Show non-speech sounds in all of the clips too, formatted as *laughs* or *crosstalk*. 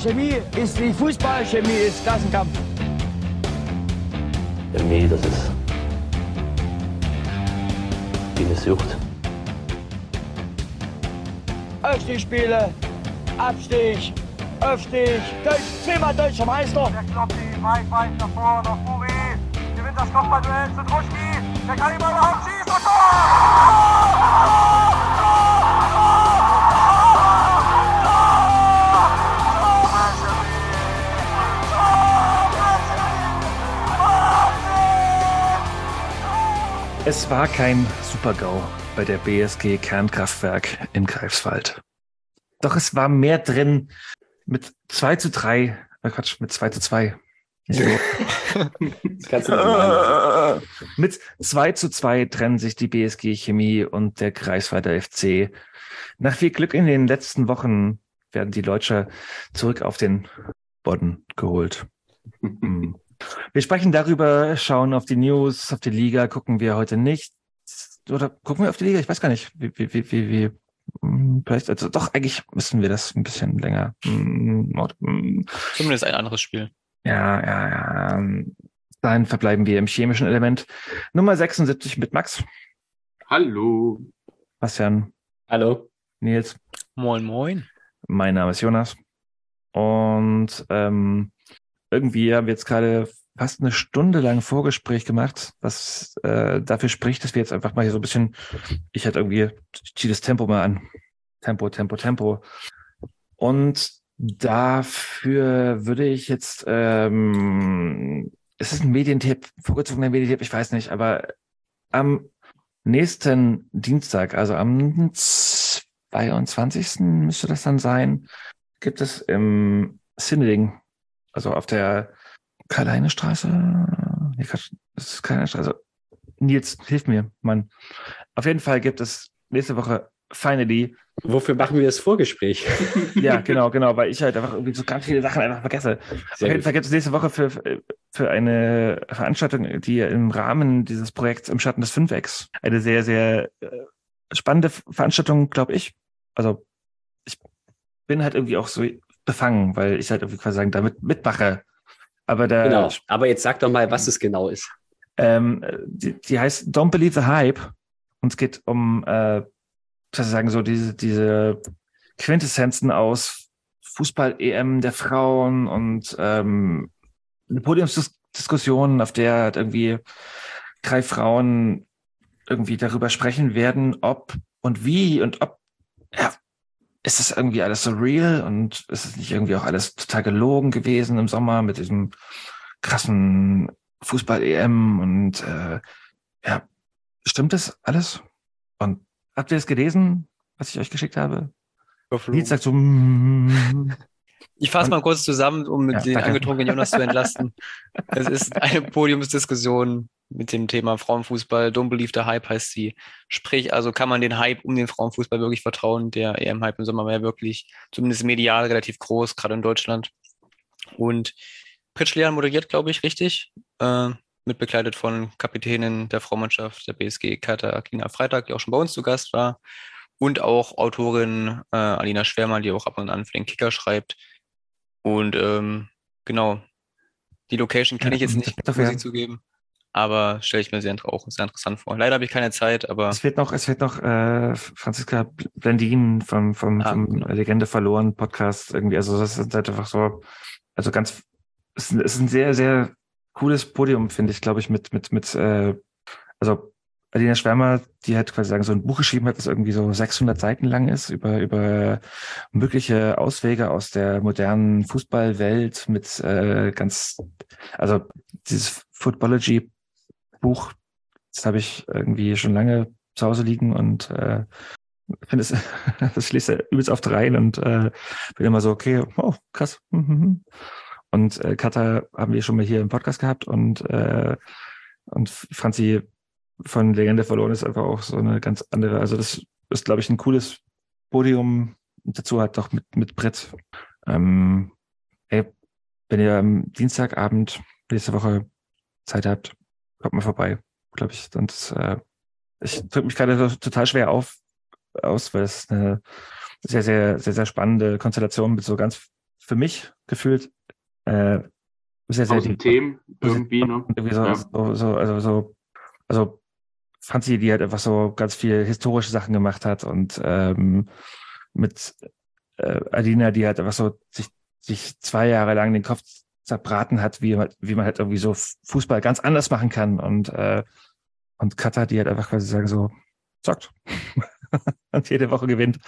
Chemie ist wie Fußball, Chemie ist Klassenkampf. Chemie, das ist wie eine Sucht. Aufstiegsspiele, Abstieg, Aufstieg, Deutsch, zehnmal deutscher Meister. Der Kloppi, weit, weit nach vorne, Buri. Gewinnt das Kopfballduell zu Druschki. Der kann ihn überhaupt schießen. Tor! Es war kein Super-GAU bei der BSG Kernkraftwerk in Greifswald. Doch es war mehr drin mit 2 zu 3, oh Quatsch, mit 2 zu 2. *laughs* Das kannst du nicht meinen. Mit 2 zu 2 trennen sich die BSG Chemie und der Greifswalder FC. Nach viel Glück in den letzten Wochen werden die Leutscher zurück auf den Boden geholt. *laughs* Wir sprechen darüber, schauen auf die News, auf die Liga, gucken wir heute nicht. Oder gucken wir auf die Liga? Ich weiß gar nicht. Wie, wie, wie, wie, wie hm, vielleicht, also doch, eigentlich müssen wir das ein bisschen länger. hm, hm, Zumindest ein anderes Spiel. Ja, ja, ja. Dahin verbleiben wir im chemischen Element. Nummer 76 mit Max, Hallo. Bastian, Hallo. Nils. Moin, moin. Mein Name ist Jonas. Und ähm, irgendwie haben wir jetzt gerade fast eine Stunde lang Vorgespräch gemacht, was äh, dafür spricht, dass wir jetzt einfach mal hier so ein bisschen, ich hatte irgendwie, ich ziehe das Tempo mal an. Tempo, Tempo, Tempo. Und dafür würde ich jetzt, ähm, es ist ein Medientipp, vorgezogener Medientipp, ich weiß nicht, aber am nächsten Dienstag, also am 22. müsste das dann sein, gibt es im Sinneling, also auf der Karl-Heine Straße, nee, das ist keine Straße. Nils, hilf mir, Mann. Auf jeden Fall gibt es nächste Woche finally, Wofür machen wir das Vorgespräch? *laughs* ja, genau, genau, weil ich halt einfach irgendwie so ganz viele Sachen einfach vergesse. Sehr Auf jeden. Fall gibt es nächste Woche für, für eine Veranstaltung, die im Rahmen dieses Projekts im Schatten des Fünfecks eine sehr, sehr äh, spannende Veranstaltung, glaube ich. Also ich bin halt irgendwie auch so befangen, weil ich halt irgendwie quasi sagen, damit mitmache. Aber da, Genau. Aber jetzt sag doch mal, was es genau ist. ähm, die, die heißt Don't Believe the Hype und es geht um äh, sozusagen so diese, diese Quintessenzen aus Fußball-EM der Frauen und ähm, eine Podiumsdiskussion, auf der halt irgendwie drei Frauen irgendwie darüber sprechen werden, ob und wie und ob, ja, ist das irgendwie alles so real und ist es nicht irgendwie auch alles total gelogen gewesen im Sommer mit diesem krassen Fußball-EM und äh, ja, stimmt das alles? Und habt ihr es gelesen, was ich euch geschickt habe? Nils sagt so, mm, Ich fasse mal kurz zusammen, um Ja, den danke. angetrunkenen Jonas zu entlasten. *laughs* es ist eine Podiumsdiskussion mit dem Thema Frauenfußball. Don't believe the hype heißt sie. Sprich, also kann man den Hype um den Frauenfußball wirklich vertrauen? Der EM-Hype im Sommer war ja wirklich, zumindest medial, relativ groß, gerade in Deutschland. Und Pritschlian moderiert, glaube ich, richtig. Äh, mit begleitet von Kapitänin der Frauenmannschaft der BSG, Katharina Freitag, die auch schon bei uns zu Gast war. Und auch Autorin äh, Alina Schwermann, die auch ab und an für den Kicker schreibt. Und ähm, genau, die Location kann ich jetzt nicht, dafür- muss ich zugeben. Aber stelle ich mir sehr, auch sehr interessant vor. Leider habe ich keine Zeit, aber es wird noch, es wird noch äh, Franziska Blendin vom, vom, Ah, vom genau. Legende verloren Podcast irgendwie. Also das ist halt einfach so, also ganz, es ist, ein- es ist ein sehr, sehr cooles Podium, finde ich, glaube ich, mit, mit, mit, äh, also Alina Schwärmer, die hat quasi sagen, so ein Buch geschrieben hat, das irgendwie so 600 Seiten lang ist, über, über mögliche Auswege aus der modernen Fußballwelt mit äh, ganz, also dieses Footballogy-Buch, das habe ich irgendwie schon lange zu Hause liegen und äh, finde es, *laughs* das schließt ja übelst oft rein und äh, bin immer so, okay, oh, krass. mhm. Und äh, Katha haben wir schon mal hier im Podcast gehabt und, äh, und Franzi von Legende verloren ist einfach auch so eine ganz andere. Also das ist, glaube ich, ein cooles Podium. Dazu halt doch mit, mit Brett. Ähm, ey, wenn ihr am Dienstagabend nächste Woche Zeit habt, kommt mal vorbei, glaube ich. Sonst, äh, ich drücke mich gerade total schwer auf, aus, weil es eine sehr, sehr, sehr, sehr spannende Konstellation mit so ganz für mich gefühlt äh, sehr, sehr Themen irgendwie, ne? irgendwie so, Ja. so, so, also so, also Franzi, die halt einfach so ganz viel historische Sachen gemacht hat und ähm, mit äh, Adina, die halt einfach so sich, sich zwei Jahre lang den Kopf zerbraten hat, wie man, wie man halt irgendwie so Fußball ganz anders machen kann und äh, und Katha, die halt einfach quasi sagen so, zockt. *laughs* und jede Woche gewinnt.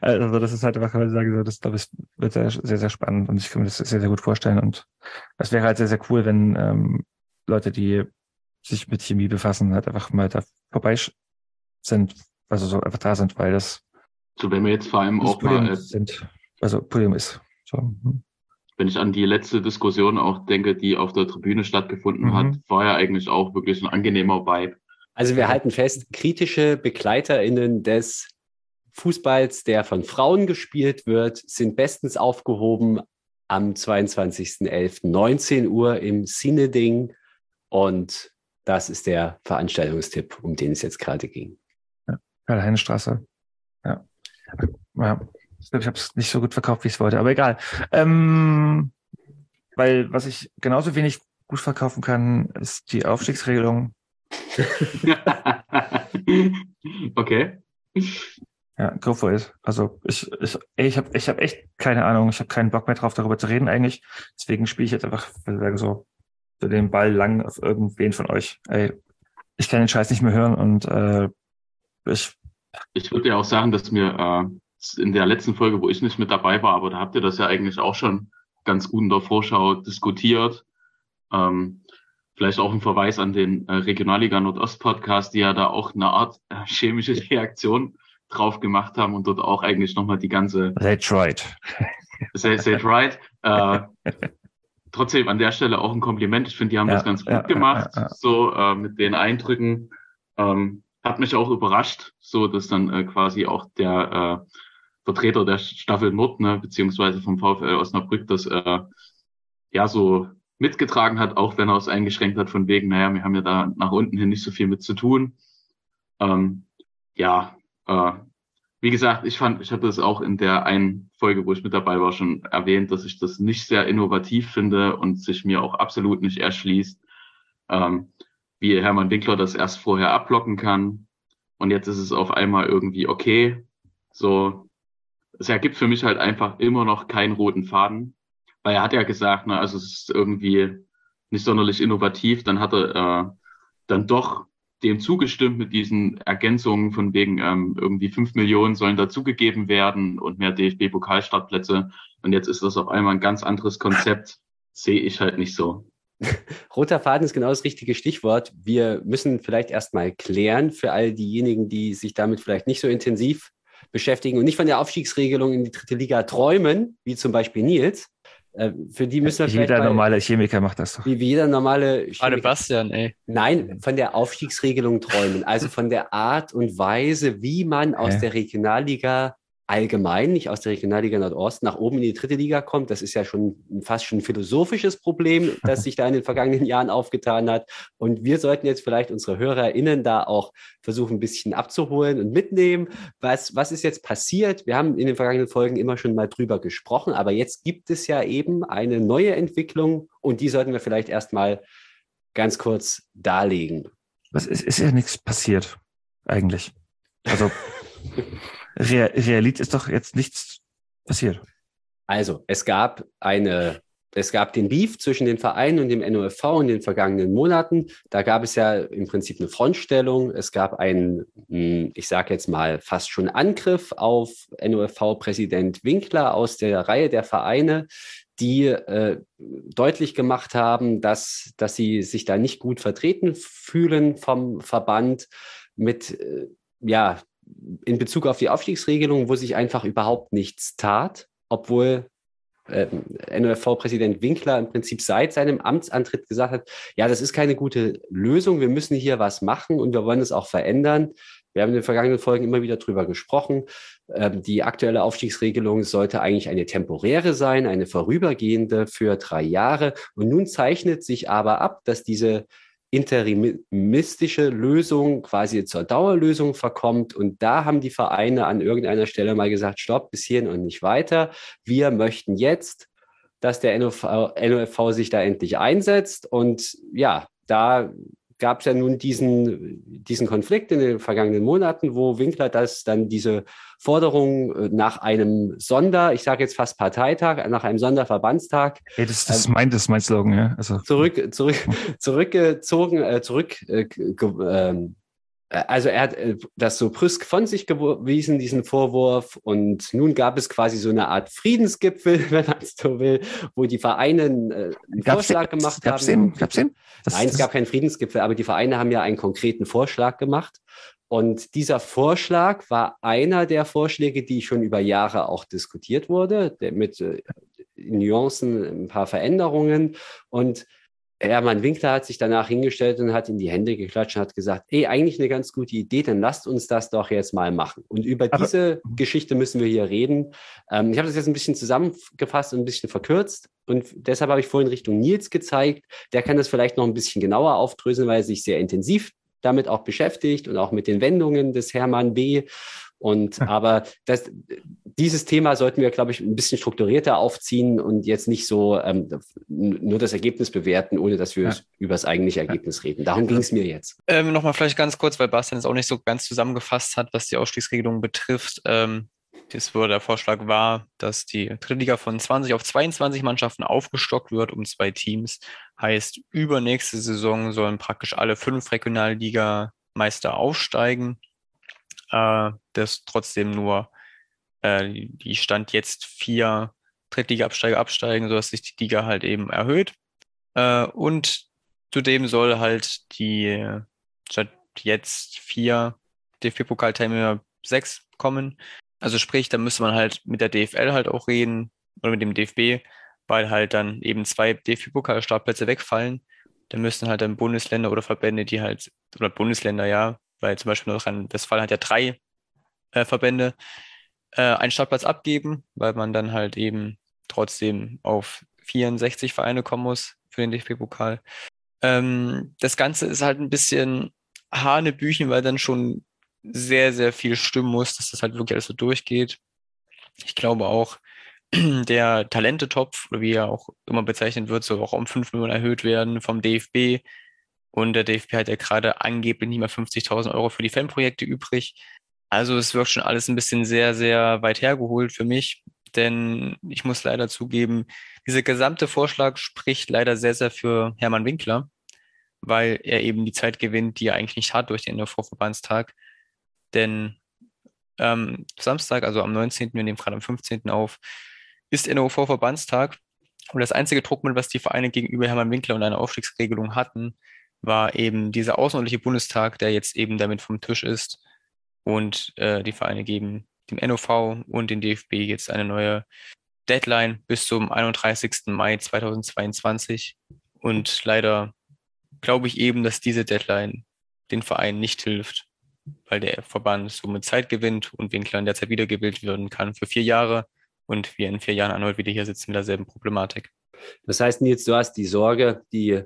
Also das ist halt einfach quasi sagen so, das glaube ich wird sehr, sehr, sehr spannend und ich kann mir das sehr, sehr gut vorstellen und das wäre halt sehr, sehr cool, wenn ähm, Leute, die sich mit Chemie befassen, halt einfach mal da vorbei sind, also so einfach da sind, weil das, So, wenn wir jetzt vor allem auch Podium mal, äh, sind, also Podium ist. So. hm. wenn ich an die letzte Diskussion auch denke, die auf der Tribüne stattgefunden Mhm. hat, war ja eigentlich auch wirklich ein angenehmer Vibe. Also wir halten fest, kritische BegleiterInnen des Fußballs, der von Frauen gespielt wird, sind bestens aufgehoben am 22.11.19 Uhr im Cineding. Und das ist der Veranstaltungstipp, um den es jetzt gerade ging. Karl-Heine-Straße. Ja. ja. Ich glaube, ich habe es nicht so gut verkauft, wie ich es wollte, aber egal. Ähm, weil was ich genauso wenig gut verkaufen kann, ist die Aufstiegsregelung. *laughs* okay. Ja, go for it. Also ich, ich, ich habe ich hab echt keine Ahnung. Ich habe keinen Bock mehr drauf, darüber zu reden eigentlich. Deswegen spiele ich jetzt einfach so, so den Ball lang auf irgendwen von euch. Ey, ich kann den Scheiß nicht mehr hören und äh, ich Ich würde ja auch sagen, dass mir äh, in der letzten Folge, wo ich nicht mit dabei war, aber da habt ihr das ja eigentlich auch schon ganz gut in der Vorschau diskutiert. Ähm, vielleicht auch ein Verweis an den äh, Regionalliga Nordost Podcast, die ja da auch eine Art äh, chemische Reaktion drauf gemacht haben und dort auch eigentlich nochmal die ganze that's right. Say, say it right. Äh, *laughs* trotzdem an der Stelle auch ein Kompliment. Ich finde, die haben Ja, das ganz gut ja, gemacht, ja, so äh, mit den Eindrücken. Ähm, hat mich auch überrascht, so dass dann äh, quasi auch der äh, Vertreter der Staffel Nord, ne, beziehungsweise vom VfL Osnabrück, das äh, ja so mitgetragen hat, auch wenn er es eingeschränkt hat, von wegen, naja, wir haben ja da nach unten hin nicht so viel mit zu tun. Ähm, ja, äh, wie gesagt, ich fand, ich hatte es auch in der einen Folge, wo ich mit dabei war, schon erwähnt, dass ich das nicht sehr innovativ finde und sich mir auch absolut nicht erschließt, ähm, wie Hermann Winkler das erst vorher abblocken kann. Und jetzt ist es auf einmal irgendwie okay. So, es ergibt für mich halt einfach immer noch keinen roten Faden, weil er hat ja gesagt, ne, also es ist irgendwie nicht sonderlich innovativ. Dann hat er äh, dann doch dem zugestimmt mit diesen Ergänzungen von wegen ähm, irgendwie fünf Millionen sollen dazugegeben werden und mehr DFB-Pokalstartplätze. Und jetzt ist das auf einmal ein ganz anderes Konzept. Sehe ich halt nicht so. *laughs* Roter Faden ist genau das richtige Stichwort. Wir müssen vielleicht erstmal klären für all diejenigen, die sich damit vielleicht nicht so intensiv beschäftigen und nicht von der Aufstiegsregelung in die dritte Liga träumen, wie zum Beispiel Nils. Äh, Für die müssen wir vielleicht Jeder mal, normale Chemiker macht das doch. wie, wie jeder normale Chemiker- Bastian, ey. Nein, von der Aufstiegsregelung träumen. Also von der Art und Weise, wie man aus Hä? der Regionalliga allgemein, nicht aus der Regionalliga Nordost, nach oben in die dritte Liga kommt. Das ist ja schon fast schon ein philosophisches Problem, das *laughs* sich da in den vergangenen Jahren aufgetan hat. Und wir sollten jetzt vielleicht unsere HörerInnen da auch versuchen, ein bisschen abzuholen und mitnehmen. Was, was ist jetzt passiert? Wir haben in den vergangenen Folgen immer schon mal drüber gesprochen, aber jetzt gibt es ja eben eine neue Entwicklung und die sollten wir vielleicht erstmal ganz kurz darlegen. Was ist, ist ja nichts passiert, eigentlich. Also *laughs* Real, Realit ist doch jetzt nichts passiert. Also, es gab eine, es gab den Beef zwischen den Vereinen und dem NOFV in den vergangenen Monaten. Da gab es ja im Prinzip eine Frontstellung. Es gab einen, mh, ich sage jetzt mal, fast schon Angriff auf NOFV-Präsident Winkler aus der Reihe der Vereine, die äh, deutlich gemacht haben, dass, dass sie sich da nicht gut vertreten fühlen vom Verband mit, äh, ja, in Bezug auf die Aufstiegsregelung, wo sich einfach überhaupt nichts tat, obwohl ähm, NOFV-Präsident Winkler im Prinzip seit seinem Amtsantritt gesagt hat, ja, das ist keine gute Lösung, wir müssen hier was machen und wir wollen es auch verändern. Wir haben in den vergangenen Folgen immer wieder drüber gesprochen. Ähm, die aktuelle Aufstiegsregelung sollte eigentlich eine temporäre sein, eine vorübergehende für drei Jahre. Und nun zeichnet sich aber ab, dass diese interimistische Lösung quasi zur Dauerlösung verkommt. Und da haben die Vereine an irgendeiner Stelle mal gesagt, stopp, bis hierhin und nicht weiter. Wir möchten jetzt dass der NOV, NOFV sich da endlich einsetzt. Und ja, da gab es ja nun diesen, diesen Konflikt in den vergangenen Monaten, wo Winkler das dann diese Forderung äh, nach einem Sonder, ich sage jetzt fast Parteitag, nach einem Sonderverbandstag. Hey, das, das, ähm, mein, das ist mein Slogan, ja. Also. Zurück, zurück, *laughs* zurückgezogen, äh, zurück äh, ähm, äh, also er hat äh, das so brüsk von sich gewiesen, diesen Vorwurf. Und nun gab es quasi so eine Art Friedensgipfel, *laughs* wenn man es so will, wo die Vereine äh, einen gab's Vorschlag den, gemacht gab's haben. Den, gab's den? Das, Nein, es gab keinen Friedensgipfel, aber die Vereine haben ja einen konkreten Vorschlag gemacht. Und dieser Vorschlag war einer der Vorschläge, die schon über Jahre auch diskutiert wurde, mit Nuancen, ein paar Veränderungen. Und Hermann Winkler hat sich danach hingestellt und hat in die Hände geklatscht und hat gesagt, ey, eigentlich eine ganz gute Idee, dann lasst uns das doch jetzt mal machen. Und über Aber, diese Geschichte müssen wir hier reden. Ähm, ich habe das jetzt ein bisschen zusammengefasst und ein bisschen verkürzt. Und deshalb habe ich vorhin Richtung Nils gezeigt. Der kann das vielleicht noch ein bisschen genauer aufdröseln, weil er sich sehr intensiv damit auch beschäftigt und auch mit den Wendungen des Hermann B. Und aber das, dieses Thema sollten wir, glaube ich, ein bisschen strukturierter aufziehen und jetzt nicht so ähm, nur das Ergebnis bewerten, ohne dass wir ja. über das eigentliche Ergebnis reden. Darum ging es mir jetzt. Ähm, Nochmal vielleicht ganz kurz, weil Bastian es auch nicht so ganz zusammengefasst hat, was die Ausstiegsregelung betrifft. Ähm, das wurde der Vorschlag war, dass die dritte Liga von 20 auf 22 Mannschaften aufgestockt wird um zwei Teams. Heißt, übernächste Saison sollen praktisch alle fünf Regionalliga-Meister aufsteigen äh, dass trotzdem nur äh, die Stand jetzt vier Drittliga-Absteiger absteigen, sodass sich die Liga halt eben erhöht. Äh, und zudem soll halt die statt jetzt vier DFB-Pokalteilnehmer sechs kommen. Also sprich, da müsste man halt mit der DFL halt auch reden oder mit dem DFB, weil halt dann eben zwei DFB-Pokal-Startplätze wegfallen. Da müssten halt dann Bundesländer oder Verbände, die halt, oder Bundesländer ja, weil zum Beispiel Nordrhein-Westfalen hat ja drei äh, Verbände, äh, einen Startplatz abgeben, weil man dann halt eben trotzdem auf 64 Vereine kommen muss für den DFB-Pokal. Ähm, das Ganze ist halt ein bisschen Hanebüchen, weil dann schon sehr, sehr viel stimmen muss, dass das halt wirklich alles so durchgeht. Ich glaube auch, *clears throat* der Talentetopf, oder wie er auch immer bezeichnet wird, soll auch um 5 Millionen erhöht werden vom DFB. Und der DFB hat ja gerade angeblich nicht mehr 50.000 Euro für die Fanprojekte übrig. Also es wirkt schon alles ein bisschen sehr, sehr weit hergeholt für mich. Denn ich muss leider zugeben, dieser gesamte Vorschlag spricht leider sehr, sehr für Hermann Winkler, weil er eben die Zeit gewinnt, die er eigentlich nicht hat durch den NRV-Verbandstag. Denn ähm, Samstag, also am 19., wir nehmen gerade am 15. auf, ist NOV-Verbandstag. Und das einzige Druckmittel, was die Vereine gegenüber Hermann Winkler und einer Aufstiegsregelung hatten, war eben dieser außerordentliche Bundestag, der jetzt eben damit vom Tisch ist. Und äh, die Vereine geben dem NOV und dem DFB jetzt eine neue Deadline bis zum 31. Mai 2022. Und leider glaube ich eben, dass diese Deadline den Verein nicht hilft, weil der Verband somit Zeit gewinnt und Winkler in der Zeit wiedergewählt werden kann für vier Jahre und wir in vier Jahren erneut wieder hier sitzen mit derselben Problematik. Das heißt, Nils, du hast die Sorge, die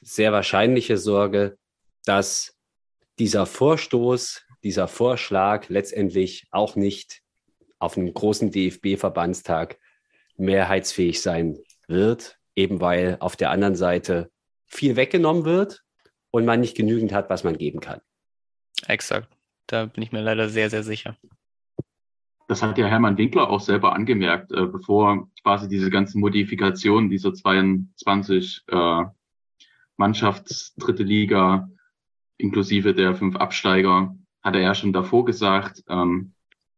sehr wahrscheinliche Sorge, dass dieser Vorstoß, dieser Vorschlag letztendlich auch nicht auf einem großen DFB-Verbandstag mehrheitsfähig sein wird, eben weil auf der anderen Seite viel weggenommen wird und man nicht genügend hat, was man geben kann. Exakt. Da bin ich mir leider sehr, sehr sicher. Das hat ja Hermann Winkler auch selber angemerkt, äh, bevor quasi diese ganzen Modifikationen dieser 22 äh, Mannschafts dritte Liga inklusive der fünf Absteiger, hat er ja schon davor gesagt, ähm,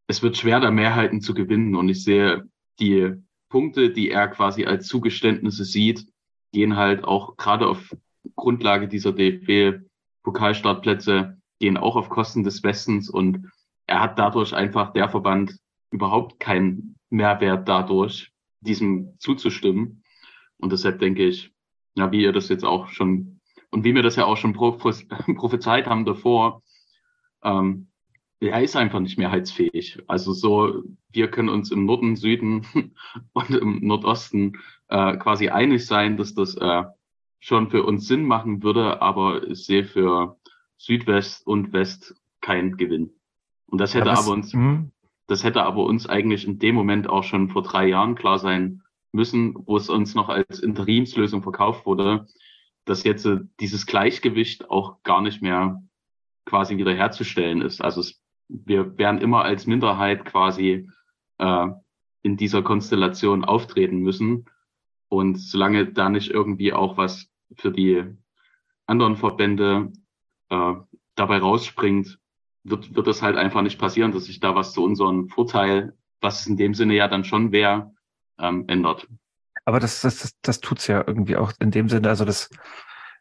es wird schwer, da Mehrheiten zu gewinnen. Und ich sehe die Punkte, die er quasi als Zugeständnisse sieht, gehen halt auch gerade auf Grundlage dieser DFB-Pokalstartplätze, gehen auch auf Kosten des Westens. Und er hat dadurch einfach der Verband überhaupt keinen Mehrwert dadurch, diesem zuzustimmen. Und deshalb denke ich, ja, wie ihr das jetzt auch schon und wie wir das ja auch schon *laughs* prophezeit haben davor, ähm, er ist einfach nicht mehrheitsfähig. Also so, wir können uns im Norden, Süden *laughs* und im Nordosten äh, quasi einig sein, dass das äh, schon für uns Sinn machen würde, aber ich sehe für Südwest und West keinen Gewinn. Und das hätte ja, aber uns, mh. das hätte aber uns eigentlich in dem Moment auch schon vor drei Jahren klar sein müssen, wo es uns noch als Interimslösung verkauft wurde, dass jetzt äh, dieses Gleichgewicht auch gar nicht mehr quasi wiederherzustellen ist. Also es, wir werden immer als Minderheit quasi äh, in dieser Konstellation auftreten müssen. Und solange da nicht irgendwie auch was für die anderen Verbände äh, dabei rausspringt, wird, wird das halt einfach nicht passieren, dass sich da was zu unserem Vorteil, was in dem Sinne ja dann schon wäre, ähm, ändert. Aber das, das, das, das tut's ja irgendwie auch in dem Sinne, also das,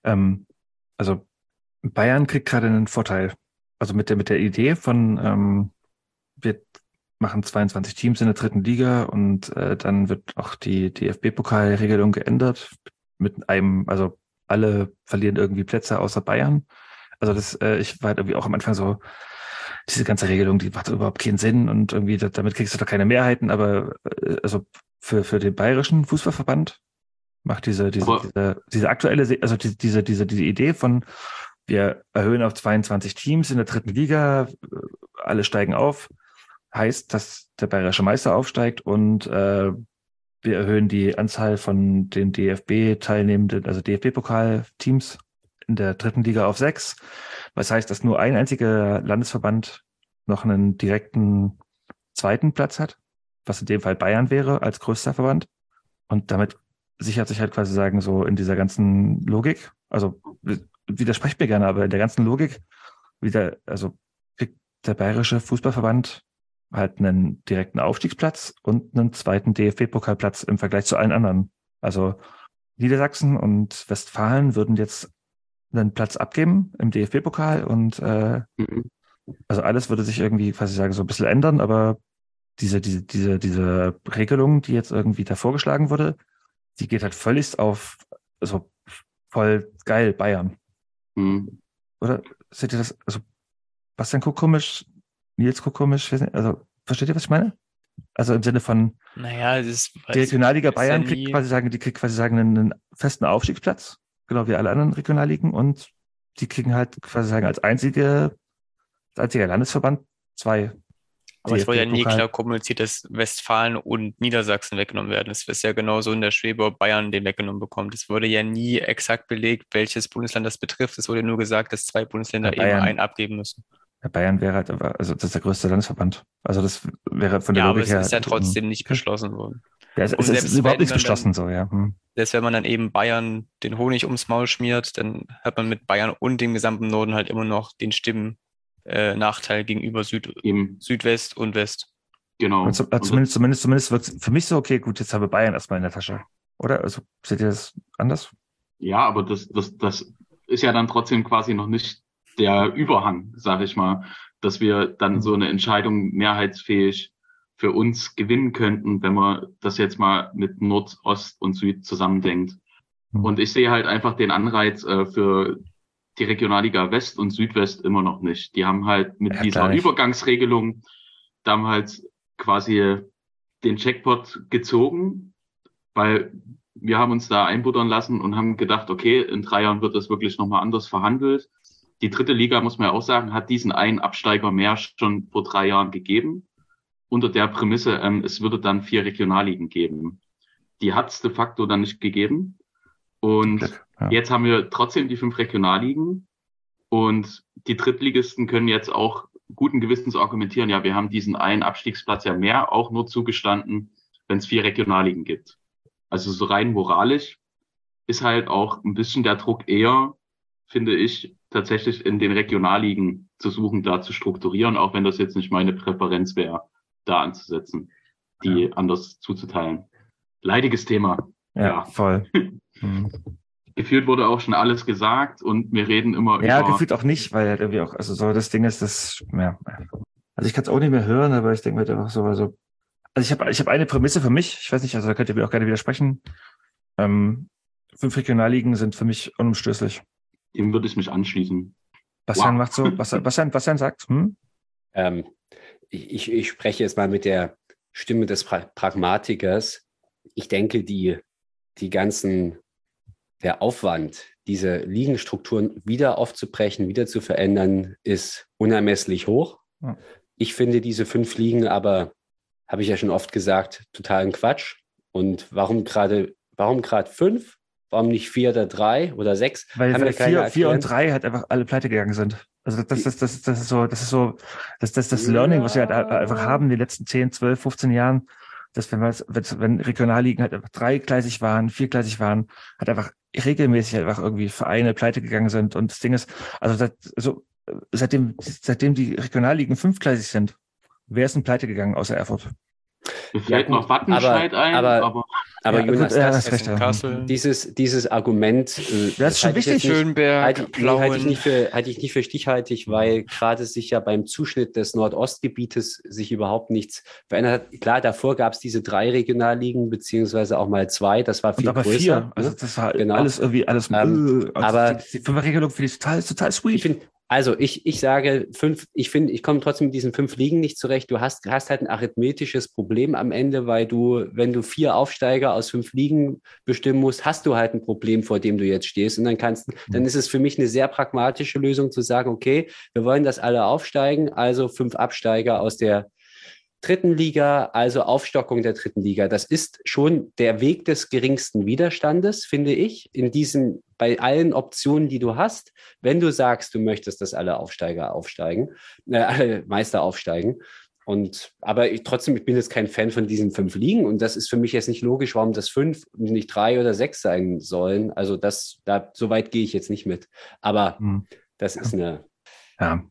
ähm, also Bayern kriegt gerade einen Vorteil. Also mit der, mit der Idee von, ähm, wir machen 22 Teams in der dritten Liga und äh, dann wird auch die DFB-Pokalregelung geändert mit einem, also alle verlieren irgendwie Plätze außer Bayern. Also das, äh, ich war halt irgendwie auch am Anfang so, diese ganze Regelung, die macht überhaupt keinen Sinn und irgendwie damit kriegst du doch keine Mehrheiten, aber äh, also für, für den bayerischen Fußballverband macht diese, diese, diese, diese aktuelle, also die, diese, diese, diese Idee von wir erhöhen auf 22 Teams in der dritten Liga, alle steigen auf, heißt, dass der bayerische Meister aufsteigt und äh, wir erhöhen die Anzahl von den DFB-Teilnehmenden, also DFB-Pokal-Teams in der dritten Liga auf sechs. Was heißt, dass nur ein einziger Landesverband noch einen direkten zweiten Platz hat, was in dem Fall Bayern wäre als größter Verband. Und damit sichert sich halt quasi sagen, so in dieser ganzen Logik, also widersprecht mir gerne, aber in der ganzen Logik, wieder, also kriegt der Bayerische Fußballverband halt einen direkten Aufstiegsplatz und einen zweiten DFB-Pokalplatz im Vergleich zu allen anderen. Also Niedersachsen und Westfalen würden jetzt einen Platz abgeben im DFB-Pokal und äh, mhm. also alles würde sich irgendwie quasi sagen so ein bisschen ändern, aber diese diese diese diese Regelung, die jetzt irgendwie da vorgeschlagen wurde, die geht halt völlig auf also voll geil Bayern. Mhm. Oder seht ihr das? Also Bastian guckt komisch, Nils guckt komisch, also versteht ihr, was ich meine? Also im Sinne von naja, das ist, die Regionalliga Bayern ja kriegt quasi sagen, die kriegt quasi sagen einen festen Aufstiegsplatz genau wie alle anderen Regionalligen und die kriegen halt quasi sagen als einzige, als einziger Landesverband zwei. Aber es wurde ja nie klar kommuniziert, dass Westfalen und Niedersachsen weggenommen werden. Es ist ja genauso in der Schwebe, ob Bayern den weggenommen bekommt. Es wurde ja nie exakt belegt, welches Bundesland das betrifft. Es wurde nur gesagt, dass zwei Bundesländer ja, eben einen abgeben müssen. Bayern wäre halt, also das ist der größte Landesverband. Also das wäre von der ja, Logik her. Ja, aber es ist ja trotzdem nicht beschlossen worden. Ja, es, es ist überhaupt nichts beschlossen so, ja. Hm. Selbst wenn man dann eben Bayern den Honig ums Maul schmiert, dann hat man mit Bayern und dem gesamten Norden halt immer noch den Stimmennachteil äh, gegenüber Süd, Eben. Südwest und West. Genau. Und so, also zumindest, zumindest, zumindest wirkt für mich so, okay, gut, jetzt haben wir Bayern erstmal in der Tasche. Oder? Also seht ihr das anders? Ja, aber das, das, das ist ja dann trotzdem quasi noch nicht der Überhang, sag ich mal, dass wir dann mhm. so eine Entscheidung mehrheitsfähig für uns gewinnen könnten, wenn man das jetzt mal mit Nord, Ost und Süd zusammendenkt. Mhm. Und ich sehe halt einfach den Anreiz äh, für die Regionalliga West und Südwest immer noch nicht. Die haben halt mit ja, dieser. Übergangsregelung damals quasi den Checkpot gezogen, weil wir haben uns da einbuddern lassen und haben gedacht, okay, in drei Jahren wird das wirklich nochmal anders verhandelt. Die dritte Liga, muss man ja auch sagen, hat diesen einen Absteiger mehr schon vor drei Jahren gegeben unter der Prämisse, ähm, es würde dann vier Regionalligen geben. Die hat es de facto dann nicht gegeben. Und ja. jetzt haben wir trotzdem die fünf Regionalligen. Und die Drittligisten können jetzt auch guten Gewissens argumentieren, ja, wir haben diesen einen Abstiegsplatz ja mehr auch nur zugestanden, wenn es vier Regionalligen gibt. Also so rein moralisch ist halt auch ein bisschen der Druck eher, finde ich, tatsächlich in den Regionalligen zu suchen, da zu strukturieren, auch wenn das jetzt nicht meine Präferenz wäre da anzusetzen, die ja. anders zuzuteilen. Leidiges Thema. Ja, ja. voll. *laughs* mhm. Gefühlt wurde auch schon alles gesagt und wir reden immer ja, über. Ja, gefühlt auch nicht, weil halt irgendwie auch, also so das Ding ist, das, ja. Also ich kann es auch nicht mehr hören, aber ich denke mir halt einfach so, also, also ich habe ich hab eine Prämisse für mich, ich weiß nicht, also da könnt ihr mir auch gerne widersprechen. Ähm, fünf Regionalligen sind für mich unumstößlich. Dem würde ich mich anschließen. Bastian wow. macht so, Bastian, Bastian, Bastian sagt, hm? Ähm, ich, ich spreche jetzt mal mit der Stimme des pra Pragmatikers. Ich denke, die, die ganzen, der Aufwand, diese Liegenstrukturen wieder aufzubrechen, wieder zu verändern, ist unermesslich hoch. Ja. Ich finde diese fünf Ligen aber, habe ich ja schon oft gesagt, totalen Quatsch. Und warum gerade, warum gerade fünf? Warum nicht vier oder drei oder sechs? Weil, weil vier, vier und drei halt einfach alle pleite gegangen sind. Also das, das, das, das ist so, das ist so, das, das, das Learning, was wir halt einfach haben in den letzten 10, 12, 15 Jahren, dass wenn wir, wenn, Regionalligen halt einfach dreigleisig waren, viergleisig waren, halt einfach regelmäßig einfach irgendwie Vereine pleite gegangen sind. Und das Ding ist, also seit, also seitdem, seitdem die Regionalligen fünfgleisig sind, wer ist denn pleite gegangen außer Erfurt? Mir fällt gut, noch Wattenscheid aber- ein, aber- aber, Aber Ja, Jonas, gut, ja, das, ja. Kassel, dieses, dieses Argument, äh, Das ist schon ich wichtig. nicht- Schönberg, Halte, nee, halte ich nicht für, halte ich nicht für stichhaltig, weil gerade sich ja beim Zuschnitt des Nordostgebietes sich überhaupt nichts verändert hat. Klar, davor gab es diese drei Regionalligen, beziehungsweise auch mal zwei, das war Und viel aber größer. vier. ne? Also das war Genau. alles irgendwie alles. Ähm, äh, also aber- die, die Fünferregelung finde ich total, total Ich sweet. finde, also ich, ich sage fünf, ich finde, ich komme trotzdem mit diesen fünf Ligen nicht zurecht. Du hast, hast halt ein arithmetisches Problem am Ende, weil du, wenn du vier Aufsteiger aus fünf Ligen bestimmen musst, hast du halt ein Problem, vor dem du jetzt stehst. Und dann kannst, dann ist es für mich eine sehr pragmatische Lösung zu sagen, okay, wir wollen, dass alle aufsteigen, also fünf Absteiger aus der dritten Liga, also Aufstockung der dritten Liga. Das ist schon der Weg des geringsten Widerstandes, finde ich, in diesen, bei allen Optionen, die du hast. Wenn du sagst, du möchtest, dass alle Aufsteiger aufsteigen, äh, alle Meister aufsteigen. Und, aber ich, trotzdem, ich bin jetzt kein Fan von diesen fünf Ligen und das ist für mich jetzt nicht logisch, warum das fünf und nicht drei oder sechs sein sollen. Also das, da, so weit gehe ich jetzt nicht mit. Aber Hm. das ist eine Ja.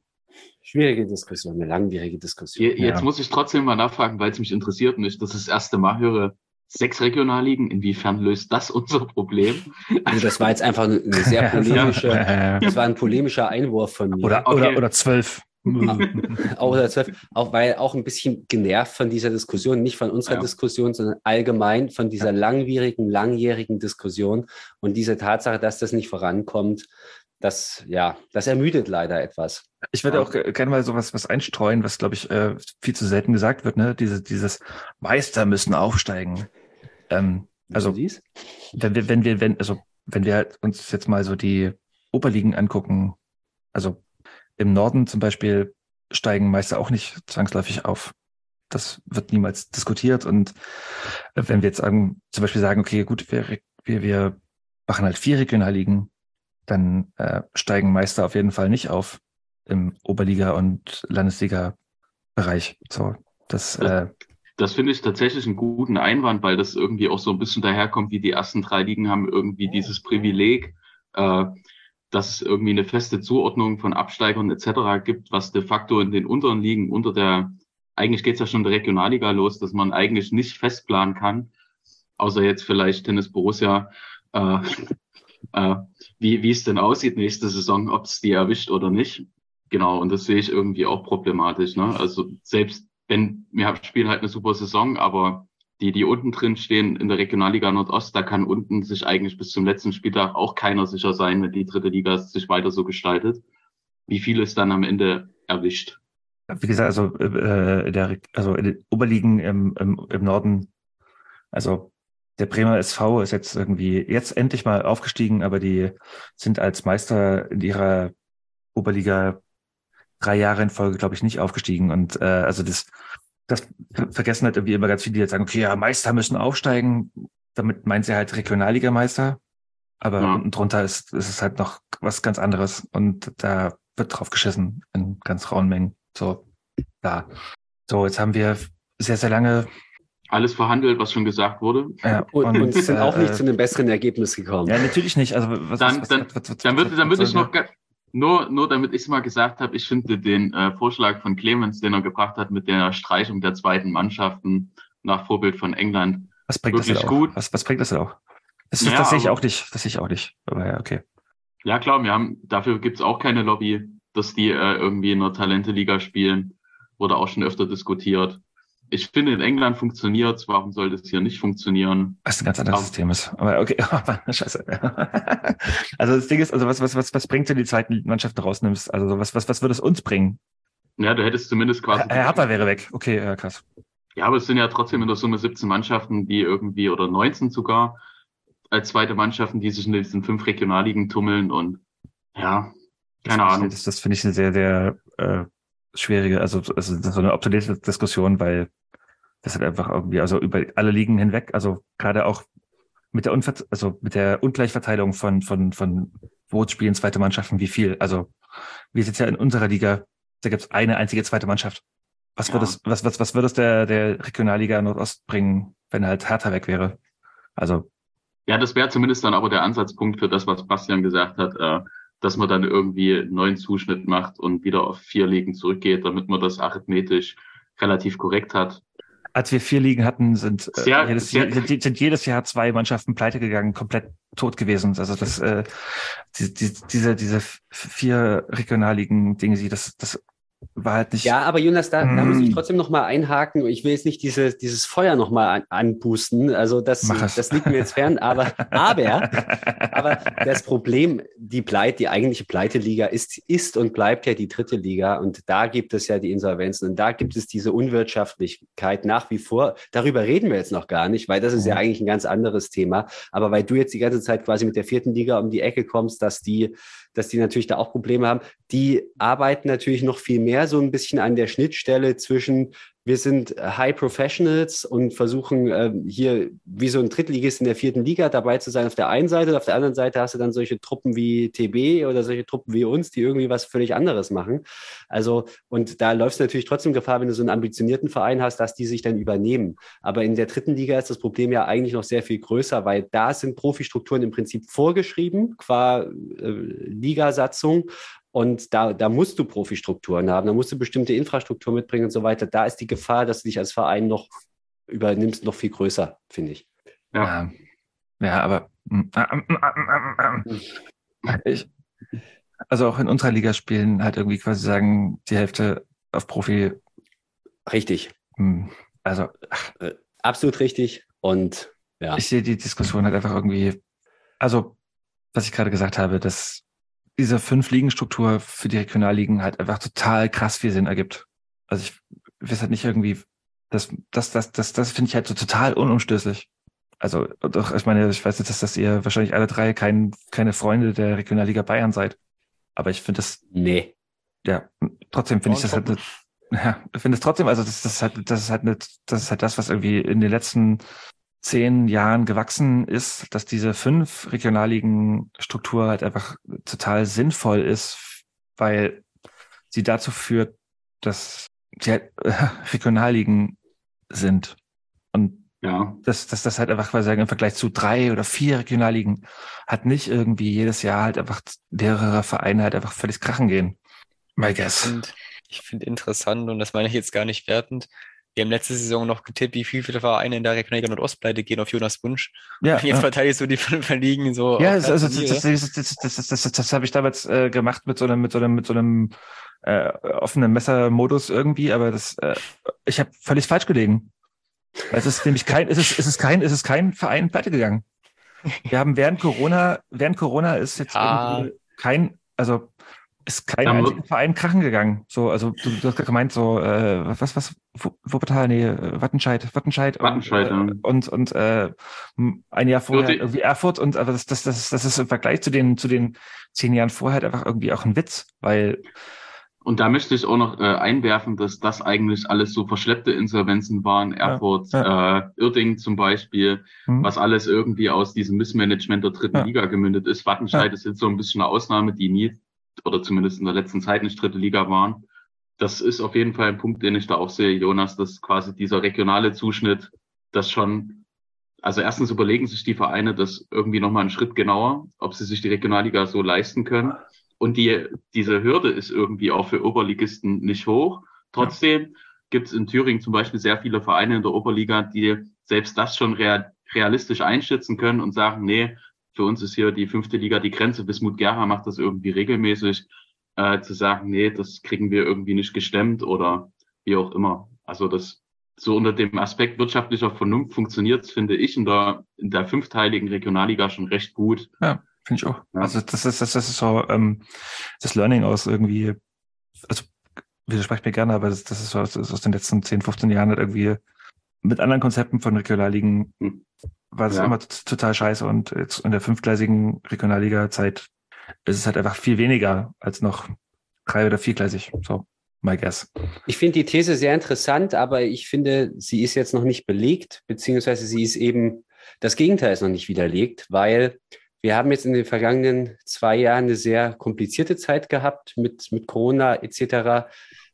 Schwierige Diskussion, eine langwierige Diskussion. je, jetzt Ja. muss ich trotzdem mal nachfragen, weil es mich interessiert und ich das das erste Mal höre. Sechs Regionalligen, inwiefern löst das unser Problem? *laughs* Also das war jetzt einfach eine, sehr *laughs* polemische, das war ein polemischer Einwurf von mir. Oder, Okay. oder, oder zwölf. auch, oder zwölf, auch weil auch ein bisschen genervt von dieser Diskussion, nicht von unserer Ja. Diskussion, sondern allgemein von dieser langwierigen, langjährigen Diskussion und diese Tatsache, dass das nicht vorankommt, das, ja, das ermüdet leider etwas. Ich würde auch ge- gerne mal sowas was einstreuen, was, glaube ich, äh, viel zu selten gesagt wird, ne? Diese, dieses Meister müssen aufsteigen. Ähm, also, wenn wir, wenn wir, wenn, also, wenn wir halt uns jetzt mal so die Oberligen angucken, also im Norden zum Beispiel steigen Meister auch nicht zwangsläufig auf. Das wird niemals diskutiert. Und äh, wenn wir jetzt sagen, zum Beispiel sagen, okay, gut, wir, wir, wir machen halt vier Regionalligen, dann äh, steigen Meister auf jeden Fall nicht auf im Oberliga- und Landesliga-Bereich. So, das, äh, Das finde ich tatsächlich einen guten Einwand, weil das irgendwie auch so ein bisschen daherkommt, wie die ersten drei Ligen haben irgendwie dieses Privileg, äh, dass es irgendwie eine feste Zuordnung von Absteigern etc. gibt, was de facto in den unteren Ligen unter der, eigentlich geht's ja schon in der Regionalliga los, dass man eigentlich nicht festplanen kann, außer jetzt vielleicht Tennis Borussia, äh, äh, wie, wie es denn aussieht nächste Saison, ob es die erwischt oder nicht. Genau, und das sehe ich irgendwie auch problematisch. Ne? Also selbst wenn wir spielen halt eine super Saison, aber die, die unten drin stehen in der Regionalliga Nordost, da kann unten sich eigentlich bis zum letzten Spieltag auch keiner sicher sein, wenn die dritte Liga sich weiter so gestaltet, wie viel es dann am Ende erwischt. wie gesagt, also, äh, der, also in den Oberligen im, im, im Norden, also der Bremer SV ist jetzt irgendwie jetzt endlich mal aufgestiegen, aber die sind als Meister in ihrer Oberliga drei Jahre in Folge, glaube ich, nicht aufgestiegen. Und äh, also das, das vergessen halt irgendwie immer ganz viele, die jetzt sagen, okay, ja, Meister müssen aufsteigen. Damit meint sie halt Regionalligameister. Aber Ja. unten drunter ist, ist es halt noch was ganz anderes. Und da wird drauf geschissen in ganz rauen Mengen. So, da. So, jetzt haben wir sehr, sehr lange. Alles verhandelt, was schon gesagt wurde. Ja, Und, und sind auch nicht äh, zu einem besseren Ergebnis gekommen. Ja, natürlich nicht. Also was, Dann- was, dann- was, was, was, Dann würde, dann würde ich noch, nur, nur damit ich es mal gesagt habe, ich finde den äh, Vorschlag von Clemens, den er gebracht hat mit der Streichung der zweiten Mannschaften nach Vorbild von England, Was bringt das denn Wirklich auch? gut. Was, was bringt das denn auch? Das, Ja, das sehe ich auch nicht. Das sehe ich auch nicht. Aber ja, okay. Ja, klar, wir haben, dafür gibt's auch keine Lobby, dass die äh, irgendwie in einer Talente-Liga spielen. Wurde auch schon öfter diskutiert. Ich finde, in England funktioniert's. Warum soll das hier nicht funktionieren? Was ein ganz anderes Aber- System ist. Aber okay, *laughs* aber scheiße. *laughs* also das Ding ist, also was, was, was, was bringt, du die zweiten Mannschaften rausnimmst? Also was, was, was würde es uns bringen? Ja, du hättest zumindest quasi. Herr Hertha wäre weg. Okay, ja, krass. Ja, aber es sind ja trotzdem in der Summe 17 Mannschaften, die irgendwie, oder 19 sogar, als zweite Mannschaften, die sich in diesen fünf Regionalligen tummeln und ja, keine das, Ahnung. Das, das finde ich eine sehr, sehr äh, schwierige, also, also so eine obsolete Diskussion, weil das hat einfach irgendwie, also über alle Ligen hinweg, also gerade auch mit der Unver also mit der Ungleichverteilung von, von, von wo spielen zweite Mannschaften wie viel. Also ist jetzt ja in unserer Liga, da gibt es eine einzige zweite Mannschaft. Was Ja. würde es, was, was, was würde es der, der Regionalliga Nordost bringen, wenn halt Hertha weg wäre? Also, Ja, das wäre zumindest dann aber der Ansatzpunkt für das, was Bastian gesagt hat, äh, dass man dann irgendwie einen neuen Zuschnitt macht und wieder auf vier Ligen zurückgeht, damit man das arithmetisch relativ korrekt hat. Als wir vier Ligen hatten, sind, äh, jedes, sehr- sind, sind jedes Jahr zwei Mannschaften pleite gegangen, komplett tot gewesen. Also das, äh, die, die, diese, diese vier Regionalligen-Dinge, das, das war halt nicht. Ja, aber Jonas, da, da muss ich Mm. trotzdem noch mal einhaken. Ich will jetzt nicht diese, dieses Feuer noch mal an, anpusten. Also das, das liegt mir jetzt fern. Aber, *laughs* aber, aber das Problem, die Pleite, die eigentliche Pleiteliga ist, ist und bleibt ja die dritte Liga. Und da gibt es ja die Insolvenzen und da gibt es diese Unwirtschaftlichkeit nach wie vor. Darüber reden wir jetzt noch gar nicht, weil das ist ja Mhm. eigentlich ein ganz anderes Thema. Aber weil du jetzt die ganze Zeit quasi mit der vierten Liga um die Ecke kommst, dass die, dass die natürlich da auch Probleme haben. Die arbeiten natürlich noch viel mehr so ein bisschen an der Schnittstelle zwischen wir sind High Professionals und versuchen ähm, hier wie so ein Drittligist in der vierten Liga dabei zu sein auf der einen Seite und auf der anderen Seite hast du dann solche Truppen wie TB oder solche Truppen wie uns, die irgendwie was völlig anderes machen. Also und da läufst du natürlich trotzdem Gefahr, wenn du so einen ambitionierten Verein hast, dass die sich dann übernehmen. Aber in der dritten Liga ist das Problem ja eigentlich noch sehr viel größer, weil da sind Profistrukturen im Prinzip vorgeschrieben qua äh, Ligasatzung und da, da musst du Profistrukturen haben, da musst du bestimmte Infrastruktur mitbringen und so weiter. Da ist die Gefahr, dass du dich als Verein noch übernimmst, noch viel größer, finde ich. Ja, ja aber mm, ich, also auch in unserer Liga spielen halt irgendwie quasi sagen, die Hälfte auf Profi, Richtig, hm, also absolut richtig. Und ja, ich sehe die Diskussion halt einfach irgendwie, also was ich gerade gesagt habe, dass diese Fünf-Ligen-Struktur für die Regionalligen halt einfach total krass viel Sinn ergibt. Also ich weiß halt nicht irgendwie, das, das, das, das, das finde ich halt so total unumstößlich. Also doch, ich meine, ich weiß jetzt, dass, dass ihr wahrscheinlich alle drei kein, keine Freunde der Regionalliga Bayern seid. Aber ich finde das, nee. ja, trotzdem finde ich das halt, eine, *laughs* ja, ich finde es trotzdem, also das, das ist halt, das ist halt, eine, das ist halt das, was irgendwie in den letzten zehn Jahren gewachsen ist, dass diese fünf Regionalligen-Struktur halt einfach total sinnvoll ist, weil sie dazu führt, dass sie halt äh, Regionalligen sind. Und Ja, dass das, das halt einfach quasi sagen, im Vergleich zu drei oder vier Regionalligen hat nicht irgendwie jedes Jahr halt einfach mehrere Vereine halt einfach völlig krachen gehen. My guess. Und ich finde interessant, und das meine ich jetzt gar nicht wertend, wir haben letzte Saison noch getippt, wie viele Vereine in der Regionalliga Nordost pleite gehen auf Jonas Wunsch. Ja, jetzt ja. verteidigst du die fünf Ligen so. Ja, also das, das, das, das, das, habe ich damals äh, gemacht mit so einem, mit so einem, mit so einem äh, offenen Messermodus irgendwie, aber das, äh, ich habe völlig falsch gelegen. Es ist nämlich kein, es ist, es ist kein, es ist kein Verein pleite gegangen. Wir haben während Corona, während Corona ist jetzt Ja. kein, also ist kein einziger Verein krachen gegangen. So, also du, du hast gerade gemeint, so, äh, was, was, Wu- Wuppertal, nee, Wattenscheid, Wattenscheid, Wattenscheid, und, ja. äh, und, und äh, ein Jahr vorher irgendwie Erfurt und aber das, das, das, das ist im Vergleich zu den, zu den zehn Jahren vorher halt einfach irgendwie auch ein Witz, weil und da möchte ich auch noch äh, einwerfen, dass das eigentlich alles so verschleppte Insolvenzen waren. Erfurt, Äh, Irding zum Beispiel, hm, was alles irgendwie aus diesem Missmanagement der dritten Ja. Liga gemündet ist. Wattenscheid ist jetzt so ein bisschen eine Ausnahme, die nie oder zumindest in der letzten Zeit nicht dritte Liga waren. Das ist auf jeden Fall ein Punkt, den ich da auch sehe, Jonas, dass quasi dieser regionale Zuschnitt, das schon, also erstens überlegen sich die Vereine das irgendwie nochmal einen Schritt genauer, ob sie sich die Regionalliga so leisten können. Und die, diese Hürde ist irgendwie auch für Oberligisten nicht hoch. Trotzdem gibt es in Thüringen zum Beispiel sehr viele Vereine in der Oberliga, die selbst das schon real, realistisch einschätzen können und sagen, nee, für uns ist hier die fünfte Liga die Grenze. Bismut Gerha macht das irgendwie regelmäßig, äh, zu sagen, nee, das kriegen wir irgendwie nicht gestemmt oder wie auch immer. Also das so unter dem Aspekt wirtschaftlicher Vernunft funktioniert, finde ich, in der, in der fünfteiligen Regionalliga schon recht gut. ja, finde ich auch. Ja. Also das ist, das, ist so ähm, das Learning aus irgendwie, also widersprecht mir gerne, aber das, das ist so aus, aus den letzten 10, 15 Jahren halt irgendwie mit anderen Konzepten von Regionalligen Hm. war das Ja. immer total scheiße und jetzt in der fünfgleisigen Regionalliga-Zeit ist es halt einfach viel weniger als noch drei- oder viergleisig. So. my guess. Ich finde die These sehr interessant, aber ich finde, sie ist jetzt noch nicht belegt, beziehungsweise sie ist eben, das Gegenteil ist noch nicht widerlegt, weil wir haben jetzt in den vergangenen zwei Jahren eine sehr komplizierte Zeit gehabt mit, mit Corona etc.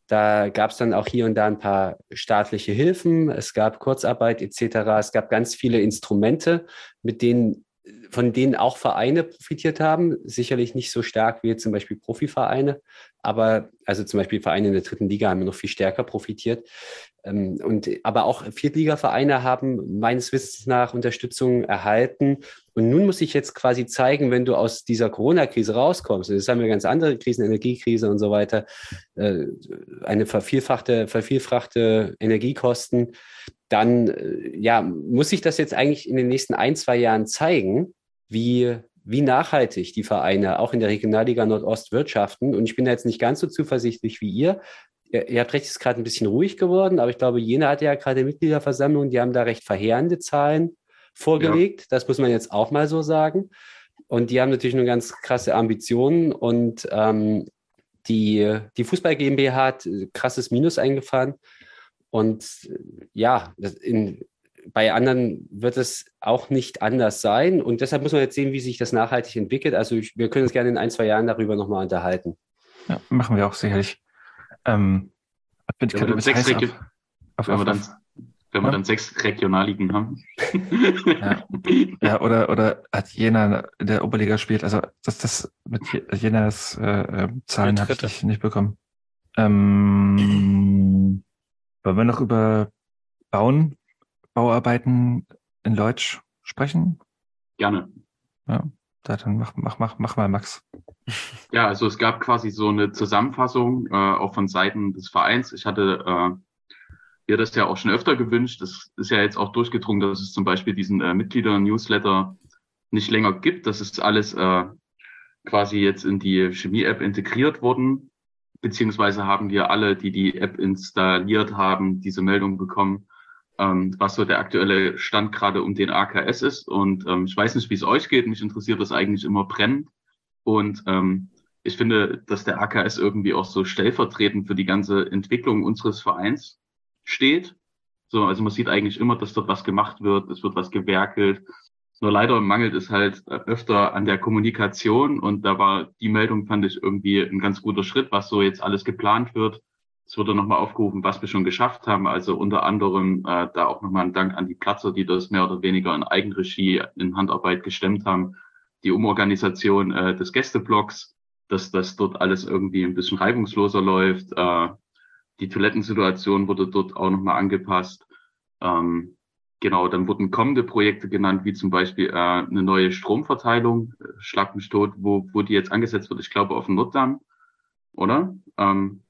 Da gab es dann auch hier und da ein paar staatliche Hilfen, es gab Kurzarbeit etc. Es gab ganz viele Instrumente, mit denen von denen auch Vereine profitiert haben. Sicherlich nicht so stark wie zum Beispiel Profivereine, aber also zum Beispiel Vereine in der dritten Liga haben noch viel stärker profitiert. Ähm, und, aber auch Viertligavereine haben meines Wissens nach Unterstützung erhalten. Und nun muss ich jetzt quasi zeigen, wenn du aus dieser Corona-Krise rauskommst, das haben wir ganz andere Krisen, Energiekrise und so weiter, äh, eine vervielfachte, vervielfachte Energiekosten, dann äh, ja, muss sich das jetzt eigentlich in den nächsten ein, zwei Jahren zeigen, wie, wie nachhaltig die Vereine auch in der Regionalliga Nordost wirtschaften. Und ich bin da jetzt nicht ganz so zuversichtlich wie ihr. Ihr, habt recht, es ist gerade ein bisschen ruhig geworden, aber ich glaube, Jena hatte ja gerade Mitgliederversammlung, die haben da recht verheerende Zahlen vorgelegt. Ja. Das muss man jetzt auch mal so sagen. Und die haben natürlich nur ganz krasse Ambitionen und ähm, die, die Fußball GmbH hat krasses Minus eingefahren. Und ja, in, bei anderen wird es auch nicht anders sein. Und deshalb muss man jetzt sehen, wie sich das nachhaltig entwickelt. Also ich, wir können uns gerne in ein, zwei Jahren darüber nochmal unterhalten. Ja, machen wir auch sicherlich. Ähm, bin ich wenn, wir sechs auf, auf, wenn, wir dann, wenn wir dann sechs Regionalligen haben. ja. ja, oder, oder hat Jena in der Oberliga spielt. Also das, das mit Jenas äh, äh Zahlen habe ich nicht bekommen. Ähm, wollen wir noch über Bauen, Bauarbeiten in Leutsch sprechen? Gerne. Ja, dann mach, mach, mach, mach mal, Max. Ja, also es gab quasi so eine Zusammenfassung, äh, auch von Seiten des Vereins. Ich hatte äh, mir das ja auch schon öfter gewünscht. Das ist ja jetzt auch durchgedrungen, dass es zum Beispiel diesen äh, Mitglieder-Newsletter nicht länger gibt. Das ist alles äh, quasi jetzt in die Chemie-App integriert worden beziehungsweise haben wir alle, die die App installiert haben, diese Meldung bekommen, ähm, was so der aktuelle Stand gerade um den AKS ist. Und ähm, ich weiß nicht, wie es euch geht. Mich interessiert das eigentlich immer brennend. Und ähm, ich finde, dass der AKS irgendwie auch so stellvertretend für die ganze Entwicklung unseres Vereins steht. So, also man sieht eigentlich immer, dass dort was gemacht wird, es wird was gewerkelt, nur leider mangelt es halt öfter an der Kommunikation und da war die Meldung, fand ich irgendwie ein ganz guter Schritt, was so jetzt alles geplant wird. Es wurde nochmal aufgerufen, was wir schon geschafft haben. Also unter anderem äh, da auch nochmal ein Dank an die Platzer, die das mehr oder weniger in Eigenregie in Handarbeit gestemmt haben. Die Umorganisation äh, des Gästeblocks, dass das dort alles irgendwie ein bisschen reibungsloser läuft. Äh, die Toilettensituation wurde dort auch nochmal angepasst. Ähm, Genau, dann wurden kommende Projekte genannt, wie zum Beispiel äh, eine neue Stromverteilung, äh, Schlag mich tot, wo, wo die jetzt angesetzt wird, ich glaube auf dem Norddamm, oder? Ähm,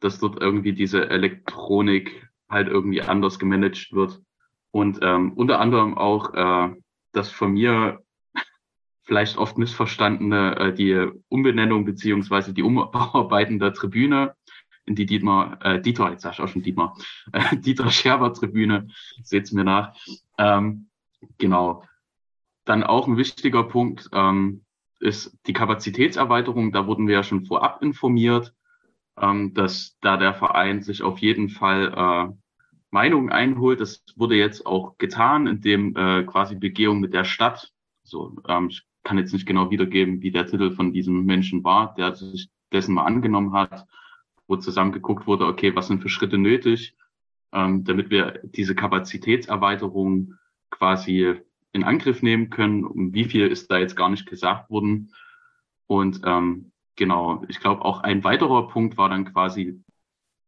dass dort irgendwie diese Elektronik halt irgendwie anders gemanagt wird. Und ähm, unter anderem auch äh, das von mir *laughs* vielleicht oft missverstandene, äh, die Umbenennung beziehungsweise die Umarbeiten der Tribüne in die Dietmar, äh, Dieter, jetzt sag ich auch schon Dietmar, *laughs* äh, Dieter Scherber Tribüne, seht's mir nach. Ähm, genau. Dann auch ein wichtiger Punkt ähm, ist die Kapazitätserweiterung. Da wurden wir ja schon vorab informiert, ähm, dass da der Verein sich auf jeden Fall äh, Meinungen einholt. Das wurde jetzt auch getan, indem äh, quasi Begehung mit der Stadt, so ähm, ich kann jetzt nicht genau wiedergeben, wie der Titel von diesem Menschen war, der sich dessen mal angenommen hat, wo zusammen geguckt wurde, okay, was sind für Schritte nötig, ähm, damit wir diese Kapazitätserweiterung quasi in Angriff nehmen können. Um wie viel ist da jetzt gar nicht gesagt worden. Und ähm, genau, ich glaube auch ein weiterer Punkt war dann quasi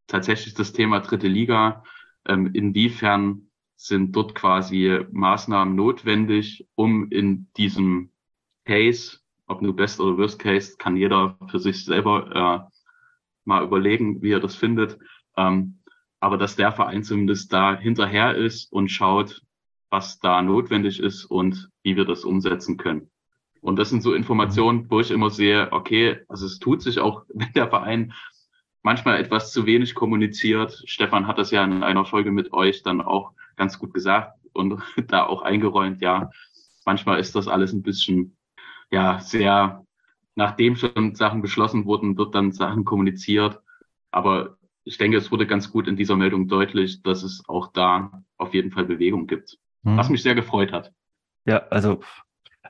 tatsächlich das Thema dritte Liga. Ähm, inwiefern sind dort quasi Maßnahmen notwendig, um in diesem Case, ob nur Best oder Worst Case, kann jeder für sich selber äh, mal überlegen, wie er das findet. Ähm, aber dass der Verein zumindest da hinterher ist und schaut, was da notwendig ist und wie wir das umsetzen können. Und das sind so Informationen, wo ich immer sehe, okay, also es tut sich auch, *laughs* wenn der Verein manchmal etwas zu wenig kommuniziert. Stefan hat das ja in einer Folge mit euch dann auch ganz gut gesagt und *laughs* da auch eingeräumt, ja, manchmal ist das alles ein bisschen, ja, sehr nachdem schon Sachen beschlossen wurden, wird dann Sachen kommuniziert. Aber ich denke, es wurde ganz gut in dieser Meldung deutlich, dass es auch da auf jeden Fall Bewegung gibt. Hm. Was mich sehr gefreut hat. Ja, also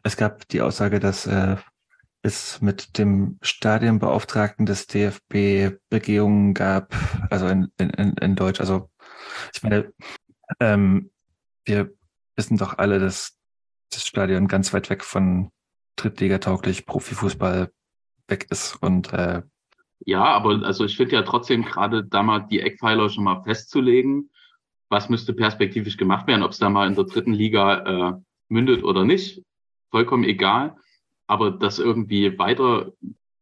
es gab die Aussage, dass äh, es mit dem Stadionbeauftragten des DFB Begehungen gab, also in, in, in Deutsch. Also ich meine, ähm, wir wissen doch alle, dass das Stadion ganz weit weg von Drittliga-tauglich Profifußball weg ist und äh, Ja, aber also ich finde ja trotzdem gerade da mal die Eckpfeiler schon mal festzulegen, was müsste perspektivisch gemacht werden, ob es da mal in der dritten Liga äh, mündet oder nicht, vollkommen egal. Aber dass irgendwie weiter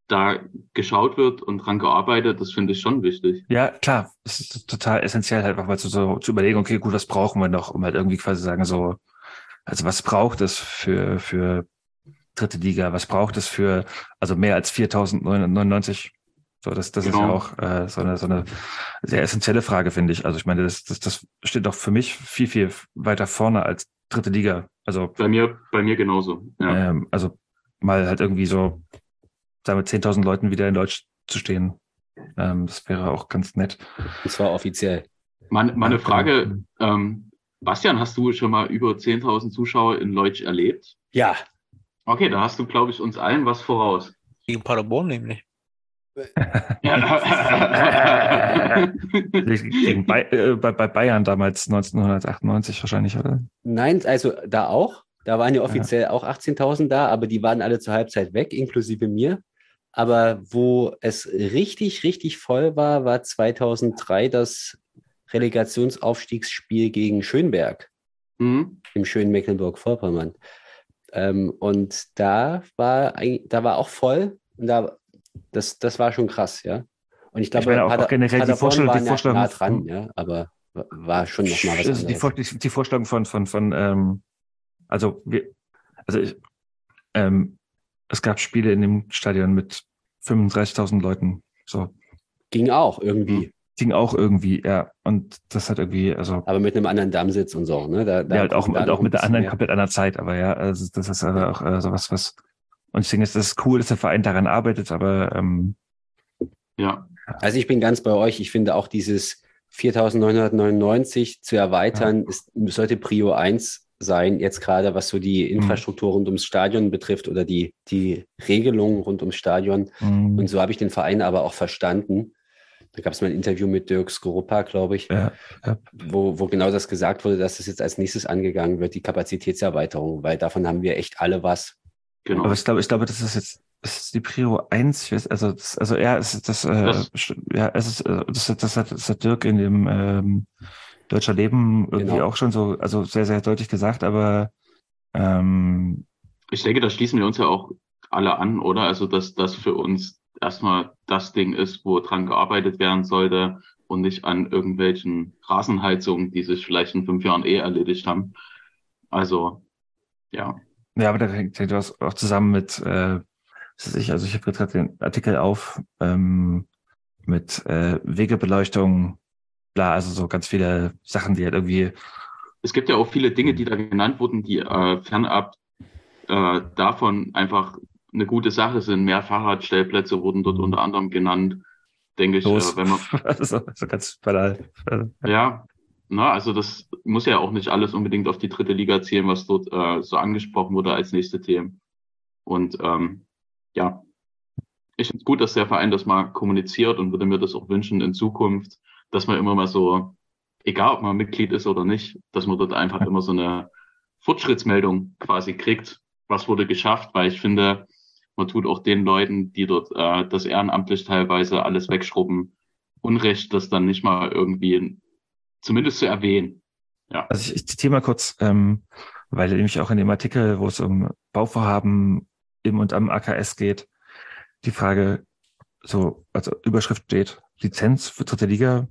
da geschaut wird und dran gearbeitet, das finde ich schon wichtig. Ja, klar, es ist total essentiell, halt einfach mal zu, so, zu überlegen, okay, gut, was brauchen wir noch, um halt irgendwie quasi sagen, so, also was braucht es für, für dritte Liga, was braucht es für, also mehr als 4.999? So, das, das ist ja Genau. auch äh, so, eine, so eine sehr essentielle Frage, finde ich. Also ich meine, das, das, das steht doch für mich viel, viel weiter vorne als dritte Liga. Also, Bei mir, bei mir genauso. Ja. ähm, also mal halt irgendwie so, da mit 10.000 Leuten wieder in Deutsch zu stehen, ähm, das wäre auch ganz nett. Und zwar offiziell. Mal, mal eine Ja, Frage, genau. ähm, Bastian, hast du schon mal über 10.000 Zuschauer in Leutsch erlebt? Ja, Okay, da hast du, glaube ich, uns allen was voraus. Gegen Paderborn nämlich. Ja. *laughs* *laughs* Gegen Bay äh, bei, bei Bayern damals 1998 wahrscheinlich, oder? nein, also da auch. Da waren ja offiziell auch 18.000 da, aber die waren alle zur Halbzeit weg, inklusive mir. Aber wo es richtig, richtig voll war, war 2003 das Relegationsaufstiegsspiel gegen Schönberg Hm? im schönen Mecklenburg-Vorpommern. Ähm, und da war, da war auch voll. Und da, das, das war schon krass, ja. Und ich glaube, meine auch- auch generell die Vorstellung- die Vorstellung nah dran, ja, aber war schon noch mal was die, anderes. Die, die Vorstellung von, von, von ähm, also wir, also ich, ähm, es gab Spiele in dem Stadion mit 35.000 Leuten. So, Ging auch irgendwie, ging auch irgendwie, ja. Und das hat irgendwie, also, aber mit einem anderen Dammsitz und so, ne? Da, da ja, halt auch, und auch noch ein mit der anderen mehr. komplett anderen Zeit, aber ja, also das ist aber auch äh, sowas, was, und ich denke, es ist cool, dass der Verein daran arbeitet, aber ähm, Ja, Also ich bin ganz bei euch. Ich finde auch dieses 4.999 zu erweitern, ist, sollte Prio 1 sein, jetzt gerade was so die Mhm. Infrastruktur rund ums Stadion betrifft oder die, die Regelungen rund ums Stadion. mh, Und so habe ich den Verein aber auch verstanden. Da gab es mal ein Interview mit Dirk Skorupa, glaube ich, ja, ja. wo, wo genau das gesagt wurde, dass das jetzt als nächstes angegangen wird, die Kapazitätserweiterung, weil davon haben wir echt alle was. genau. Aber ich glaube, ich glaube, das ist jetzt das ist die Prio 1. Ich weiß, also, das, also ja, es ist das, äh, Das- st- ja, es ist, äh, das, hat- das, hat, das hat Dirk in dem ähm, Deutscher Leben irgendwie Genau. auch schon so, also sehr, sehr deutlich gesagt, aber ähm, Ich denke, da schließen wir uns ja auch alle an, oder? Also, dass das für uns erstmal das Ding ist, wo dran gearbeitet werden sollte und nicht an irgendwelchen Rasenheizungen, die sich vielleicht in fünf Jahren eh erledigt haben. Also, ja. ja, aber da hängt hängt das auch zusammen mit, äh, was weiß ich, also ich habe gerade den Artikel auf ähm, mit äh, Wegebeleuchtung, bla, also so ganz viele Sachen, die halt irgendwie Es gibt ja auch viele Dinge, die da genannt wurden, die äh, fernab äh, davon einfach eine gute Sache sind. Mehr Fahrradstellplätze wurden dort unter anderem genannt, denke ich, los, äh, wenn man *laughs* also, so ganz banal. Also, *laughs* Ja, na, also das muss ja auch nicht alles unbedingt auf die dritte Liga zählen, was dort äh, so angesprochen wurde als nächste Themen. Und ähm, ja, ich finde es gut, dass der Verein das mal kommuniziert und würde mir das auch wünschen in Zukunft, dass man immer mal so, egal ob man Mitglied ist oder nicht, dass man dort einfach immer so eine Fortschrittsmeldung quasi kriegt, was wurde geschafft, weil ich finde, man tut auch den Leuten, die dort äh, das ehrenamtlich teilweise alles wegschrubben, Unrecht, das dann nicht mal irgendwie zumindest zu erwähnen. Also ich, ich zitiere mal kurz, ähm, weil nämlich auch in dem Artikel, wo es um Bauvorhaben im und am AKS geht, die Frage so, also Überschrift steht, Lizenz für dritte Liga.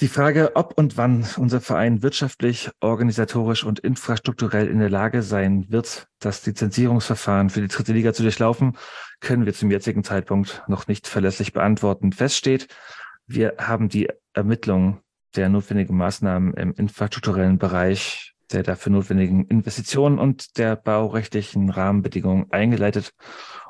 Die Frage, ob und wann unser Verein wirtschaftlich, organisatorisch und infrastrukturell in der Lage sein wird, das Lizenzierungsverfahren für die dritte Liga zu durchlaufen, können wir zum jetzigen Zeitpunkt noch nicht verlässlich beantworten. Feststeht, wir haben die Ermittlung der notwendigen Maßnahmen im infrastrukturellen Bereich, der dafür notwendigen Investitionen und der baurechtlichen Rahmenbedingungen eingeleitet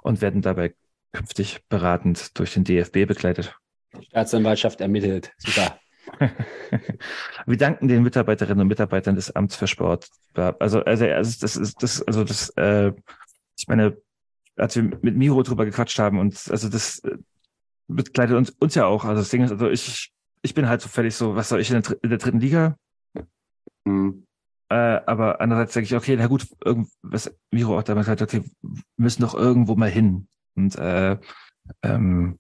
und werden dabei künftig beratend durch den DFB begleitet. Staatsanwaltschaft ermittelt. Super. *laughs* Wir danken den Mitarbeiterinnen und Mitarbeitern des Amts für Sport. Also, also, das ist, das, also das, äh, ich meine, als wir mit Miro drüber gequatscht haben und also das äh, begleitet uns, uns ja auch. Also das Ding ist, also ich, ich bin halt so fertig so, was soll ich in der, in der dritten Liga? Mhm. Äh, aber andererseits denke ich, okay, na gut, was Miro auch damals gesagt hat, okay, wir müssen doch irgendwo mal hin. Und äh, ähm,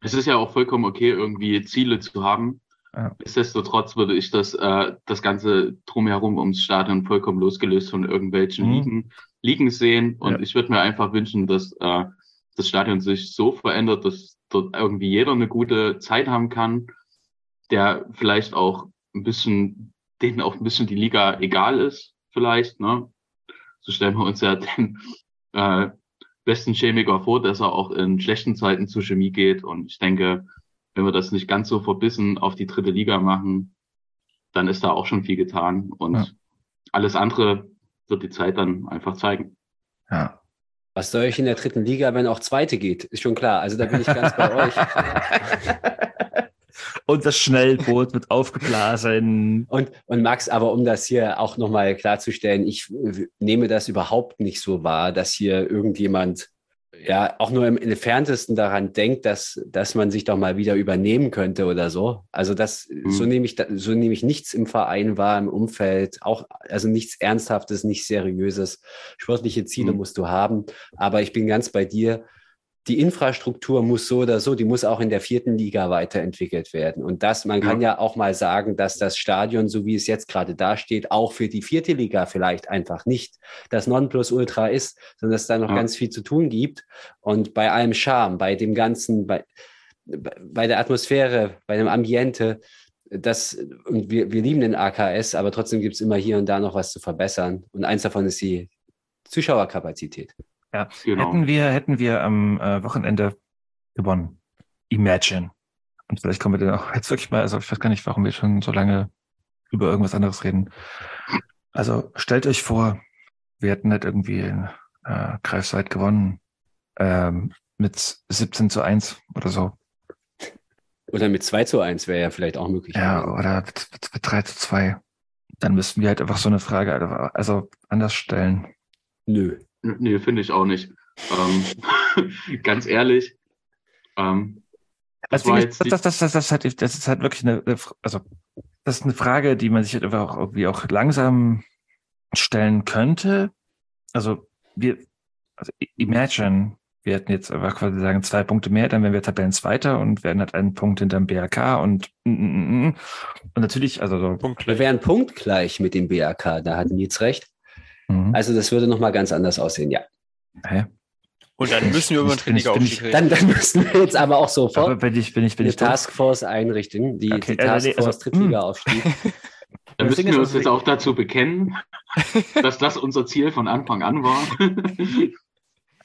Es ist ja auch vollkommen okay, irgendwie Ziele zu haben. Ja. Nichtsdestotrotz würde ich das, äh, das Ganze drumherum ums Stadion vollkommen losgelöst von irgendwelchen Mhm. Ligen, Ligen sehen. Und Ja. ich würde mir einfach wünschen, dass äh, das Stadion sich so verändert, dass dort irgendwie jeder eine gute Zeit haben kann, der vielleicht auch ein bisschen, denen auch ein bisschen die Liga egal ist, vielleicht, ne? So stellen wir uns ja *laughs* den äh, besten Chemiker vor, dass er auch in schlechten Zeiten zur Chemie geht. Und ich denke, wenn wir das nicht ganz so verbissen auf die dritte Liga machen, dann ist da auch schon viel getan. Und Ja. alles andere wird die Zeit dann einfach zeigen. ja. Was soll ich in der dritten Liga, wenn auch zweite geht? Ist schon klar. Also da bin ich ganz bei euch. *laughs* Und das Schnellboot wird aufgeblasen. Und, und Max, aber um das hier auch nochmal klarzustellen, ich nehme das überhaupt nicht so wahr, dass hier irgendjemand ja auch nur im entferntesten daran denkt, dass, dass man sich doch mal wieder übernehmen könnte oder so. Also das, so nehme ich, so nehme ich nichts im Verein wahr, im Umfeld, auch, also nichts Ernsthaftes, nichts Seriöses. Sportliche Ziele Mhm. musst du haben. Aber ich bin ganz bei dir. Die Infrastruktur muss so oder so, die muss auch in der vierten Liga weiterentwickelt werden. Und das, man kann ja auch mal sagen, dass das Stadion, so wie es jetzt gerade dasteht, auch für die vierte Liga vielleicht einfach nicht das Nonplusultra ist, sondern dass es da noch Ja. ganz viel zu tun gibt. Und bei allem Charme, bei dem Ganzen, bei, bei der Atmosphäre, bei dem Ambiente, das, und wir, wir lieben den AKS, aber trotzdem gibt es immer hier und da noch was zu verbessern. Und eins davon ist die Zuschauerkapazität. Ja. Genau. Hätten wir, hätten wir am äh, Wochenende gewonnen. Imagine. Und vielleicht kommen wir dann auch *laughs* jetzt wirklich mal, also ich weiß gar nicht, warum wir schon so lange über irgendwas anderes reden. Also stellt euch vor, wir hätten halt irgendwie in äh, Greifswald gewonnen ähm, mit 17 zu 1 oder so. Oder mit 2 zu 1 wäre ja vielleicht auch möglich. Ja, oder mit, mit, mit 3 zu 2. Dann müssten wir halt einfach so eine Frage also- also anders stellen. Nö. Nee, finde ich auch nicht. Ähm, *laughs* ganz ehrlich. Ähm, das Also Ding ist, jetzt die- das, das, das, das, halt, das ist halt wirklich eine, also das ist eine Frage, die man sich halt einfach auch irgendwie auch langsam stellen könnte. Also wir, also imagine, wir hätten jetzt einfach quasi sagen zwei Punkte mehr, dann wären wir Tabellenzweiter und wären halt einen Punkt hinterm BRK und und natürlich, also so, Punkt. Wir wären punktgleich mit dem BAK, da hat Nils recht. Mhm. Also das würde nochmal ganz anders aussehen, ja. hä? Und dann müssen wir über den Drittliga-Aufstieg reden. Dann, dann müssten wir jetzt aber auch Aber sofort bin ich, bin ich, bin eine ich? Taskforce einrichten, die, Okay, die äh, Taskforce also, Drittliga-Aufstieg. *laughs* Da Das müssen wir uns jetzt auch dazu bekennen, *laughs* dass das unser Ziel von Anfang an war.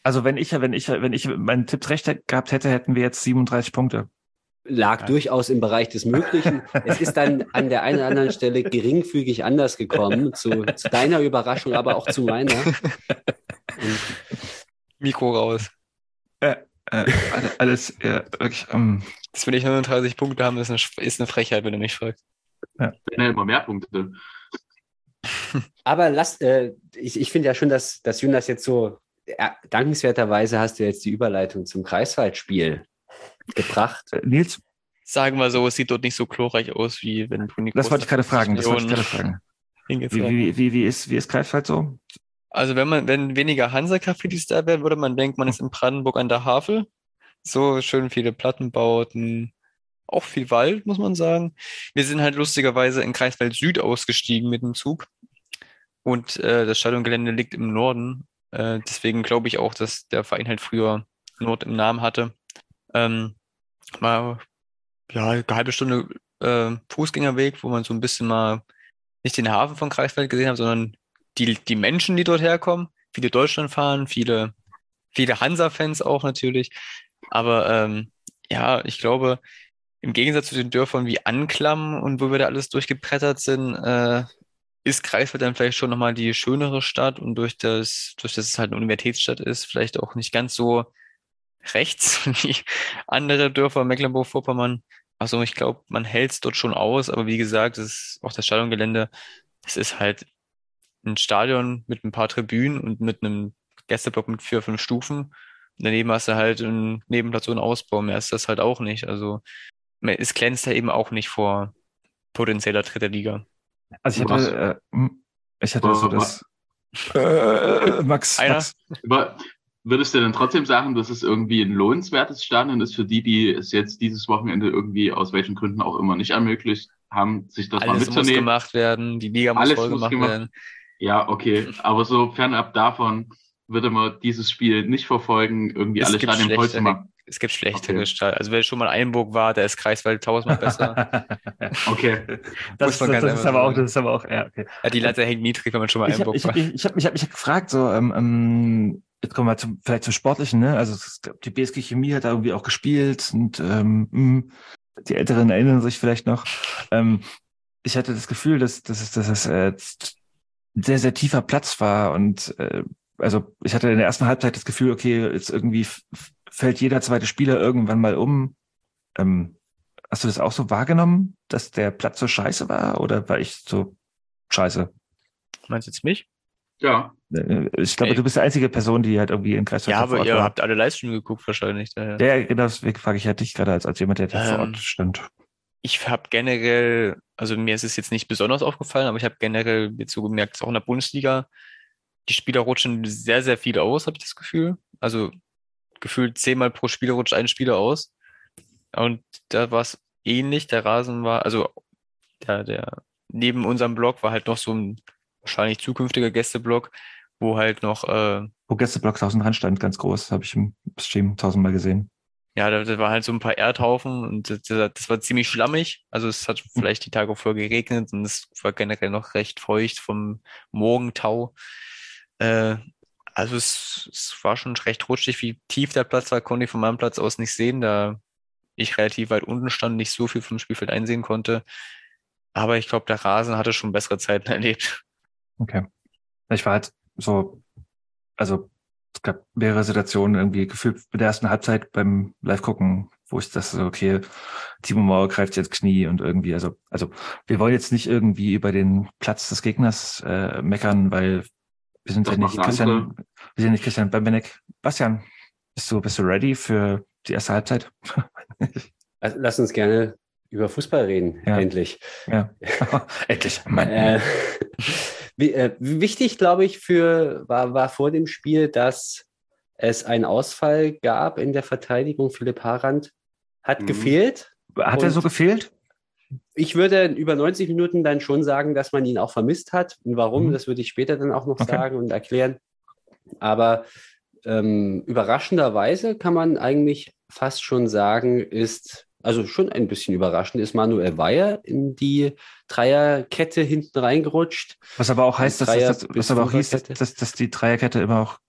Also wenn ich, wenn ich, wenn ich meinen Tipps recht gehabt hätte, hätten wir jetzt 37 Punkte. Lag durchaus im Bereich des Möglichen. Es ist dann an der einen oder anderen Stelle geringfügig anders gekommen, zu, zu deiner Überraschung, aber auch zu meiner. Und *laughs* Mikro raus. Äh, alle- alles, ja, wirklich, ähm, Dass wir nicht 39 Punkte haben, ist eine, ist eine Frechheit, wenn du mich fragst. Wenn er immer mehr Punkte. *laughs* Aber lass, äh, ich, ich finde ja schon, dass, dass Jonas jetzt so, ja, dankenswerterweise hast du jetzt die Überleitung zum Kreiswaldspiel gebracht. äh, Nils, Sagen wir so, es sieht dort nicht so chlorreich aus, wie wenn du Nico das wollte ich gerade fragen, das wollte ich gerade fragen. Wie, Wie, wie, wie, wie ist, wie ist Greifswald so? Also wenn man, wenn weniger Hansa-Cafés da wären, würde man denken, man ist in Brandenburg an der Havel. So schön viele Plattenbauten, auch viel Wald, muss man sagen. Wir sind halt lustigerweise in Kreiswald Süd ausgestiegen mit dem Zug. Und äh, das Stadiongelände liegt im Norden. Äh, deswegen glaube ich auch, dass der Verein halt früher Nord im Namen hatte. Ähm, mal, ja, eine halbe Stunde äh, Fußgängerweg, wo man so ein bisschen mal nicht den Hafen von Greifswald gesehen hat, sondern die, die Menschen, die dort herkommen. Viele Deutschland fahren, viele, viele Hansa-Fans auch natürlich. Aber ähm, ja, ich glaube, im Gegensatz zu den Dörfern wie Anklam und wo wir da alles durchgebrettert sind, äh, ist Greifswald dann vielleicht schon nochmal die schönere Stadt und durch das, durch das es halt eine Universitätsstadt ist, vielleicht auch nicht ganz so rechts, *laughs* wie andere Dörfer Mecklenburg-Vorpommern. Also ich glaube, man hält es dort schon aus, aber wie gesagt, das ist auch das Stadiongelände, es ist halt ein Stadion mit ein paar Tribünen und mit einem Gästeblock mit vier, fünf Stufen. daneben hast du halt einen Nebenplatz und einen Ausbau. Mehr ist das halt auch nicht. Also es glänzt ja eben auch nicht vor potenzieller dritter Liga. Also ich hatte, äh, ich hatte so das. *laughs* Äh, Max, Max. Würdest du denn trotzdem sagen, dass es irgendwie ein lohnenswertes Stadion ist für die, die es jetzt dieses Wochenende irgendwie aus welchen Gründen auch immer nicht ermöglicht haben, sich das Alles mal mitzunehmen? muss gemacht werden, die Liga muss Alles voll muss gemacht, gemacht werden. Ja, okay. Aber so fernab davon würde man dieses Spiel nicht verfolgen, irgendwie Es alle Stadien voll zu machen. es gibt schlechtere Okay. Stadien. Also wer schon mal in Einburg war, der ist Kreiswald tausendmal besser. *laughs* Okay. das, das, das ist aber auch, das ist aber auch, ja, okay. ja, die Latte hängt niedrig, wenn man schon mal in Ich habe Einburg ich hab, war. mich- ich hab, mich- hab mich gefragt, so, ähm, ähm, jetzt kommen wir zum, vielleicht zum Sportlichen, ne? Also es die BSG Chemie hat da irgendwie auch gespielt und ähm, mh, die Älteren erinnern sich vielleicht noch. Ähm, ich hatte das Gefühl, dass, dass es, dass es äh, sehr, sehr tiefer Platz war und äh, also ich hatte in der ersten Halbzeit das Gefühl, okay, jetzt irgendwie fällt jeder zweite Spieler irgendwann mal um. Ähm, hast du das auch so wahrgenommen, dass der Platz so scheiße war oder war ich so scheiße? Meinst du jetzt mich? Ja. Äh, Ich glaube, Ey. du bist die einzige Person, die halt irgendwie in Kreiswald Ja, vor aber Ort ihr war. habt alle Livestream geguckt wahrscheinlich. Daher. Ja, ja, genau, deswegen frage ich ja dich gerade als, als jemand, der da vor Ähm, Ort stand. ich habe generell, also mir ist es jetzt nicht besonders aufgefallen, aber ich habe generell jetzt so gemerkt, dass auch in der Bundesliga, die Spieler rutschen sehr, sehr viel aus, habe ich das Gefühl. Also gefühlt zehnmal pro Spieler rutscht ein Spieler aus. Und da war es ähnlich. Der Rasen war, also der, der neben unserem Block war halt noch so ein wahrscheinlich zukünftiger Gästeblock, wo halt noch äh, Wo Gästeblock dran stand, ganz groß, habe ich im Stream tausendmal gesehen. Ja, da, da war halt so ein paar Erdhaufen und das, das das war ziemlich schlammig. Also es hat vielleicht die Tage vorher geregnet und es war generell noch recht feucht vom Morgentau. Äh, also es, es war schon recht rutschig. Wie tief der Platz war, konnte ich von meinem Platz aus nicht sehen, da ich relativ weit unten stand, nicht so viel vom Spielfeld einsehen konnte. Aber ich glaube, der Rasen hatte schon bessere Zeiten *laughs* erlebt. Okay. Ich war halt so, also es gab mehrere Situationen irgendwie gefühlt mit der ersten Halbzeit beim Live-Gucken, wo ich das so, okay, Timo Mauer greift jetzt Knie und irgendwie, also, also wir wollen jetzt nicht irgendwie über den Platz des Gegners äh, meckern, weil wir sind Das ja nicht Christian, andere. wir sind nicht Christian Bembenek. Bastian, bist du, bist du ready für die erste Halbzeit? Lass uns gerne über Fußball reden, Ja. endlich. ja. *laughs* *laughs* Endlich. Mann. Äh, *laughs* wichtig, glaube ich, für war, war vor dem Spiel, dass es einen Ausfall gab in der Verteidigung. Philipp Harand hat Mhm. gefehlt. Hat er so gefehlt? Ich würde über 90 Minuten dann schon sagen, dass man ihn auch vermisst hat. Und warum, Mhm. das würde ich später dann auch noch Okay. sagen und erklären. Aber ähm, überraschenderweise kann man eigentlich fast schon sagen, ist, also schon ein bisschen überraschend, ist Manuel Weyer in die Dreierkette hinten reingerutscht. Was aber auch heißt, dass, dass, was aber auch hieß, dass, dass, dass die Dreierkette immer auch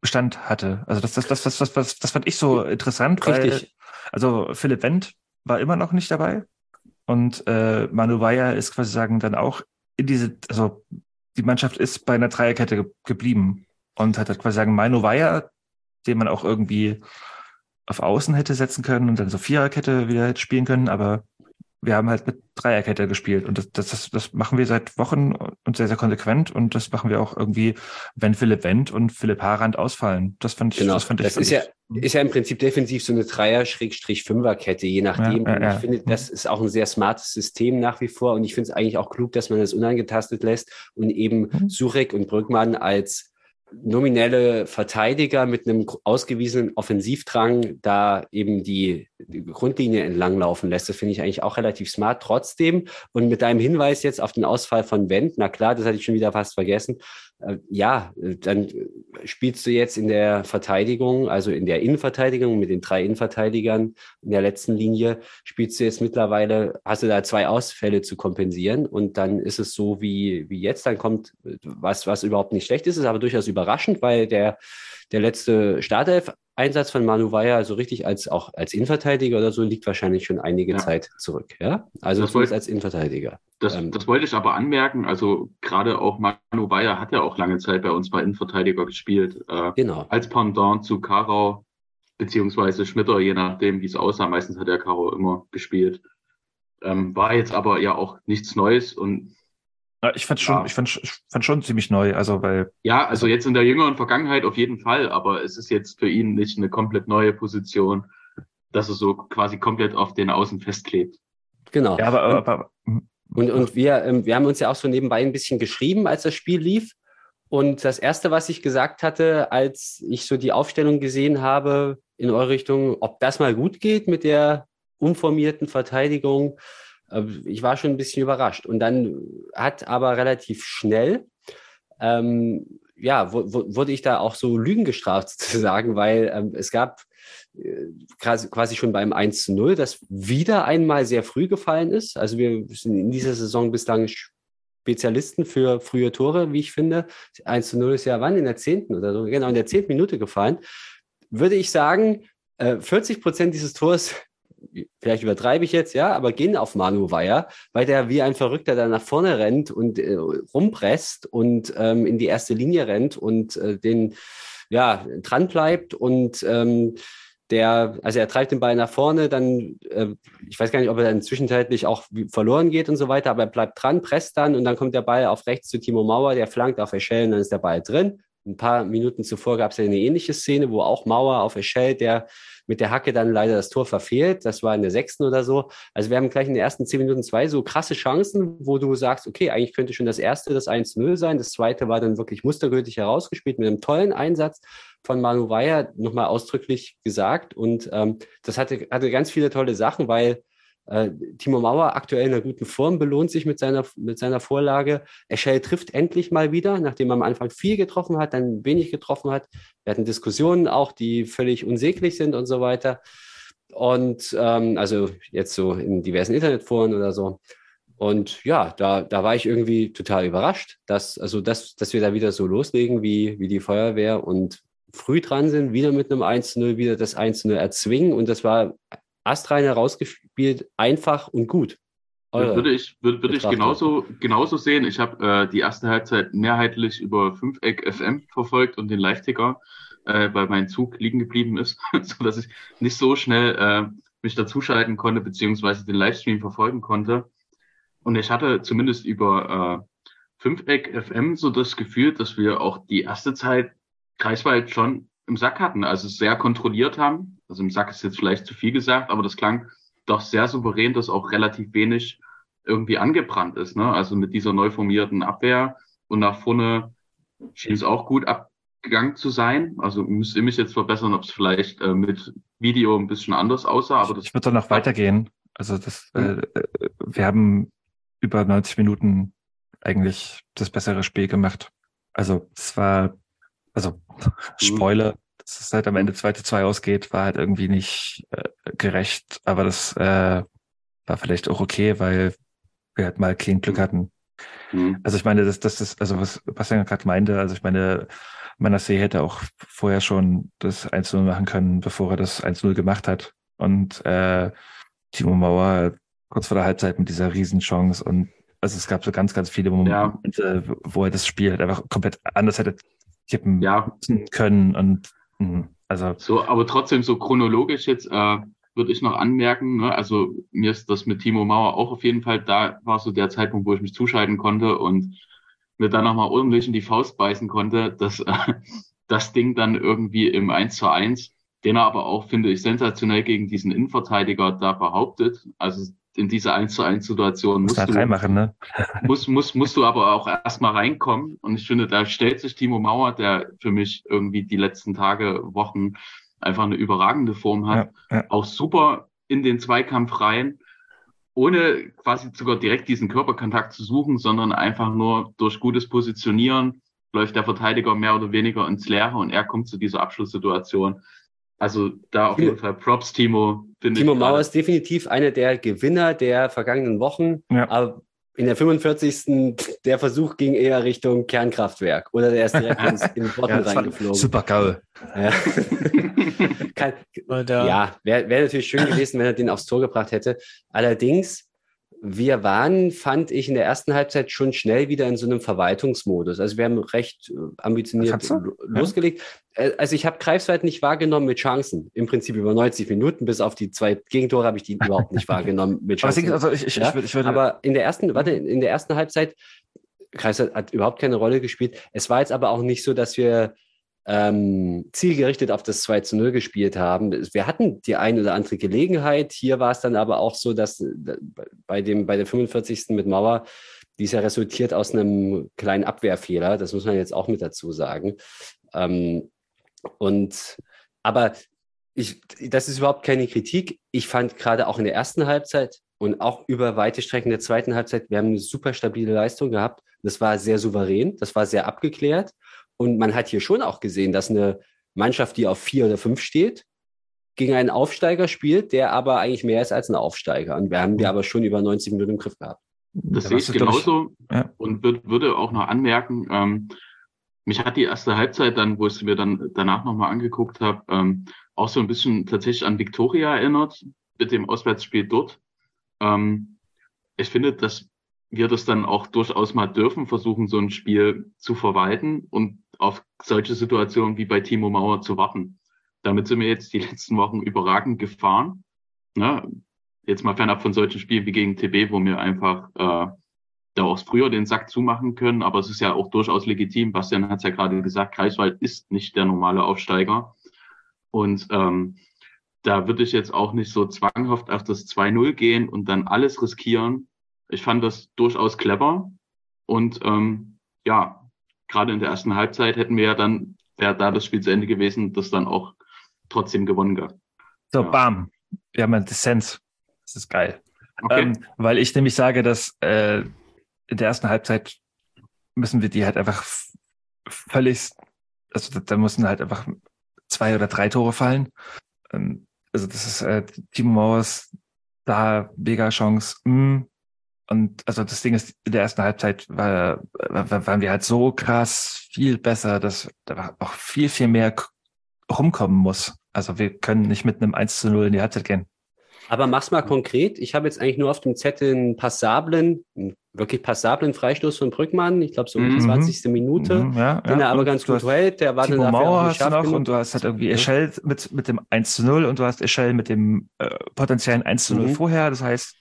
Bestand hatte. Also das, das, das, das, das, das, das fand ich so interessant, weil Richtig. also Philipp Wendt war immer noch nicht dabei und äh, Manu Weyer ist quasi sagen dann auch in diese, also die Mannschaft ist bei einer Dreierkette ge geblieben und hat halt quasi sagen Manu Weyer, den man auch irgendwie auf Außen hätte setzen können und dann so Viererkette wieder hätte spielen können, aber wir haben halt mit Dreierkette gespielt und das, das, das, das machen wir seit Wochen und sehr, sehr konsequent und das machen wir auch irgendwie, wenn Philipp Wendt und Philipp Harand ausfallen. Das fand ich, Genau. das fand ich, Das ist ja, ich, ist ja im Prinzip defensiv so eine Dreier-Fünfer-Kette, je nachdem. Ja, ja, Und ja. ich finde, das ist auch ein sehr smartes System nach wie vor. Und ich finde es eigentlich auch klug, dass man das unangetastet lässt und eben Mhm. Surek und Brückmann als nominelle Verteidiger mit einem ausgewiesenen Offensivdrang da eben die, die Grundlinie entlanglaufen lässt. Das finde ich eigentlich auch relativ smart trotzdem. Und mit deinem Hinweis jetzt auf den Ausfall von Wendt, na klar, das hatte ich schon wieder fast vergessen. Äh, ja, äh, dann äh, spielst du jetzt in der Verteidigung, also in der Innenverteidigung mit den drei Innenverteidigern in der letzten Linie, spielst du jetzt mittlerweile, hast du da zwei Ausfälle zu kompensieren und dann ist es so wie, wie jetzt, dann kommt was, was überhaupt nicht schlecht ist, ist aber durchaus überraschend, weil der, der letzte Startelf-Einsatz von Manu Weyer, also richtig als auch als Innenverteidiger oder so, liegt wahrscheinlich schon einige Ja. Zeit zurück. Ja, also Das zumindest wollte- als Innenverteidiger. Das, Ähm, das wollte ich aber anmerken. Also gerade auch Manu Bayer hat ja auch lange Zeit bei uns bei Innenverteidiger gespielt. Äh, Genau. als Pendant zu Karau beziehungsweise Schmitter, je nachdem, wie es aussah. Meistens hat der Karo immer gespielt. Ähm, war jetzt aber ja auch nichts Neues und Ich fand schon, Ja. ich fand, ich fand schon ziemlich neu, also weil ja, also jetzt in der jüngeren Vergangenheit auf jeden Fall, aber es ist jetzt für ihn nicht eine komplett neue Position, dass er so quasi komplett auf den Außen festklebt. Genau. ja, aber, aber, aber Und, und wir, ähm, wir haben uns ja auch so nebenbei ein bisschen geschrieben, als das Spiel lief. Und das Erste, was ich gesagt hatte, als ich so die Aufstellung gesehen habe in eure Richtung, ob das mal gut geht mit der umformierten Verteidigung, äh, ich war schon ein bisschen überrascht. Und dann hat aber relativ schnell, ähm, ja, wu- wu- wurde ich da auch so Lügen gestraft *laughs* sozusagen, weil ähm, es gab äh, quasi schon beim 1 zu 0, das wieder einmal sehr früh gefallen ist. Also wir sind in dieser Saison bislang Spezialisten für frühe Tore, wie ich finde. 1 zu 0 ist ja wann? In der zehnten oder so, genau, in der zehnten Minute gefallen. Würde ich sagen, äh, 40 Prozent dieses Tors, vielleicht übertreibe ich jetzt, ja, aber gehen auf Manu Weyer, weil der wie ein Verrückter da nach vorne rennt und äh, rumpresst und ähm, in die erste Linie rennt und äh, den, ja, dran bleibt und ähm, der, also er treibt den Ball nach vorne, dann, äh, ich weiß gar nicht, ob er dann zwischenzeitlich auch verloren geht und so weiter, aber er bleibt dran, presst dann und dann kommt der Ball auf rechts zu Timo Mauer, der flankt auf Eschel und dann ist der Ball drin. Ein paar Minuten zuvor gab es ja eine ähnliche Szene, wo auch Mauer auf Eschel, der mit der Hacke dann leider das Tor verfehlt. Das war in der sechsten oder so. Also wir haben gleich in den ersten zehn Minuten zwei so krasse Chancen, wo du sagst, okay, eigentlich könnte schon das erste das 1-0 sein. Das zweite war dann wirklich mustergültig herausgespielt mit einem tollen Einsatz von Manu Weyer nochmal ausdrücklich gesagt. Und ähm, das hatte, hatte ganz viele tolle Sachen, weil äh, Timo Mauer aktuell in einer guten Form belohnt sich mit seiner, mit seiner Vorlage. Eschel trifft endlich mal wieder, nachdem er am Anfang viel getroffen hat, dann wenig getroffen hat. Wir hatten Diskussionen auch, die völlig unsäglich sind und so weiter. Und ähm, also jetzt so in diversen Internetforen oder so. Und ja, da, da war ich irgendwie total überrascht, dass, also dass, dass wir da wieder so loslegen wie, wie die Feuerwehr und früh dran sind, wieder mit einem 1-0, wieder das 1-0 erzwingen. Und das war astrein herausgespielt, einfach und gut. Eure Würde ich, würde, würde ich genauso, genauso sehen. Ich habe äh, die erste Halbzeit mehrheitlich über Fünfeck FM verfolgt und den Live-Ticker, äh, weil mein Zug liegen geblieben ist, *laughs* so dass ich nicht so schnell äh, mich dazuschalten konnte, beziehungsweise den Livestream verfolgen konnte. Und ich hatte zumindest über äh, Fünfeck FM so das Gefühl, dass wir auch die erste Zeit Kreiswald schon im Sack hatten, also sehr kontrolliert haben. Also im Sack ist jetzt vielleicht zu viel gesagt, aber das klang doch sehr souverän, dass auch relativ wenig irgendwie angebrannt ist. Ne? Also mit dieser neu formierten Abwehr und nach vorne schien es auch gut abgegangen zu sein. Also müsste ich mich jetzt verbessern, ob es vielleicht äh, mit Video ein bisschen anders aussah, aber das ich würde doch noch weitergehen. Also das, äh, äh, wir haben über 90 Minuten eigentlich das bessere Spiel gemacht. Also es war, also *laughs* Spoiler, dass es halt am Ende 2 zu 2 ausgeht, war halt irgendwie nicht äh, gerecht, aber das äh, war vielleicht auch okay, weil wir halt mal kein Glück hatten. Hm. Also ich meine, das, das ist, also was Bastian gerade meinte, also ich meine, Manasseh hätte auch vorher schon das 1-0 machen können, bevor er das 1-0 gemacht hat. Und äh, Timo Mauer kurz vor der Halbzeit mit dieser Riesenchance und also es gab so ganz, ganz viele Momente, wo er das Spiel halt einfach komplett anders hätte tippen Ja, können und mh, also So, aber trotzdem so chronologisch jetzt äh, würde ich noch anmerken, ne? also mir ist das mit Timo Mauer auch auf jeden Fall, da war so der Zeitpunkt, wo ich mich zuschalten konnte und mir dann nochmal ordentlich in die Faust beißen konnte, dass äh, das Ding dann irgendwie im 1 zu 1, den er aber auch, finde ich, sensationell gegen diesen Innenverteidiger da behauptet. Also in dieser 1 zu 1 Situation muss musst da du, reinmachen, ne? *laughs* muss, muss, musst du aber auch erstmal reinkommen. Und ich finde, da stellt sich Timo Mauer, der für mich irgendwie die letzten Tage, Wochen einfach eine überragende Form hat, Ja, ja. auch super in den Zweikampf rein, ohne quasi sogar direkt diesen Körperkontakt zu suchen, sondern einfach nur durch gutes Positionieren läuft der Verteidiger mehr oder weniger ins Leere und er kommt zu dieser Abschlusssituation. Also da auf jeden Fall Props, Timo. Finde Timo ich Mauer gerade. ist definitiv einer der Gewinner der vergangenen Wochen. Ja. Aber in der 45. der Versuch ging eher Richtung Kernkraftwerk oder der ist direkt ins, in den *laughs* Botten Ja, reingeflogen. super geil. Ja, *laughs* ja wäre wär natürlich schön gewesen, wenn er den aufs Tor gebracht hätte. Allerdings wir waren, fand ich, in der ersten Halbzeit schon schnell wieder in so einem Verwaltungsmodus. Also wir haben recht äh, ambitioniert losgelegt. Äh, Also ich habe Greifswald nicht wahrgenommen mit Chancen. Im Prinzip über 90 Minuten, bis auf die zwei Gegentore habe ich die überhaupt nicht *laughs* wahrgenommen mit Aber Chancen. ist, also ich, ich, Ja, ich, würde, aber in der ersten, warte, in der ersten Halbzeit, Kreiswald hat überhaupt keine Rolle gespielt. Es war jetzt aber auch nicht so, dass wir ähm, zielgerichtet auf das 2 zu 0 gespielt haben. Wir hatten die ein oder andere Gelegenheit. Hier war es dann aber auch so, dass äh, bei, dem, bei der 45. mit Mauer, die ist ja resultiert aus einem kleinen Abwehrfehler. Das muss man jetzt auch mit dazu sagen. Ähm, und aber ich, das ist überhaupt keine Kritik. Ich fand gerade auch in der ersten Halbzeit und auch über weite Strecken der zweiten Halbzeit, wir haben eine super stabile Leistung gehabt. Das war sehr souverän, das war sehr abgeklärt. Und man hat hier schon auch gesehen, dass eine Mannschaft, die auf vier oder fünf steht, gegen einen Aufsteiger spielt, der aber eigentlich mehr ist als ein Aufsteiger. Und wir haben die aber schon über 90 Minuten im Griff gehabt. Das Ja, sehe ich genauso Ja. und würd, würde auch noch anmerken, ähm, mich hat die erste Halbzeit dann, wo ich es mir dann danach nochmal angeguckt habe, ähm, auch so ein bisschen tatsächlich an Viktoria erinnert, mit dem Auswärtsspiel dort. Ähm, ich finde, dass wir das dann auch durchaus mal dürfen, versuchen, so ein Spiel zu verwalten und auf solche Situationen wie bei Timo Mauer zu warten. Damit sind wir jetzt die *laughs* letzten Wochen überragend gefahren. Ne? Jetzt mal fernab von solchen Spielen wie gegen TB, wo wir einfach äh, da auch früher den Sack zumachen können. Aber es ist ja auch durchaus legitim. Bastian hat es ja gerade gesagt, Kreiswald ist nicht der normale Aufsteiger. Und ähm, da würde ich jetzt auch nicht so zwanghaft auf das 2-0 gehen und dann alles riskieren. Ich fand das durchaus clever. Und ähm, ja, gerade in der ersten Halbzeit hätten wir ja dann, wäre da das Spiel zu Ende gewesen, das dann auch trotzdem gewonnen gehabt. So, Ja. bam. Wir haben einen Dissens. Das ist geil. Okay. Ähm, weil ich nämlich sage, dass äh, in der ersten Halbzeit müssen wir die halt einfach völlig, also da, da müssen halt einfach zwei oder drei Tore fallen. Ähm, also das ist äh, Timo Mauers da mega Chance. Mm. Und also das Ding ist, in der ersten Halbzeit war, war, waren wir halt so krass viel besser, dass da auch viel, viel mehr rumkommen muss. Also wir können nicht mit einem 1 zu 0 in die Halbzeit gehen. Aber mach's mal konkret. Ich habe jetzt eigentlich nur auf dem Zettel einen passablen, einen wirklich passablen Freistoß von Brückmann. Ich glaube, so um die Mhm. 20. Minute. Mhm, ja, Den ja. er aber ganz gut hält. Der war dann Timo Mauer hast du noch genug. und du hast halt irgendwie. Eschel mit, mit dem 1 zu 0 und du hast Eschel mit dem äh, potenziellen 1 zu 0 Mhm. vorher. Das heißt,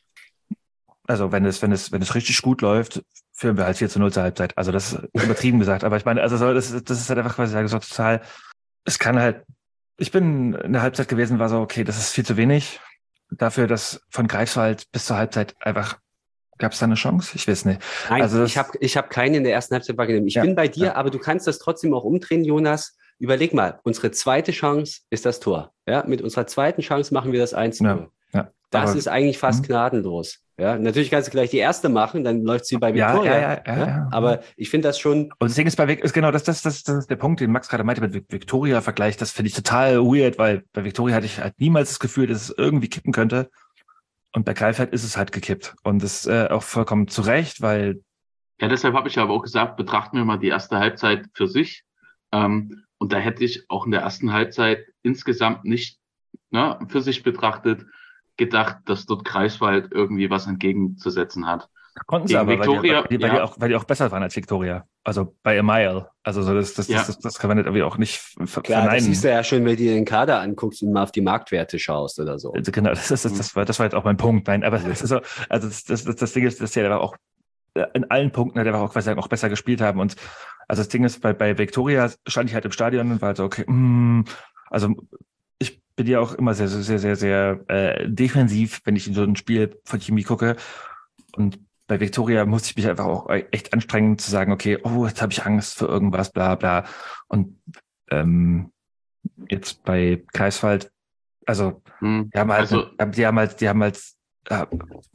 also wenn es, wenn es, wenn es richtig gut läuft, führen wir halt 4 zu 0 zur Halbzeit. Also das ist übertrieben *laughs* gesagt. Aber ich meine, also so, das, ist- das ist halt einfach quasi so total, es kann halt, ich bin in der Halbzeit gewesen, war so, okay, das ist viel zu wenig. Dafür, dass von Greifswald bis zur Halbzeit einfach, gab es da eine Chance? Ich weiß nicht. Nein, Also ich habe ich hab keinen in der ersten Halbzeit wahrgenommen. Ich Ja, bin bei dir, ja. aber du kannst das trotzdem auch umdrehen, Jonas. Überleg mal, unsere zweite Chance ist das Tor. Ja, mit unserer zweiten Chance machen wir das 1 Ja, 0 ja. Das Aber- ist eigentlich fast Mhm. gnadenlos. Ja, natürlich kannst du gleich die erste machen, dann läuft sie bei Ja, Victoria. ja, ja, ja, ja. Aber ich finde das schon, Und das Ding ist bei Vic- ist genau das, das, das, das ist der Punkt, den Max gerade meinte mit Vic- Victoria-Vergleich. Das finde ich total weird, weil bei Victoria hatte ich halt niemals das Gefühl, dass es irgendwie kippen könnte. Und bei Greifheit ist es halt gekippt. Und das äh, auch vollkommen zu Recht, weil Ja, deshalb habe ich aber auch gesagt, betrachten wir mal die erste Halbzeit für sich. Ähm, und da hätte ich auch in der ersten Halbzeit insgesamt nicht ne, für sich betrachtet gedacht, dass dort Kreiswald irgendwie was entgegenzusetzen hat. konnten sie Gegen aber, weil, Victoria, die, weil, die, weil, die ja. auch, weil die auch besser waren als Victoria. Also bei a Mile. Also so das, das, Ja. das, das, das kann man nicht irgendwie auch nicht ver klar, das verneinen. siehst du ja schon, wenn du dir den Kader anguckst und mal auf die Marktwerte schaust oder so. Also Genau, das, ist, das, das, war, das war jetzt auch mein Punkt. Nein, aber das, ist so, also das, das, das, Ding ist, dass die aber auch äh, in allen Punkten der auch quasi auch besser gespielt haben. Und also das Ding ist, bei, bei Victoria stand ich halt im Stadion und war halt so, okay, mm, also bin ja auch immer sehr, sehr, sehr, sehr, sehr äh, defensiv, wenn ich in so ein Spiel von Chemie gucke. Und bei Victoria musste ich mich einfach auch echt anstrengen zu sagen, okay, oh, jetzt habe ich Angst für irgendwas, bla bla. Und ähm, jetzt bei Kreiswald, also Hm. die haben halt, Also- die haben halt, die haben halt, äh,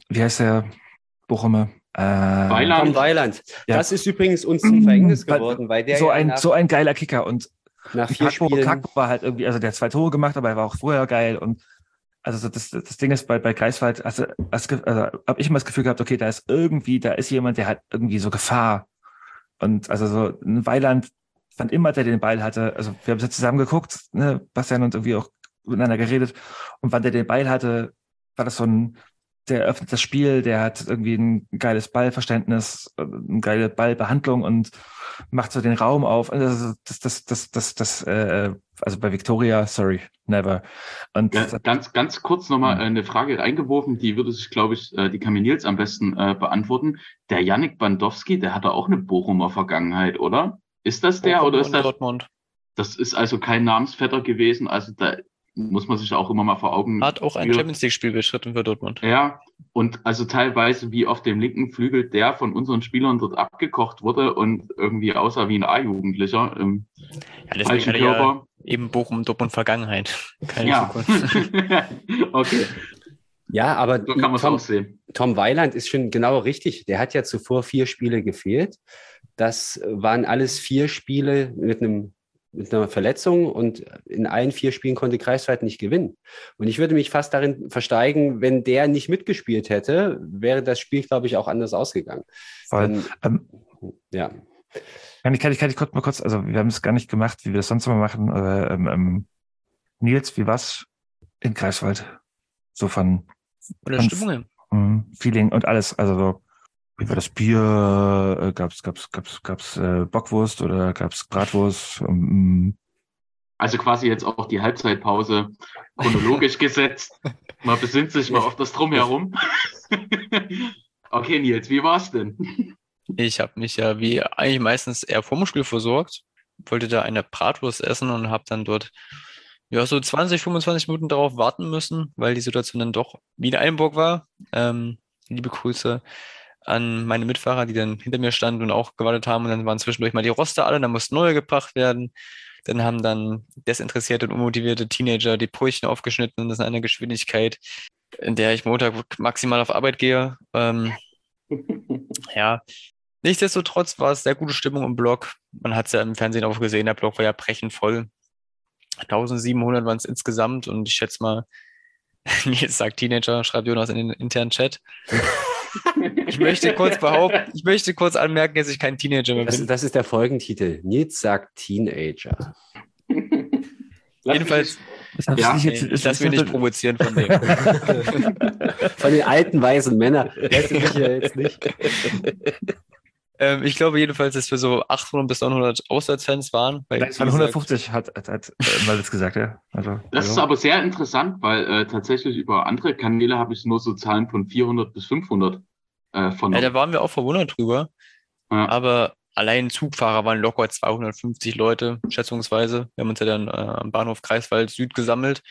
wie heißt der Bochumer? Äh, Weiland. Weiland. Ja. Das ist übrigens uns zum Verhängnis geworden, weil der so ein, so ein geiler Kicker und nach vier Kakpo, Spielen. Kakpo war halt irgendwie, also der hat zwei Tore gemacht, aber er war auch vorher geil und also so das, das Ding ist bei, bei Greifswald, also, also, also habe ich immer das Gefühl gehabt, okay, da ist irgendwie, da ist jemand, der hat irgendwie so Gefahr. Und also so ein Weiland fand immer, der den Ball hatte, also wir haben jetzt zusammen geguckt, ne, Bastian und irgendwie auch miteinander geredet und wann der den Ball hatte, war das so ein, der öffnet das Spiel, der hat irgendwie ein geiles Ballverständnis, äh, eine geile Ballbehandlung und macht so den Raum auf. Also das, das, das, das, das, äh, also bei Victoria, sorry, never. Und Ja, ganz, ganz kurz nochmal Hm. eine Frage reingeworfen, die würde sich, glaube ich, äh, die kann mir Nils am besten äh, beantworten. Der Yannick Bandowski, der hatte auch eine Bochumer Vergangenheit, oder? Ist das der Bochum oder ist das? Dortmund. Das ist also kein Namensvetter gewesen, also da muss man sich auch immer mal vor Augen Hat auch ein. Champions League-Spiel beschritten für Dortmund. Ja, und also teilweise wie auf dem linken Flügel der von unseren Spielern dort abgekocht wurde und irgendwie aussah wie ein A-Jugendlicher im Ja, deswegen falschen hat er ja Körper. eben Bochum, Dortmund Vergangenheit. *laughs* Keine Ja. Zukunft. *laughs* okay, Ja, aber so kann man es Tom, auch sehen. Tom Weiland ist schon genau richtig. Der hat ja zuvor vier Spiele gefehlt. Das waren alles vier Spiele mit einem mit einer Verletzung und in allen vier Spielen konnte Greifswald nicht gewinnen. Und ich würde mich fast darin versteigen, wenn der nicht mitgespielt hätte, wäre das Spiel, glaube ich, auch anders ausgegangen. voll. Dann, Ähm, ja, Kann ich, kann ich, kann ich kurz mal kurz, also wir haben es gar nicht gemacht, wie wir das sonst immer machen. Äh, ähm, ähm, Nils, wie war's in Greifswald? So von Von der Stimmung her. mm, Feeling und alles. Also so, wie war das Bier? Äh, gab's, gab's, gab's, gab's äh, Bockwurst oder gab's Bratwurst? Ähm, Also quasi jetzt auch die Halbzeitpause chronologisch *laughs* gesetzt. Man besinnt sich mal auf das Drumherum. *laughs* okay, Nils, wie war's denn? Ich habe mich ja wie eigentlich meistens eher vorm Spiel versorgt, wollte da eine Bratwurst essen und habe dann dort ja so 20, 25 Minuten darauf warten müssen, weil die Situation dann doch wie in Eilenburg war. Ähm, liebe Grüße an meine Mitfahrer, die dann hinter mir standen und auch gewartet haben und dann waren zwischendurch mal die Roster alle, dann mussten neue gebracht werden. Dann haben dann desinteressierte und unmotivierte Teenager die Brötchen aufgeschnitten und das in einer Geschwindigkeit, in der ich Montag maximal auf Arbeit gehe. Ähm, *laughs* ja, nichtsdestotrotz war es sehr gute Stimmung im Blog. Man hat es ja im Fernsehen auch gesehen, der Blog war ja brechend voll. 1700 waren es insgesamt und ich schätze mal, *laughs* Nils sagt Teenager, schreibt Jonas in den internen Chat. *laughs* Ich möchte kurz behaupten, ich möchte kurz anmerken, dass ich kein Teenager mehr das, bin. das ist der Folgentitel. Nils sagt Teenager. Lass Jedenfalls, das Ja, jetzt, ich lasse mich nicht provozieren von dem. Von den alten weisen Männern. Lässt du mich ja jetzt nicht. Ähm, ich glaube jedenfalls, dass wir so 800 bis 900 Auswärtsfans waren. Weil, Nein, es waren wie gesagt, 150, hat, hat, hat äh, mal das gesagt, ja. Also, Das ist also, aber sehr interessant, weil äh, tatsächlich über andere Kanäle habe ich nur so Zahlen von 400 bis 500 äh, Ja, vernommen. da waren wir auch verwundert drüber. Ja. Aber allein Zugfahrer waren locker 250 Leute, schätzungsweise. Wir haben uns ja dann äh, am Bahnhof Kreiswald Süd gesammelt.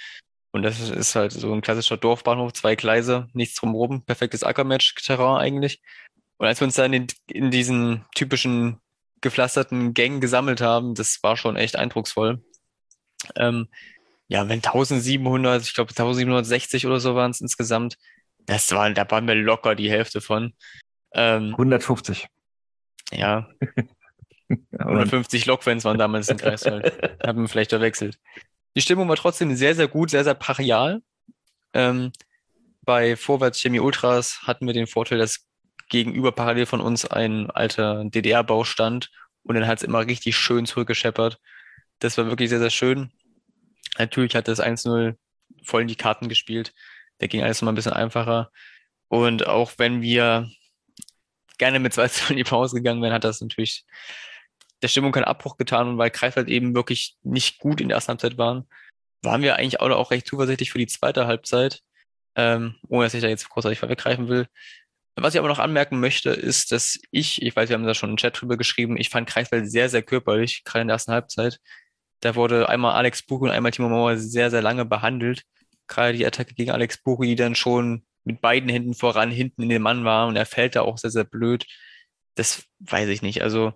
Und das ist- ist halt so ein klassischer Dorfbahnhof, zwei Gleise, nichts drumherum, perfektes Ackermatch-Terrain eigentlich. Und als wir uns dann in, in diesen typischen gepflasterten Gängen gesammelt haben, das war schon echt eindrucksvoll. Ähm, ja, wenn 1700, ich glaube 1760 oder so waren es insgesamt, das war, da waren wir locker die Hälfte von. Ähm, 150. ja, *laughs* Ja, und, 150 Lokfans waren damals in Greifswald. *laughs* Haben wir vielleicht verwechselt. Die Stimmung war trotzdem sehr, sehr gut, sehr, sehr brachial. Ähm, bei Vorwärts Chemie Ultras hatten wir den Vorteil, dass gegenüber parallel von uns ein alter DDR-Bau stand und dann hat es immer richtig schön zurückgescheppert. Das war wirklich sehr, sehr schön. Natürlich hat das 1-0 voll in die Karten gespielt. Da ging alles mal ein bisschen einfacher. Und auch wenn wir gerne mit 2 in die Pause gegangen wären, hat das natürlich der Stimmung keinen Abbruch getan und weil Greifswald eben wirklich nicht gut in der ersten Halbzeit waren, waren wir eigentlich auch, auch recht zuversichtlich für die zweite Halbzeit, ähm, ohne dass ich da jetzt großartig vorweggreifen will. Was ich aber noch anmerken möchte, ist, dass ich, ich weiß, wir haben da schon im Chat drüber geschrieben, ich fand Greifswald sehr, sehr körperlich, gerade in der ersten Halbzeit. Da wurde einmal Alex Buri und einmal Timo Mauer sehr, sehr lange behandelt. Gerade die Attacke gegen Alex Buri, die dann schon mit beiden Händen voran, hinten in den Mann war und er fällt da auch sehr, sehr blöd. Das weiß ich nicht. Also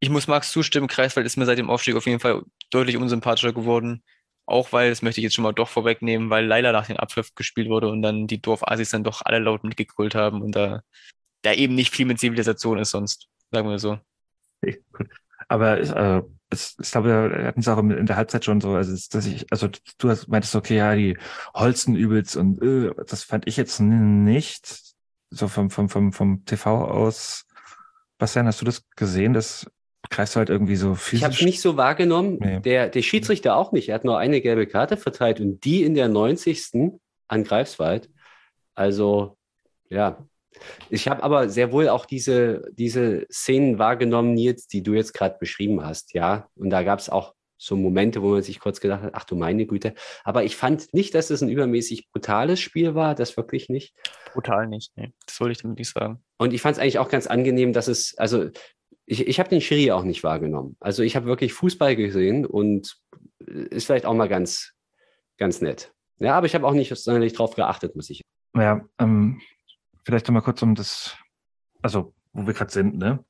ich muss Max zustimmen, Kreiswald ist mir seit dem Aufstieg auf jeden Fall deutlich unsympathischer geworden. Auch weil, das möchte ich jetzt schon mal doch vorwegnehmen, weil leider nach dem Abpfiff gespielt wurde und dann die Dorfasis dann doch alle laut mitgegrölt haben und da, da eben nicht viel mit Zivilisation ist sonst, sagen wir so. Aber ich, äh, es, ich glaube, wir hatten es auch in der Halbzeit schon so, also dass ich, also du hast, meintest, okay, ja, die holzen übelst und äh, das fand ich jetzt nicht. So vom, vom, vom, vom TV aus. Bastian, hast du das gesehen, dass Kreiswald irgendwie so Ich physisch habe es nicht so wahrgenommen. Nee. Der, der Schiedsrichter auch nicht. Er hat nur eine gelbe Karte verteilt und die in der 90. an Greifswald. Also Ja. Ich habe aber sehr wohl auch diese, diese Szenen wahrgenommen, Nils, die du jetzt gerade beschrieben hast, ja. Und da gab es auch so Momente, wo man sich kurz gedacht hat, ach du meine Güte. Aber ich fand nicht, dass es ein übermäßig brutales Spiel war, das wirklich nicht. Brutal nicht, nee. Das wollte ich damit nicht sagen. Und ich fand es eigentlich auch ganz angenehm, dass es, also ich, ich habe den Schiri auch nicht wahrgenommen. Also ich habe wirklich Fußball gesehen und ist vielleicht auch mal ganz, ganz nett. Ja, aber ich habe auch nicht sonderlich drauf geachtet, muss ich. Ja, ähm, vielleicht nochmal kurz um das, also wo wir gerade sind, ne?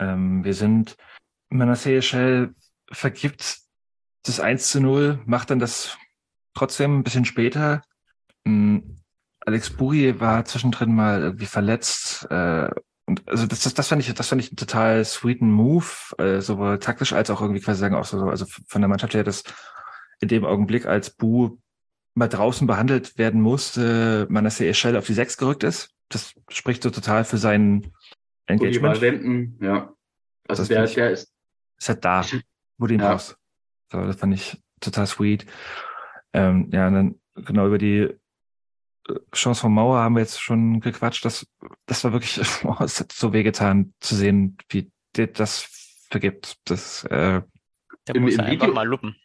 Ähm, wir sind, Manasseh Shell vergibt das 1 zu 0, macht dann das trotzdem ein bisschen später. Ähm, Alex Buri war zwischendrin mal irgendwie verletzt. Äh, und also das, das, das fand ich, das fand ich einen total sweeten Move, äh, sowohl taktisch als auch irgendwie quasi sagen, auch so, also von der Mannschaft her, dass in dem Augenblick, als Bu mal draußen behandelt werden musste, Manasseh Eschel auf die 6 gerückt ist. Das spricht so total für sein Engagement. Polyvalenten, ja. Also Das der, ich- der ist, Ist halt da, wo du ihn Ja. brauchst. So, das fand ich total sweet. Ähm, ja, und dann genau über die Chance von Mauer haben wir jetzt schon gequatscht. Das, das war wirklich, *laughs* oh, es hat so wehgetan zu sehen, wie der das vergibt. Das, äh, Der Im- muss im ja einfach Video- mal luppen.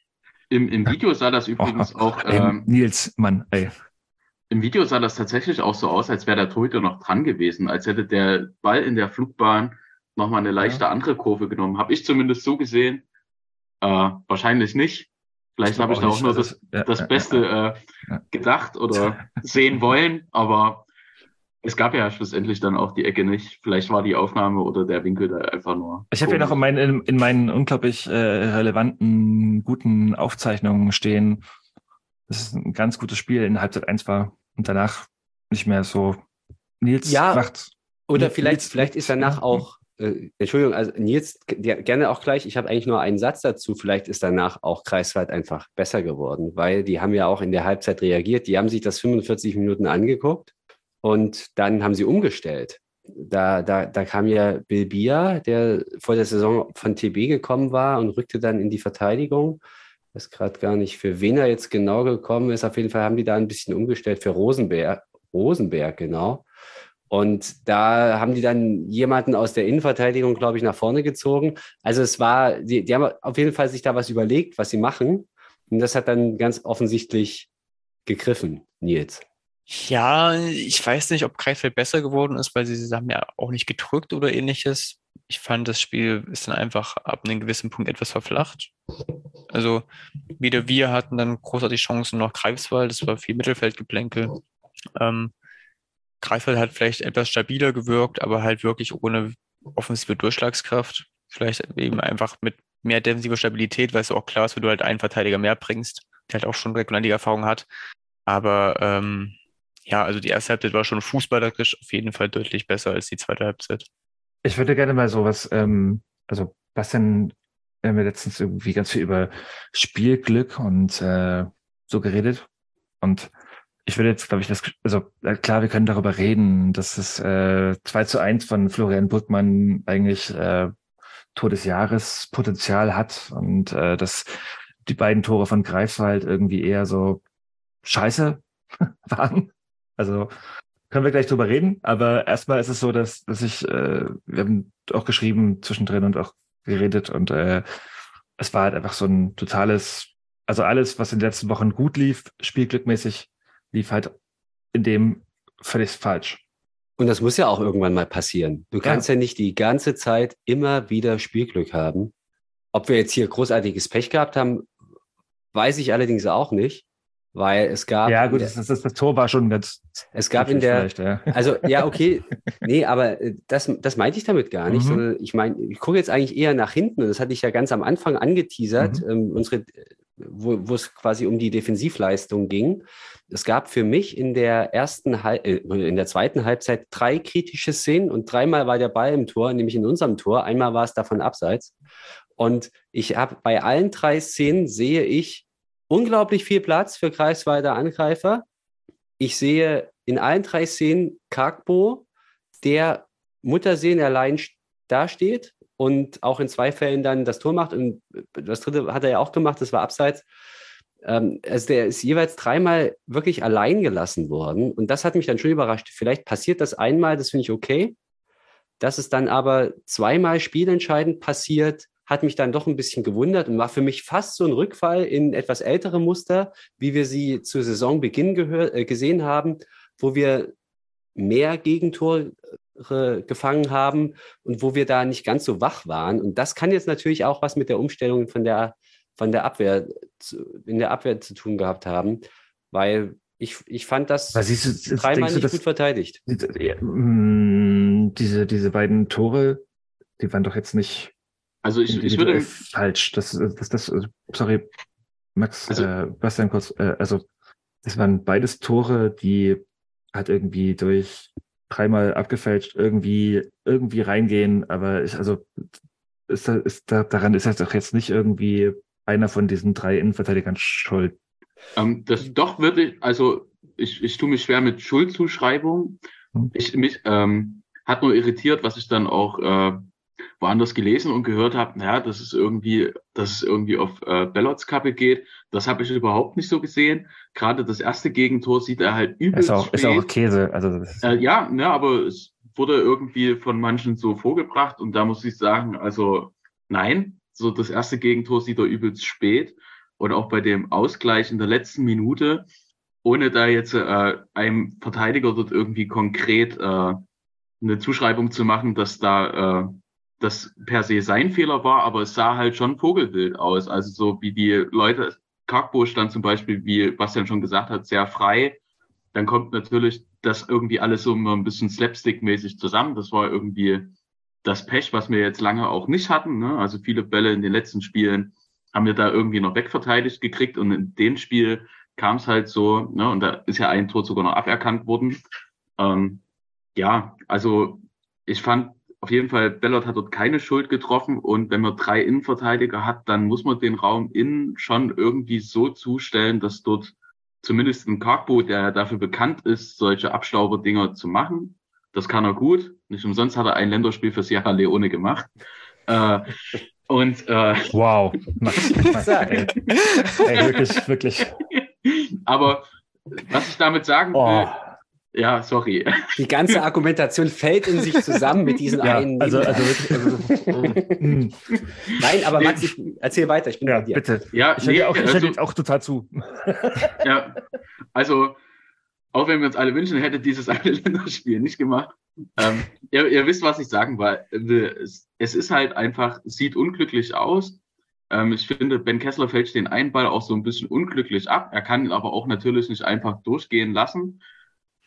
im, im Video sah das übrigens auch, ey, ähm, Nils, Mann, ey. im Video sah das tatsächlich auch so aus, als wäre der Torhüter noch dran gewesen, als hätte der Ball in der Flugbahn nochmal eine leichte andere Kurve genommen. Habe ich zumindest so gesehen. Äh, wahrscheinlich nicht. Vielleicht habe ich da auch nur das, ja, das ja, Beste ja. äh, Ja. gedacht oder *laughs* sehen wollen, aber es gab ja schlussendlich dann auch die Ecke nicht. Vielleicht war die Aufnahme oder der Winkel da einfach nur. Ich habe hier noch in meinen, in, in meinen unglaublich äh, relevanten, guten Aufzeichnungen stehen. Das ist ein ganz gutes Spiel in Halbzeit 1 war und danach nicht mehr so. Nils Ja. macht. Oder Nils- vielleicht, Nils- vielleicht ist danach auch, äh, Entschuldigung, also Nils, gerne auch gleich, ich habe eigentlich nur einen Satz dazu, vielleicht ist danach auch Kreiswald einfach besser geworden, weil die haben ja auch in der Halbzeit reagiert, die haben sich das 45 Minuten angeguckt und dann haben sie umgestellt. Da, da, da kam ja Bill Bier, der vor der Saison von TB gekommen war und rückte dann in die Verteidigung. Ich weiß gerade gar nicht, für wen er jetzt genau gekommen ist. Auf jeden Fall haben die da ein bisschen umgestellt für Rosenberg, Rosenberg, genau. Und da haben die dann jemanden aus der Innenverteidigung, glaube ich, nach vorne gezogen. Also es war, die, die haben auf jeden Fall sich da was überlegt, was sie machen. Und das hat dann ganz offensichtlich gegriffen, Nils. Ja, ich weiß nicht, ob Kreisfeld besser geworden ist, weil sie, sie haben ja auch nicht gedrückt oder ähnliches. Ich fand, das Spiel ist dann einfach ab einem gewissen Punkt etwas verflacht. Also weder wir hatten dann großartig Chancen noch Greifswald, das war viel Mittelfeldgeplänkel. Ähm, Greifswald hat vielleicht etwas stabiler gewirkt, aber halt wirklich ohne offensive Durchschlagskraft. Vielleicht eben einfach mit mehr defensiver Stabilität, weil es auch klar ist, wenn du halt einen Verteidiger mehr bringst, der halt auch schon Regionalliga-Erfahrung hat. Aber ähm, ja, also die erste Halbzeit war schon fußballerisch auf jeden Fall deutlich besser als die zweite Halbzeit. Ich würde gerne mal sowas, ähm, also Bastian, wir haben letztens irgendwie ganz viel über Spielglück und äh, so geredet. Und ich würde jetzt, glaube ich, das, also äh, klar, wir können darüber reden, dass es äh, 2 zu 1 von Florian Brückmann eigentlich äh, Tor des Jahres Potenzial hat und äh, dass die beiden Tore von Greifswald irgendwie eher so scheiße *laughs* waren. Also können wir gleich drüber reden, aber erstmal ist es so, dass, dass ich, äh, wir haben auch geschrieben zwischendrin und auch geredet und äh, es war halt einfach so ein totales, also alles, was in den letzten Wochen gut lief, spielglückmäßig, lief halt in dem völlig falsch. Und das muss ja auch irgendwann mal passieren. Du kannst ja, nicht die ganze Zeit immer wieder Spielglück haben. Ob wir jetzt hier großartiges Pech gehabt haben, weiß ich allerdings auch nicht, weil es gab. Ja, gut, das, das, das Tor war schon ganz. Es gab in der. Ja. Also, ja, okay. *laughs* Nee, aber äh, das, das meinte ich damit gar nicht, Mhm. sondern ich meine, ich gucke jetzt eigentlich eher nach hinten und das hatte ich ja ganz am Anfang angeteasert, Mhm. ähm, unsere, wo, wo es quasi um die Defensivleistung ging. Es gab für mich in der ersten, Hal- äh, in der zweiten Halbzeit drei kritische Szenen und dreimal war der Ball im Tor, nämlich in unserem Tor. Einmal war es davon abseits. Und ich habe bei allen drei Szenen sehe ich unglaublich viel Platz für Kreisweider Angreifer. Ich sehe in allen drei Szenen Kargbo, der Muttersehen allein st- dasteht und auch in zwei Fällen dann das Tor macht. Und das dritte hat er ja auch gemacht, das war abseits. ähm, also der ist jeweils dreimal wirklich allein gelassen worden. Und das hat mich dann schon überrascht. Vielleicht passiert das einmal, das finde ich okay. Dass es dann aber zweimal spielentscheidend passiert, hat mich dann doch ein bisschen gewundert und war für mich fast so ein Rückfall in etwas ältere Muster, wie wir sie zu Saisonbeginn äh, gesehen haben, wo wir mehr Gegentore gefangen haben und wo wir da nicht ganz so wach waren. Und das kann jetzt natürlich auch was mit der Umstellung von der, von der Abwehr zu, in der Abwehr zu tun gehabt haben, weil ich, ich fand das du, dreimal nicht gut verteidigt. Mm, diese, diese beiden Tore, die waren doch jetzt nicht also ich, ich würde falsch. Das, das, das, sorry, Max, also, äh, Bastian kurz. Äh, also es waren beides Tore, die halt irgendwie durch dreimal abgefälscht irgendwie irgendwie reingehen. Aber ich, also ist da, ist da, daran ist jetzt doch jetzt nicht irgendwie einer von diesen drei Innenverteidigern schuld. Ähm, das doch würde ich, also ich, ich tue mich schwer mit Schuldzuschreibung. Hm. Ich mich ähm, hat nur irritiert, was ich dann auch äh, woanders gelesen und gehört habe, naja, dass es irgendwie, dass es irgendwie auf äh, Bellots Kappe geht. Das habe ich überhaupt nicht so gesehen. Gerade das erste Gegentor sieht er halt übelst ist auch, spät. Ist auch Käse. Also äh, ja, ne, aber es wurde irgendwie von manchen so vorgebracht und da muss ich sagen, also nein, so das erste Gegentor sieht er übelst spät und auch bei dem Ausgleich in der letzten Minute, ohne da jetzt äh, einem Verteidiger dort irgendwie konkret äh, eine Zuschreibung zu machen, dass da äh, das per se sein Fehler war, aber es sah halt schon Vogelbild aus. Also so wie die Leute, Kakbo stand zum Beispiel, wie Bastian schon gesagt hat, sehr frei. Dann kommt natürlich das irgendwie alles so ein bisschen slapstick-mäßig zusammen. Das war irgendwie das Pech, was wir jetzt lange auch nicht hatten. Ne? Also viele Bälle in den letzten Spielen haben wir da irgendwie noch wegverteidigt gekriegt und in dem Spiel kam es halt so, ne? und da ist ja ein Tor sogar noch aberkannt worden. Ähm, ja, also ich fand auf jeden Fall, Bellot hat dort keine Schuld getroffen und wenn man drei Innenverteidiger hat, dann muss man den Raum innen schon irgendwie so zustellen, dass dort zumindest ein Karkbo, der dafür bekannt ist, solche Abstauberdinger zu machen. Das kann er gut. Nicht umsonst hat er ein Länderspiel für Sierra Leone gemacht. Äh, und äh, wow, ey. ey, wirklich, wirklich. *laughs* Aber was ich damit sagen will, oh. Ja, sorry. Die ganze Argumentation fällt in sich zusammen mit diesen *laughs* ja, einen. Also, also, also *laughs* Nein, aber Max, ich, erzähl weiter. Ich bin ja, bei dir. Bitte. Ja, ich nee, auch, ich also, auch total zu. Ja, also auch wenn wir uns alle wünschen, hätte dieses *laughs* eine Länderspiel nicht gemacht. Ähm, ihr, ihr, wisst, was ich sagen. Es, es ist halt einfach, sieht unglücklich aus. Ähm, ich finde, Ben Kessler fällt den einen Ball auch so ein bisschen unglücklich ab. Er kann ihn aber auch natürlich nicht einfach durchgehen lassen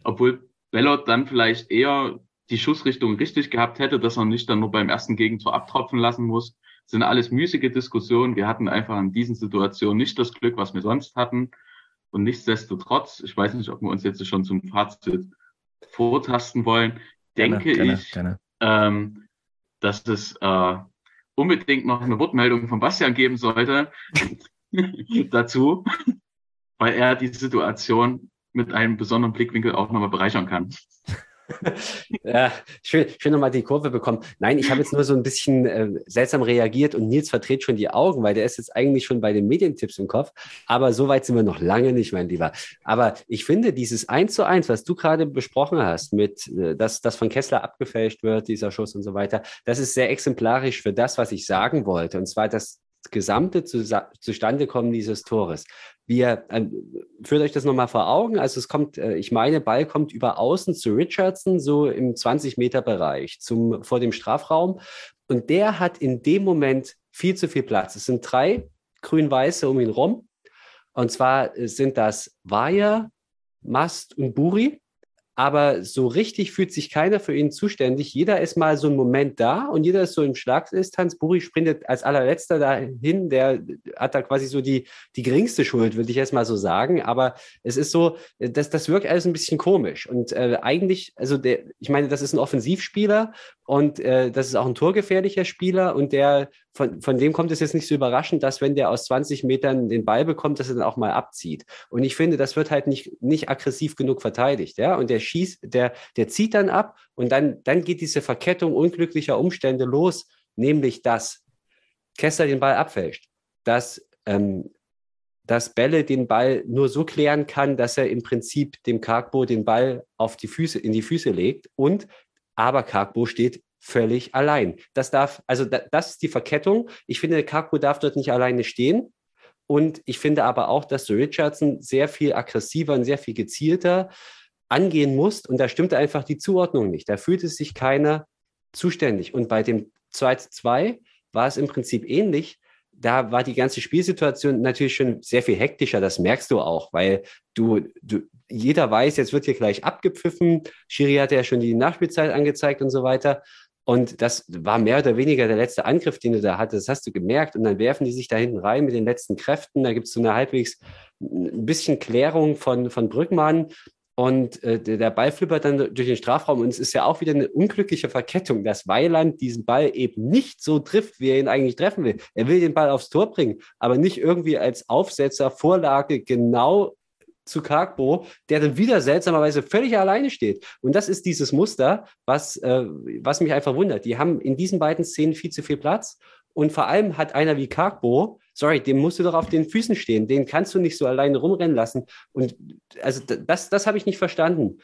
obwohl Bellot dann vielleicht eher die Schussrichtung richtig gehabt hätte, dass er nicht dann nur beim ersten Gegentor abtropfen lassen muss. Das sind alles müßige Diskussionen. Wir hatten einfach in diesen Situationen nicht das Glück, was wir sonst hatten. Und nichtsdestotrotz, ich weiß nicht, ob wir uns jetzt schon zum Fazit vortasten wollen, denke gerne, ich, gerne. Ähm, dass es äh, unbedingt noch eine Wortmeldung von Bastian geben sollte *laughs* *laughs* dazu, weil er die Situation mit einem besonderen Blickwinkel auch nochmal bereichern kann. *laughs* ja, schön, schön nochmal die Kurve bekommen. Nein, ich habe jetzt nur so ein bisschen äh, seltsam reagiert und Nils verdreht schon die Augen, weil der ist jetzt eigentlich schon bei den Medientipps im Kopf. Aber so weit sind wir noch lange nicht, mein Lieber. Aber ich finde, dieses eins zu eins, was du gerade besprochen hast, mit, äh, dass das von Kessler abgefälscht wird, dieser Schuss und so weiter, das ist sehr exemplarisch für das, was ich sagen wollte. Und zwar, dass gesamte Zustandekommen dieses Tores. Wir äh, führt euch das nochmal vor Augen. Also es kommt, äh, ich meine, Ball kommt über außen zu Richardson, so im 20-Meter-Bereich zum, vor dem Strafraum. Und der hat in dem Moment viel zu viel Platz. Es sind drei grün-weiße um ihn rum. Und zwar sind das Weiher, Mast und Buri aber so richtig fühlt sich keiner für ihn zuständig. Jeder ist mal so ein Moment da und jeder ist so in Schlagdistanz. Buri sprintet als allerletzter dahin, der hat da quasi so die, die geringste Schuld, würde ich jetzt mal so sagen. Aber es ist so, das, das wirkt alles ein bisschen komisch. Und äh, eigentlich, also der, ich meine, das ist ein Offensivspieler und äh, das ist auch ein torgefährlicher Spieler und der von, von dem kommt es jetzt nicht so überraschend, dass wenn der aus 20 Metern den Ball bekommt, dass er dann auch mal abzieht. Und ich finde, das wird halt nicht, nicht aggressiv genug verteidigt, ja. Und der schießt, der, der zieht dann ab und dann, dann geht diese Verkettung unglücklicher Umstände los, nämlich dass Kessler den Ball abfälscht, dass ähm, dass Bälle den Ball nur so klären kann, dass er im Prinzip dem Kargbo den Ball auf die Füße, in die Füße legt. Und aber Kargbo steht völlig allein. Das darf, also da, das ist die Verkettung. Ich finde, Kargbo darf dort nicht alleine stehen. Und ich finde aber auch, dass du Richardson sehr viel aggressiver und sehr viel gezielter angehen musst. Und da stimmte einfach die Zuordnung nicht. Da fühlte sich keiner zuständig. Und bei dem 2 zu 2 war es im Prinzip ähnlich da war die ganze Spielsituation natürlich schon sehr viel hektischer, das merkst du auch, weil du, du jeder weiß, jetzt wird hier gleich abgepfiffen. Schiri hatte ja schon die Nachspielzeit angezeigt und so weiter. Und das war mehr oder weniger der letzte Angriff, den du da hattest. Das hast du gemerkt. Und dann werfen die sich da hinten rein mit den letzten Kräften. Da gibt es so eine halbwegs ein bisschen Klärung von, von Brückmann. Und äh, der Ball flippert dann durch den Strafraum und es ist ja auch wieder eine unglückliche Verkettung, dass Weiland diesen Ball eben nicht so trifft, wie er ihn eigentlich treffen will. Er will den Ball aufs Tor bringen, aber nicht irgendwie als Aufsetzer, Vorlage genau zu Kargbo, der dann wieder seltsamerweise völlig alleine steht. Und das ist dieses Muster, was, äh, was mich einfach wundert. Die haben in diesen beiden Szenen viel zu viel Platz und vor allem hat einer wie Kargbo, sorry, dem musst du doch auf den Füßen stehen. Den kannst du nicht so alleine rumrennen lassen. Und also das, das habe ich nicht verstanden.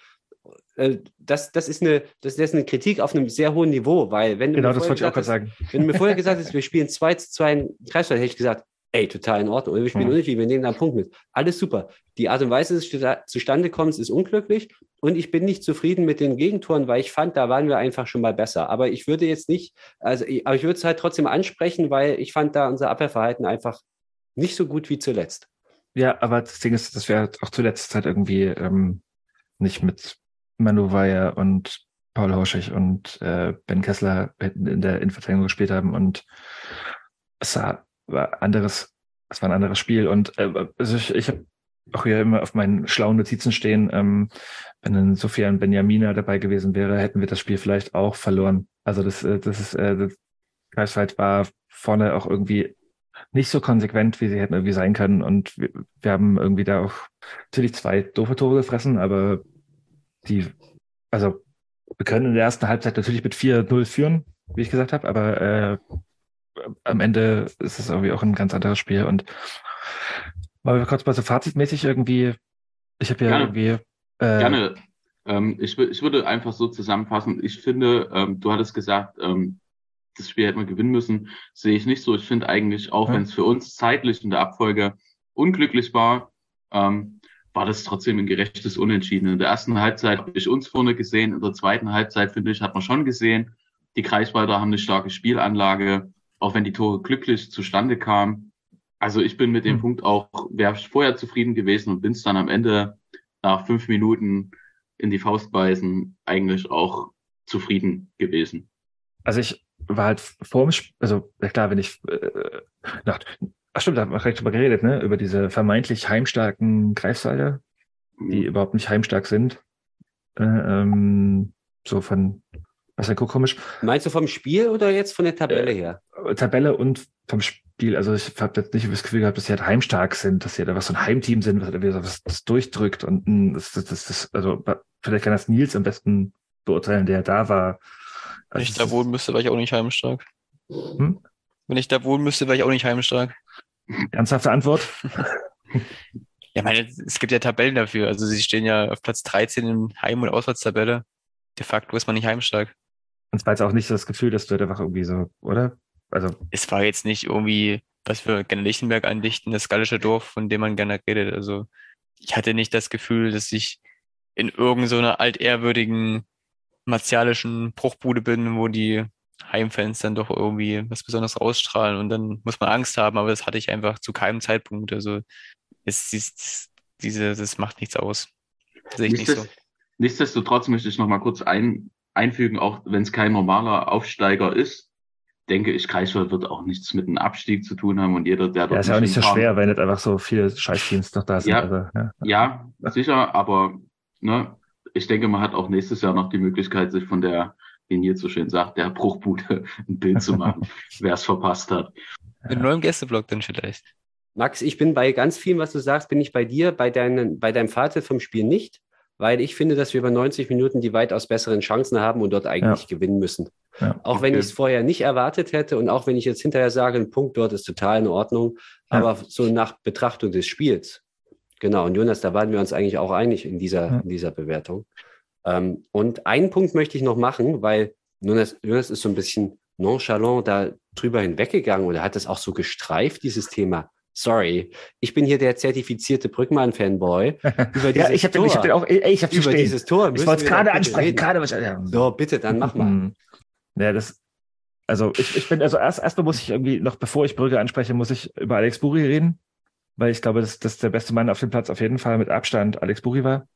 Äh, das, das, ist eine, das, das ist eine Kritik auf einem sehr hohen Niveau, weil wenn du genau, vorher gesagt hast, wenn du mir vorher gesagt hast, wir spielen 2 zu 2 in Kreisfeld, hätte ich gesagt, ey, total in Ordnung. Oder wir spielen Mhm. unentschieden, wir nehmen da einen Punkt mit. Alles super. Die Art und Weise, dass es zusta- zustande kommt, ist unglücklich. Und ich bin nicht zufrieden mit den Gegentoren, weil ich fand, da waren wir einfach schon mal besser. Aber ich würde jetzt nicht, also, ich- aber ich würde es halt trotzdem ansprechen, weil ich fand da unser Abwehrverhalten einfach nicht so gut wie zuletzt. Ja, aber das Ding ist, dass wir halt auch zuletzt halt irgendwie ähm, nicht mit Manu Weyer und Paul Horschig und äh, Ben Kessler in der Innenverteidigung gespielt haben und es war, war anderes, es war ein anderes Spiel und äh, also ich, ich habe auch hier immer auf meinen schlauen Notizen stehen, ähm, wenn ein Sofian Benjamina dabei gewesen wäre, hätten wir das Spiel vielleicht auch verloren. Also das, äh, das ist, äh, das Greifswald war vorne auch irgendwie nicht so konsequent, wie sie hätten irgendwie sein können. Und wir, wir haben irgendwie da auch natürlich zwei doofe Tore gefressen, aber die, also wir können in der ersten Halbzeit natürlich mit 4-0 führen, wie ich gesagt habe, aber äh, am Ende ist es irgendwie auch ein ganz anderes Spiel. Und mal kurz mal so fazitmäßig irgendwie, ich habe ja Gerne. irgendwie äh, Gerne. Ähm, ich, ich würde einfach so zusammenfassen. Ich finde, ähm, du hattest gesagt, ähm, das Spiel hätte man gewinnen müssen. Sehe ich nicht so. Ich finde eigentlich, auch Ja. wenn es für uns zeitlich in der Abfolge unglücklich war, ähm, war das trotzdem ein gerechtes Unentschieden. In der ersten Halbzeit habe ich uns vorne gesehen. In der zweiten Halbzeit, finde ich, hat man schon gesehen, die Kreiswalder haben eine starke Spielanlage, auch wenn die Tore glücklich zustande kamen. Also ich bin mit dem Hm. Punkt auch, wäre vorher zufrieden gewesen und bin es dann am Ende nach fünf Minuten in die Faust beißen eigentlich auch zufrieden gewesen. Also ich war halt vor dem also ja klar, wenn ich äh, nach, ach stimmt, da haben wir direkt drüber geredet, ne? Über diese vermeintlich heimstarken Greifswalder, die überhaupt nicht heimstark sind. Äh, ähm, so von was ja komisch. Meinst du vom Spiel oder jetzt von der Tabelle her? Tabelle und vom Spiel. Also ich habe jetzt nicht das Gefühl gehabt, dass sie halt heimstark sind, dass sie da was so ein Heimteam sind, was, irgendwie so was das durchdrückt und mh, das, das, das, das, also vielleicht kann das Nils am besten beurteilen, der da war. Wenn Also ich da es wohnen müsste, wäre ich auch nicht heimstark. Hm? Wenn ich da wohnen müsste, wäre ich auch nicht heimstark. ist ernsthafte Antwort. *laughs* Ja, meine, es gibt ja Tabellen dafür. Also sie stehen ja auf Platz 13 in Heim- und Auswärtstabelle. De facto ist man nicht heimstark. Und es war jetzt auch nicht so das Gefühl, dass du einfach irgendwie so, oder? Also, Es war jetzt nicht irgendwie, was wir gerne Lichtenberg andichten, das gallische Dorf, von dem man gerne redet. Also ich hatte nicht das Gefühl, dass ich in irgendeiner so einer altehrwürdigen martialischen Bruchbude bin, wo die Heimfans dann doch irgendwie was Besonderes ausstrahlen und dann muss man Angst haben, aber das hatte ich einfach zu keinem Zeitpunkt. Also es ist diese, das macht nichts aus. Sehe ich nicht so. Nichtsdest- Nichtsdestotrotz möchte ich noch mal kurz ein, einfügen, auch wenn es kein normaler Aufsteiger ist, denke ich, Kreiswald wird auch nichts mit einem Abstieg zu tun haben und jeder, der ja, dort ist ja auch nicht so hinkam- schwer, weil nicht einfach so viele Scheißteams noch da sind. Ja. Also, ja. Ja, sicher, aber ne, ich denke, man hat auch nächstes Jahr noch die Möglichkeit, sich von der, wie Nils so schön sagt, der Bruchbude *laughs* ein Bild zu machen, *laughs* wer es verpasst hat. Mit neuem Gästeblock dann vielleicht. Max, ich bin bei ganz vielem, was du sagst, bin ich bei dir, bei, deinen, bei deinem Fazit vom Spiel nicht, weil ich finde, dass wir über 90 Minuten die weitaus besseren Chancen haben und dort eigentlich gewinnen müssen. Ja. Auch wenn Okay. ich es vorher nicht erwartet hätte und auch wenn ich jetzt hinterher sage, ein Punkt dort ist total in Ordnung, Ja. aber so nach Betrachtung des Spiels. Genau, und Jonas, da waren wir uns eigentlich auch einig in dieser, Ja. in dieser Bewertung. Ähm, und einen Punkt möchte ich noch machen, weil Jonas, Jonas ist so ein bisschen nonchalant da drüber hinweggegangen oder hat das auch so gestreift, dieses Thema. Sorry, ich bin hier der zertifizierte Brückmann-Fanboy. *laughs* Ja, ich habe hab den auch, ey, ich habe über stehen. dieses Tor. Ich wollte es gerade ansprechen, gerade was. Ja. So, bitte, dann mach mal. Mhm. Ja, das, also ich, ich bin, also erst erstmal muss ich irgendwie, noch bevor ich Brügge anspreche, muss ich über Alex Buri reden, weil ich glaube, dass, dass der beste Mann auf dem Platz auf jeden Fall mit Abstand Alex Buri war.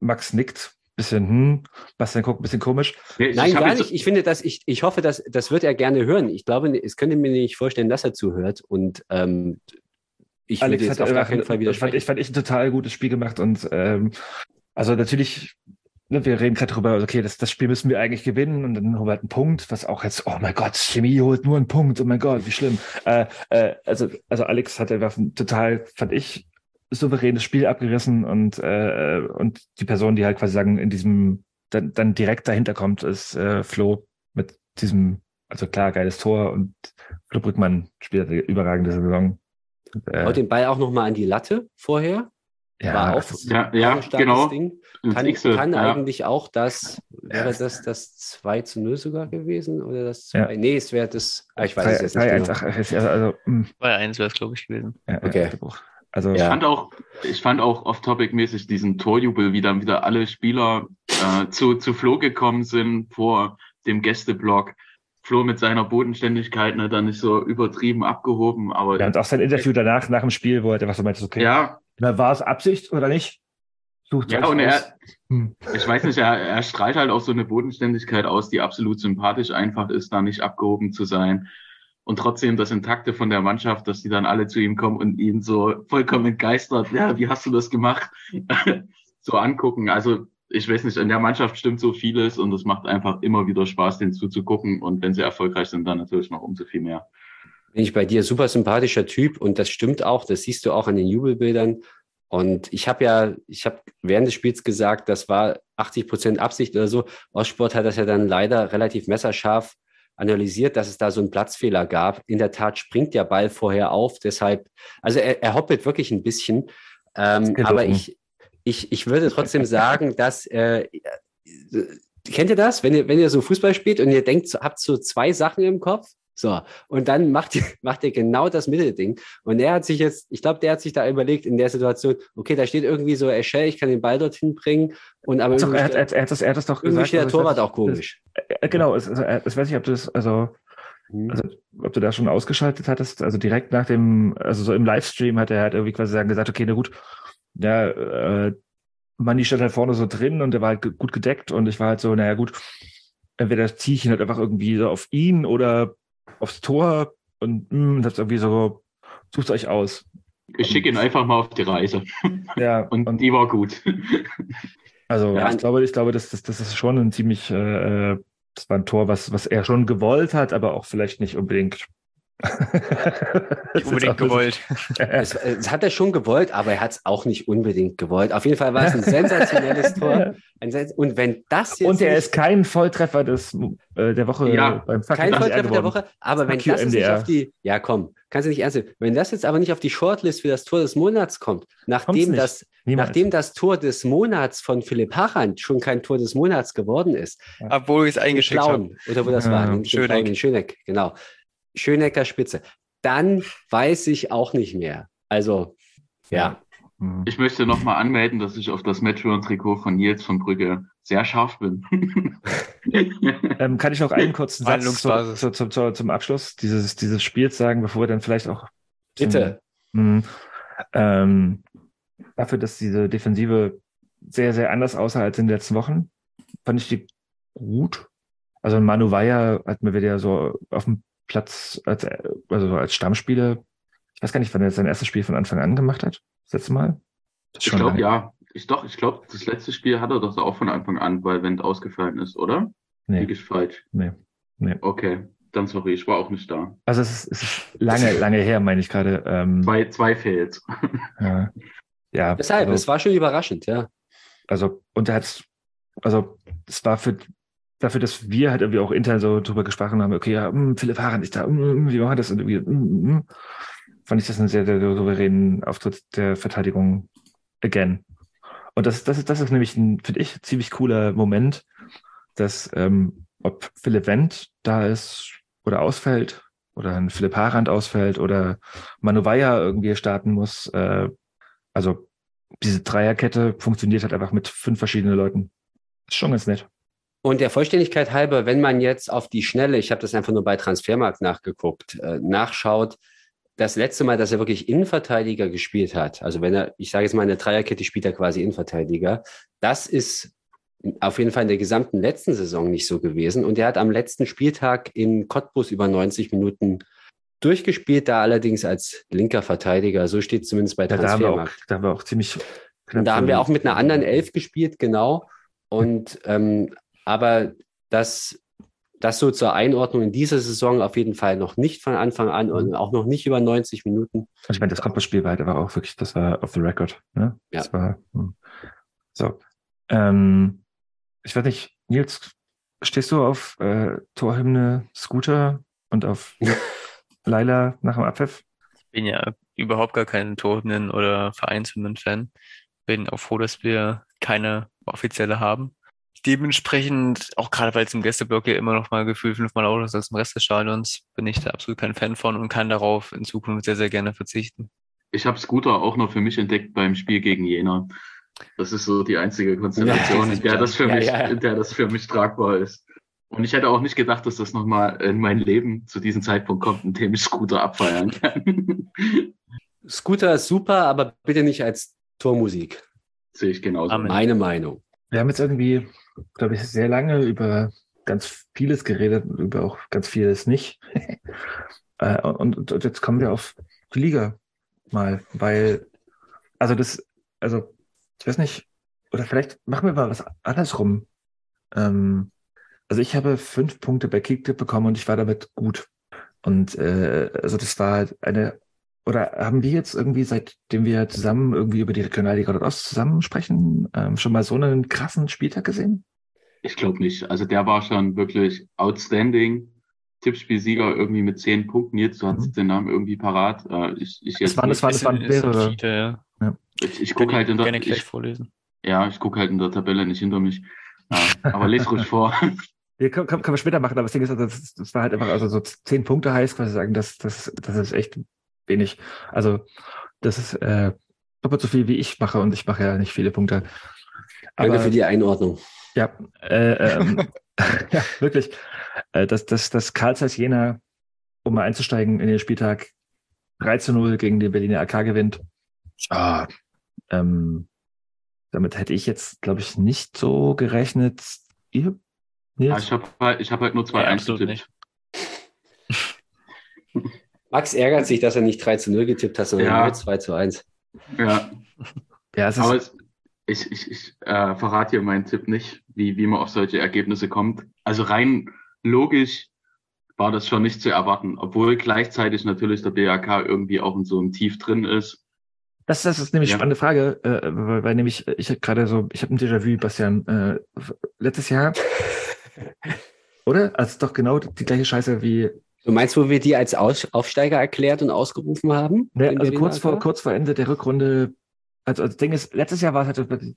Max nickt, bisschen, hm, Bastian guckt ein bisschen komisch. Nee, ich- Nein, gar nicht. Ich finde, dass ich, ich hoffe, dass das wird er gerne hören. Ich glaube, es könnte mir nicht vorstellen, dass er zuhört. Und ähm, ich würde Alex jetzt hat auf gar keinen Fall fand widersprechen. ich, fand ich ein total gutes Spiel gemacht und ähm, also natürlich, ne, wir reden gerade drüber, okay, das, das Spiel müssen wir eigentlich gewinnen und dann holen wir halt einen Punkt, was auch jetzt, oh mein Gott, Chemie holt nur einen Punkt, oh mein Gott, wie schlimm. Äh, äh, also, also Alex hat einfach ein total, fand ich, souveränes Spiel abgerissen und, äh, und die Person, die halt quasi sagen, in diesem, dann, dann direkt dahinter kommt, ist äh, Flo mit diesem, also klar, geiles Tor und Flo Brückmann spielt eine überragende Saison. Äh, Haut den Ball auch nochmal an die Latte vorher. war auch, also- Ja, ja ein starkes genau. Ding. Kann, X-Tel, kann ja. eigentlich auch das, wäre das das 2 zu 0 sogar gewesen? Oder das 2? Ja. Nee, es wäre das, ah, ich weiß es jetzt nicht. 3, 1, Genau. also, also, mh, 2-1 wäre es, glaube ich, gewesen. ja, Okay. ja, also Ich Ja. fand auch, ich fand auch off-topic-mäßig diesen Torjubel, wie dann wieder alle Spieler äh, zu, zu Flo gekommen sind vor dem Gästeblock. Flo mit seiner Bodenständigkeit, ne, dann nicht so übertrieben abgehoben, aber ja, und auch sein Interview danach, nach dem Spiel, wo er so meinte, okay, ja, na, war es Absicht oder nicht? Sucht ja, und er, Hm. ich weiß nicht, er, er strahlt halt auch so eine Bodenständigkeit aus, die absolut sympathisch einfach ist, da nicht abgehoben zu sein. Und trotzdem das Intakte von der Mannschaft, dass die dann alle zu ihm kommen und ihn so vollkommen entgeistert, ja, wie hast du das gemacht? *laughs* so angucken. Also ich weiß nicht, in der Mannschaft stimmt so vieles und es macht einfach immer wieder Spaß, den zuzugucken. Und wenn sie erfolgreich sind, dann natürlich noch umso viel mehr. Bin ich bei dir super sympathischer Typ und das stimmt auch, das siehst du auch an den Jubelbildern. Und ich habe ja, ich habe während des Spiels gesagt, das war 80 Prozent Absicht oder so. Ostsport hat das ja dann leider relativ messerscharf analysiert, dass es da so einen Platzfehler gab. In der Tat springt der Ball vorher auf, deshalb, also er, er hoppelt wirklich ein bisschen. Ähm, aber ich, ich, ich würde trotzdem sagen, *laughs* dass äh, äh, kennt ihr das, wenn ihr, wenn ihr so Fußball spielt und ihr denkt, habt so zwei Sachen im Kopf? So, und dann macht ihr, *laughs* macht ihr genau das Mittelding. Und er hat sich jetzt, ich glaube, der hat sich da überlegt in der Situation, okay, da steht irgendwie so Eschel, ich kann den Ball dorthin bringen. Und aber Doch, irgendwie, er, hat, er, hat, das, er hat das doch irgendwie gesagt. steht der ich Torwart weiß- auch komisch. Äh, Genau, es, also, äh, ich weiß nicht, ob du das, also, Hm. also, ob du da schon ausgeschaltet hattest. Also direkt nach dem, also so im Livestream hat er halt irgendwie quasi sagen gesagt, okay, na gut, ja, äh, Manni stand halt vorne so drin und der war halt gut gedeckt und ich war halt so, naja gut, entweder ziehe ich ihn halt einfach irgendwie so auf ihn oder aufs Tor und mh, und hab's irgendwie so, sucht euch aus. Ich schicke ihn einfach mal auf die Reise. Ja, *laughs* Und, und die war gut. Also Ja, ich glaube, ich glaube, das, das, das ist schon ein ziemlich, äh, das war ein Tor, was, was er schon gewollt hat, aber auch vielleicht nicht unbedingt. *laughs* Nicht unbedingt gewollt. Es, es hat er schon gewollt, aber er hat es auch nicht unbedingt gewollt. Auf jeden Fall war es ein *laughs* sensationelles Tor. Ein Sens und wenn das jetzt Und er ist kein Volltreffer des, äh, der Woche Ja, beim Fuck Kein Volltreffer der. Woche, aber wenn das jetzt nicht auf die, ja komm, kannst du nicht ernst nehmen. Wenn das jetzt aber nicht auf die Shortlist für das Tor des Monats kommt, nachdem das, Niemals. nachdem das Tor des Monats von Philipp Harrand schon kein Tor des Monats geworden ist, Obwohl ich es in eingeschickt habe. Oder wo das Ja, war, in Schöneck. Schöneck. in Schöneck, genau. Schönecker Spitze. Dann weiß ich auch nicht mehr. Also, ja. Hm. Ich möchte nochmal anmelden, dass ich auf das Matchround-Trikot von Nils von Brügge sehr scharf bin. *laughs* *laughs* Ähm, kann ich noch einen kurzen Satz zu, zu, zu, zu, zum Abschluss dieses, dieses Spiels sagen, bevor wir dann vielleicht auch Bitte. Mhm. Ähm, dafür, dass diese Defensive sehr, sehr anders aussah als in den letzten Wochen, fand ich die gut. Also Manu Weyer hat mir wieder so auf dem Platz als, also als Stammspieler, ich weiß gar nicht, wann er sein erstes Spiel von Anfang an gemacht hat, das letzte Mal. Das Ich glaube, ja. Ich doch, ich glaube, das letzte Spiel hat er doch auch von Anfang an, weil Wendt ausgefallen ist, oder? Nee, Liege ich falsch? nee. Okay, dann sorry, ich war auch nicht da. Also es ist, es ist lange, *laughs* lange her, meine ich gerade. Ähm, Zwei, zwei Fails. *laughs* ja, ja, Deshalb, also, es war schon überraschend, ja. Also, und er hat, also, es war für, dafür, dass wir halt irgendwie auch intern so drüber gesprochen haben, okay, ja, mh, Philipp Harand ist da, mh, wie machen wir das? Und irgendwie, mh, fand ich das einen sehr, sehr souveränen Auftritt der Verteidigung again. Und das, das, ist, das ist nämlich ein, finde ich, ziemlich cooler Moment, dass ähm, ob Philipp Wendt da ist oder ausfällt oder ein Philipp Harand ausfällt oder Manu Weyer irgendwie starten muss. Äh, also diese Dreierkette funktioniert halt einfach mit fünf verschiedenen Leuten. Ist schon ganz nett. Und der Vollständigkeit halber, wenn man jetzt auf die Schnelle, ich habe das einfach nur bei Transfermarkt nachgeguckt, äh, nachschaut, das letzte Mal, dass er wirklich Innenverteidiger gespielt hat, also wenn er, ich sage jetzt mal, in der Dreierkette spielt er quasi Innenverteidiger, das ist auf jeden Fall in der gesamten letzten Saison nicht so gewesen. Und er hat am letzten Spieltag in Cottbus über 90 Minuten durchgespielt, da allerdings als linker Verteidiger. So steht es zumindest bei Transfermarkt. Ja, da, haben wir auch, da haben wir auch ziemlich. Da haben wir auch mit einer anderen Elf gespielt, genau. Und ähm, aber das, das so zur Einordnung in dieser Saison auf jeden Fall noch nicht von Anfang an und auch noch nicht über 90 Minuten. Also ich meine, das Cottbus-Spiel war halt aber auch wirklich, das war off the record. Ne? Ja. Das war, hm. so. Ähm, ich weiß nicht, Nils, stehst du auf äh, Torhymne Scooter und auf *laughs* Laila nach dem Abpfiff? Ich bin ja überhaupt gar kein Torhymnen- oder Vereinshymnen-Fan. Bin auch froh, dass wir keine offizielle haben. Dementsprechend, auch gerade weil es im Gästeblock ja immer noch mal gefühlt fünfmal lauter ist als im Rest des Stadions, bin ich da absolut kein Fan von und kann darauf in Zukunft sehr, sehr gerne verzichten. Ich habe Scooter auch noch für mich entdeckt beim Spiel gegen Jena. Das ist so die einzige Konstellation, ja, in der das für ja, mich, ja. in der das für mich tragbar ist. Und ich hätte auch nicht gedacht, dass das nochmal in mein Leben zu diesem Zeitpunkt kommt, in dem ich Scooter abfeiern kann. Scooter ist super, aber bitte nicht als Tormusik. Sehe ich genauso. Amen. Meine Meinung. Wir haben jetzt irgendwie, glaube ich, sehr lange über ganz vieles geredet, über auch ganz vieles nicht. *laughs* Äh, und, und jetzt kommen wir auf die Liga mal, weil, also das, also ich weiß nicht, oder vielleicht machen wir mal was andersrum. Ähm, also ich habe fünf Punkte bei Kicktipp bekommen und ich war damit gut. Und äh, also das war eine, oder haben wir jetzt irgendwie, seitdem wir zusammen irgendwie über die Regionalliga oder Ost zusammen sprechen, ähm, schon mal so einen krassen Spieltag gesehen? Ich glaube nicht. Also der war schon wirklich outstanding. Tippspielsieger irgendwie mit zehn Punkten. Jetzt, du hast mhm. den Namen irgendwie parat. Äh, ich, ich jetzt das waren, das waren, das waren mehrere. ja. Ja. Ich, ich gucke halt in der ich, vorlesen. Ja, ich gucke halt in der Tabelle nicht hinter mich. Ja, aber lese ruhig vor. Ja, kann, kann, kann man später machen, aber das Ding ist, also, das, das war halt einfach, also so zehn Punkte heißt quasi sagen, das, das, das ist echt wenig. Also das ist äh, doppelt so viel, wie ich mache und ich mache ja nicht viele Punkte. Aber, Danke für die Einordnung. Ja, äh, ähm, ja *laughs* *laughs* wirklich. Äh, das, das, das Karl Zeiss Jena, um mal einzusteigen in den Spieltag, 3 zu 0 gegen den Berliner AK gewinnt. Ah, ähm, damit hätte ich jetzt, glaube ich, nicht so gerechnet. Ihr? Ja, ich habe halt, ich hab halt nur zwei ja, einzeln Max ärgert sich, dass er nicht 3 zu 0 getippt hat, sondern ja. nur 2 zu 1. Ja. ja es ist Aber es, ich, ich, ich äh, verrate hier meinen Tipp nicht, wie, wie man auf solche Ergebnisse kommt. Also rein logisch war das schon nicht zu erwarten, obwohl gleichzeitig natürlich der BAK irgendwie auch in so einem Tief drin ist. Das, das ist nämlich ja. spannende Frage, äh, weil, weil nämlich ich habe gerade so, ich habe ein Déjà-vu, Bastian, äh, letztes Jahr, *laughs* oder? Also doch genau die gleiche Scheiße wie. Du meinst, wo wir die als Aus Aufsteiger erklärt und ausgerufen haben? Ne, also kurz vor, kurz vor Ende der Rückrunde, also, also das Ding ist, letztes Jahr war es halt,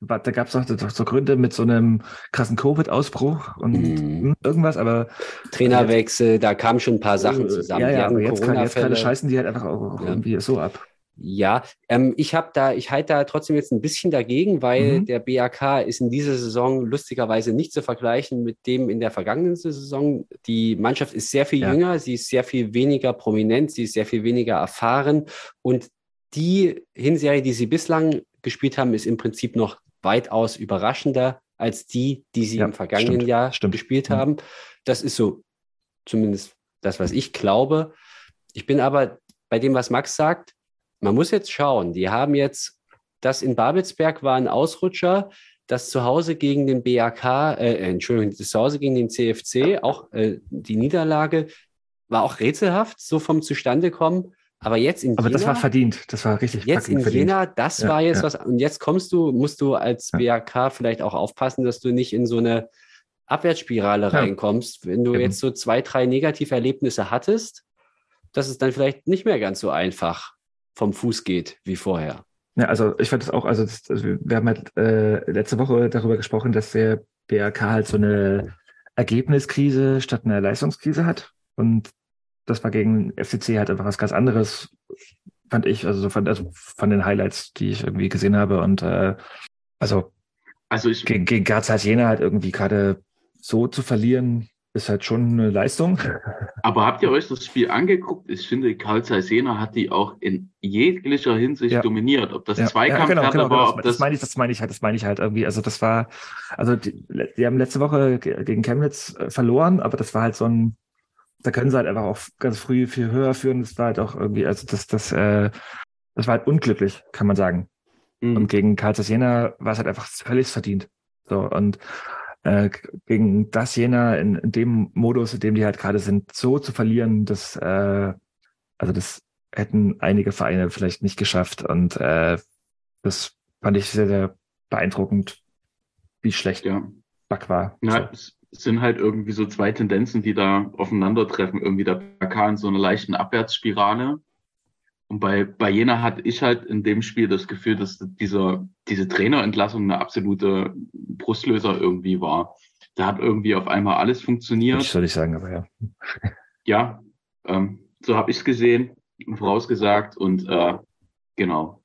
da gab es auch so Gründe mit so einem krassen Covid-Ausbruch und mhm. irgendwas, aber Trainerwechsel, da kamen schon ein paar Sachen zusammen. Ja, ja, aber jetzt, kann, jetzt gerade scheißen die halt einfach auch, auch ja. irgendwie so ab. Ja, ähm, ich habe da, ich halte da trotzdem jetzt ein bisschen dagegen, weil mhm. der BAK ist in dieser Saison lustigerweise nicht zu vergleichen mit dem in der vergangenen Saison. Die Mannschaft ist sehr viel ja. jünger, sie ist sehr viel weniger prominent, sie ist sehr viel weniger erfahren und die Hinserie, die sie bislang gespielt haben, ist im Prinzip noch weitaus überraschender als die, die sie ja, im vergangenen stimmt, Jahr stimmt. gespielt mhm. haben. Das ist so zumindest das, was ich glaube. Ich bin aber bei dem, was Max sagt, man muss jetzt schauen, die haben jetzt, das in Babelsberg war ein Ausrutscher, das zu Hause gegen den BAK, äh, Entschuldigung, das zu Hause gegen den CFC, auch äh, die Niederlage war auch rätselhaft, so vom Zustandekommen. Aber jetzt in Aber Jena, das war verdient. Das war richtig jetzt in verdient. Jena, das Ja, war jetzt ja. was. Und jetzt kommst du, musst du als BAK vielleicht auch aufpassen, dass du nicht in so eine Abwärtsspirale Ja. reinkommst. Wenn du Eben. jetzt so zwei, drei negative Erlebnisse hattest, dass es dann vielleicht nicht mehr ganz so einfach vom Fuß geht wie vorher. Ja, also ich fand das auch, also, das, also wir haben halt äh, letzte Woche darüber gesprochen, dass der BRK halt so eine Ergebniskrise statt einer Leistungskrise hat. Und das war gegen FCC halt einfach was ganz anderes, fand ich, also so von, also von den Highlights, die ich irgendwie gesehen habe. Und äh, also Also ich, gegen, gegen Graz halt Jena halt irgendwie gerade so zu verlieren, ist halt schon eine Leistung. aber habt ihr euch das Spiel angeguckt? Ich finde, Karl Zeiss Jena hat die auch in jeglicher Hinsicht Ja. dominiert. Ob das Ja, Zweikampf ja, genau, genau, war, genau. ob Das, das, meine ich, das meine ich halt, das meine ich halt irgendwie. Also das war, also die, die haben letzte Woche ge- gegen Chemnitz äh, verloren, aber das war halt so ein, da können sie halt einfach auch ganz früh viel höher führen. Das war halt auch irgendwie, also das, das, äh, das war halt unglücklich, kann man sagen. Hm. Und gegen Karl Zeiss Jena war es halt einfach völlig verdient. So und äh, gegen das Jena in, in dem Modus, in dem die halt gerade sind, so zu verlieren, das, äh, also das hätten einige Vereine vielleicht nicht geschafft. Und äh, das fand ich sehr, sehr beeindruckend, wie schlecht ja. Back war. Ja, es sind halt irgendwie so zwei Tendenzen, die da aufeinandertreffen. Irgendwie der BK in so einer leichten Abwärtsspirale. Und bei, bei Jena hatte ich halt in dem Spiel das Gefühl, dass dieser, diese Trainerentlassung eine absolute Brustlöser irgendwie war. Da hat irgendwie auf einmal alles funktioniert. ich soll ich sagen, aber ja. Ja, ähm, so habe ich es gesehen und vorausgesagt und äh, genau.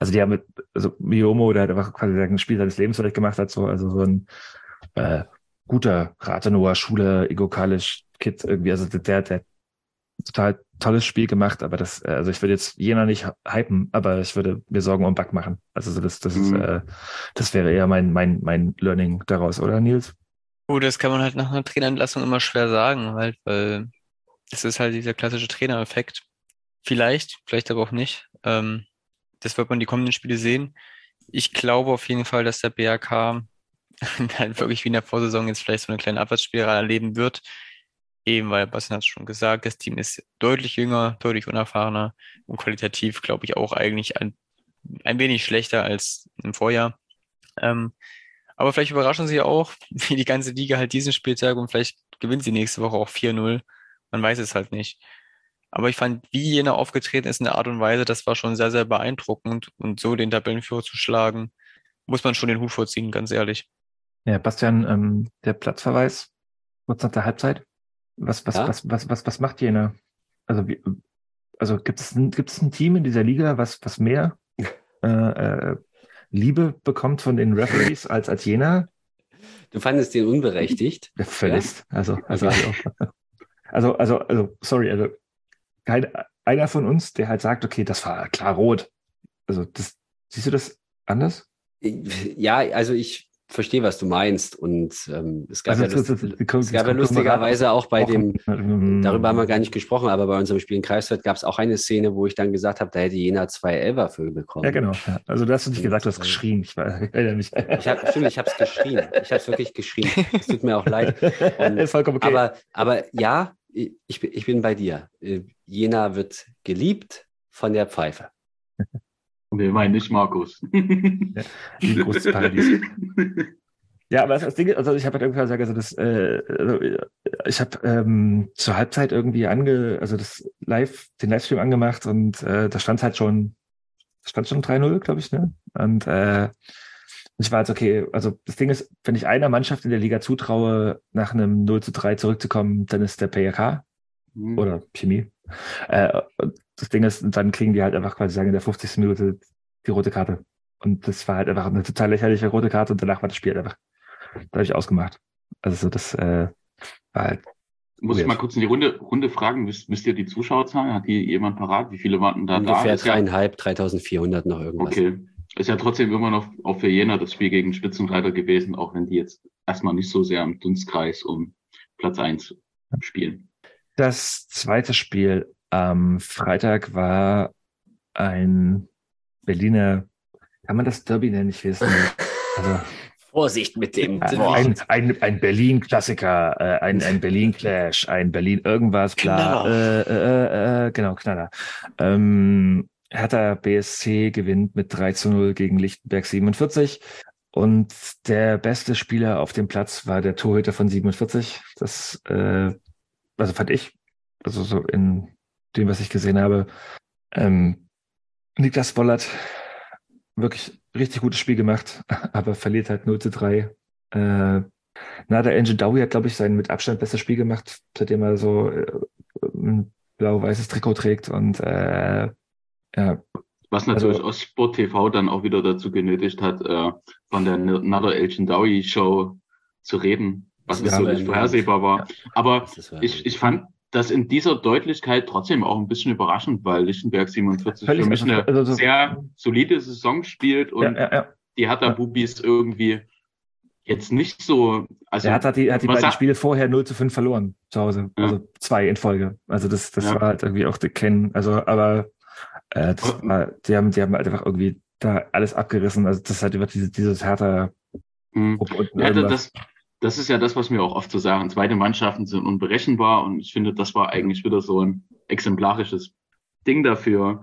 Also die haben mit, also Miomo, der hat einfach quasi ein Spiel seines Lebens vielleicht gemacht hat, so, also so ein äh, guter Rathenower Schule, Ego Kalisch Kid irgendwie, also der, der total tolles Spiel gemacht, aber das, äh, also ich würde jetzt Jena nicht hypen, aber ich würde mir Sorgen um Back machen. Also so das, das ist, Mhm. äh, das wäre eher mein, mein, mein Learning daraus, oder Nils? Gut, das kann man halt nach einer Trainerentlassung immer schwer sagen, halt, weil es ist halt dieser klassische Trainereffekt. Vielleicht, vielleicht aber auch nicht. Ähm, das wird man die kommenden Spiele sehen. Ich glaube auf jeden Fall, dass der BRK *laughs* halt wirklich wie in der Vorsaison jetzt vielleicht so eine kleine Abwärtsspirale erleben wird. Eben, weil Bastian hat es schon gesagt, das Team ist deutlich jünger, deutlich unerfahrener und qualitativ, glaube ich, auch eigentlich ein, ein wenig schlechter als im Vorjahr. Ähm, aber vielleicht überraschen sie auch, *laughs* wie die ganze Liga halt diesen Spieltag und vielleicht gewinnt sie nächste Woche auch 4-0. Man weiß es halt nicht. Aber ich fand, wie jener aufgetreten ist in der Art und Weise, das war schon sehr, sehr beeindruckend. Und so den Tabellenführer zu schlagen, muss man schon den Hut vorziehen, ganz ehrlich. Ja, Bastian, ähm, der Platzverweis kurz nach der Halbzeit. Was, was, Ja? was, was, was, was macht Jena? Also, wie, also gibt es ein, gibt es ein Team in dieser Liga, was, was mehr *laughs* äh, äh, Liebe bekommt von den Referees als, als Jena? Du fandest den unberechtigt. Ja, völlig. Also, also, also, also, also, also, sorry, also kein, einer von uns, der halt sagt, okay, das war klar rot. Also, das, siehst du das anders? Ja, also ich verstehe, was du meinst. Und ähm, es gab Also, ja, das- lust, das- das- es gab ja das- lustigerweise auch bei dem, *laughs* Ähm, darüber haben wir gar nicht gesprochen, aber bei unserem Spiel in Kreiswert gab es auch eine Szene, wo ich dann gesagt habe, da hätte Jena zwei Elfer für bekommen. Ja, genau. Also, du hast du nicht gesagt, du hast geschrien. Ich erinnere mich. Ich hab, stimmt, ich habe es geschrien. Ich habe es wirklich geschrien. Es tut mir auch leid. *laughs* Und- Vollkommen okay. Aber, aber ja, ich, bin- ich bin bei dir. Äh, Jena wird geliebt von der Pfeife. Wir meinen nicht Markus. Wie ein großes Paradies. Ja, aber das, Ding, ist, also ich habe halt irgendwie gesagt, also das, äh, also ich habe ähm, zur Halbzeit irgendwie ange, also das Live, den Livestream angemacht und äh, da stand halt schon, stand schon 3-0, glaube ich, ne? Und äh, ich war jetzt okay, also das Ding ist, wenn ich einer Mannschaft in der Liga zutraue, nach einem 0 zu 3 zurückzukommen, dann ist der PRK Hm. oder Chemie. Äh, das Ding ist, dann kriegen die halt einfach quasi sagen in der 50. Minute die rote Karte. Und das war halt einfach eine total lächerliche rote Karte und danach war das Spiel halt einfach dadurch ausgemacht. Also so das äh, war halt, Muss ich Weird. mal kurz in die Runde, Runde fragen, wisst, wisst ihr die Zuschauerzahlen? Hat die jemand parat? Wie viele waren da da? Ungefähr Ist ja, dreieinhalb, 3400 noch irgendwas. okay. Ist ja trotzdem immer noch auch für Jena das Spiel gegen Spitzenreiter gewesen, auch wenn die jetzt erstmal nicht so sehr im Dunstkreis um Platz eins spielen. Das zweite Spiel am Freitag war ein Berliner, kann man das Derby nennen? Ich weiß nicht. Also *laughs* Vorsicht mit dem Ein, ein, ein, Berlin-Klassiker, äh, ein, ein Berlin-Clash, ein Berlin-Irgendwas, bla. Äh, äh, äh, genau, Knaller. Ähm, Hertha BSC gewinnt mit 3 zu 0 gegen Lichtenberg 47. Und der beste Spieler auf dem Platz war der Torhüter von 47. Das, äh, also fand ich, also so in dem, was ich gesehen habe, ähm, Niklas Wollert, wirklich richtig gutes Spiel gemacht, *laughs* aber verliert halt 0 zu 3. Äh, Nader Engine Dowie hat, glaube ich, sein mit Abstand bestes Spiel gemacht, seitdem er so äh, ein blau-weißes Trikot trägt und äh, ja, Was natürlich Also- aus Sport TV dann auch wieder dazu genötigt hat, äh, von der Another Elgin Dowie Show zu reden, was Ja, so aber nicht vorhersehbar war. Aber ist wahr. ich, ich fand das in dieser Deutlichkeit trotzdem auch ein bisschen überraschend, weil Lichtenberg 47 Völlig, für mich eine also so- sehr solide Saison spielt ja, und ja, ja. die Hertha Ja. Bubis irgendwie jetzt nicht so, also Er hat, hat die, hat die beiden sagt- Spiele vorher 0 zu 5 verloren zu Hause. Ja. Also zwei in Folge. Also das, das Ja. war halt irgendwie auch der Ken. Also, aber äh, das Aber- war, die haben, die haben halt einfach irgendwie da alles abgerissen. Also das halt über diese, dieses härter hm. Und Ja, das, das ist ja das, was wir auch oft so sagen. Zweite Mannschaften sind unberechenbar und ich finde, das war eigentlich wieder so ein exemplarisches Ding dafür,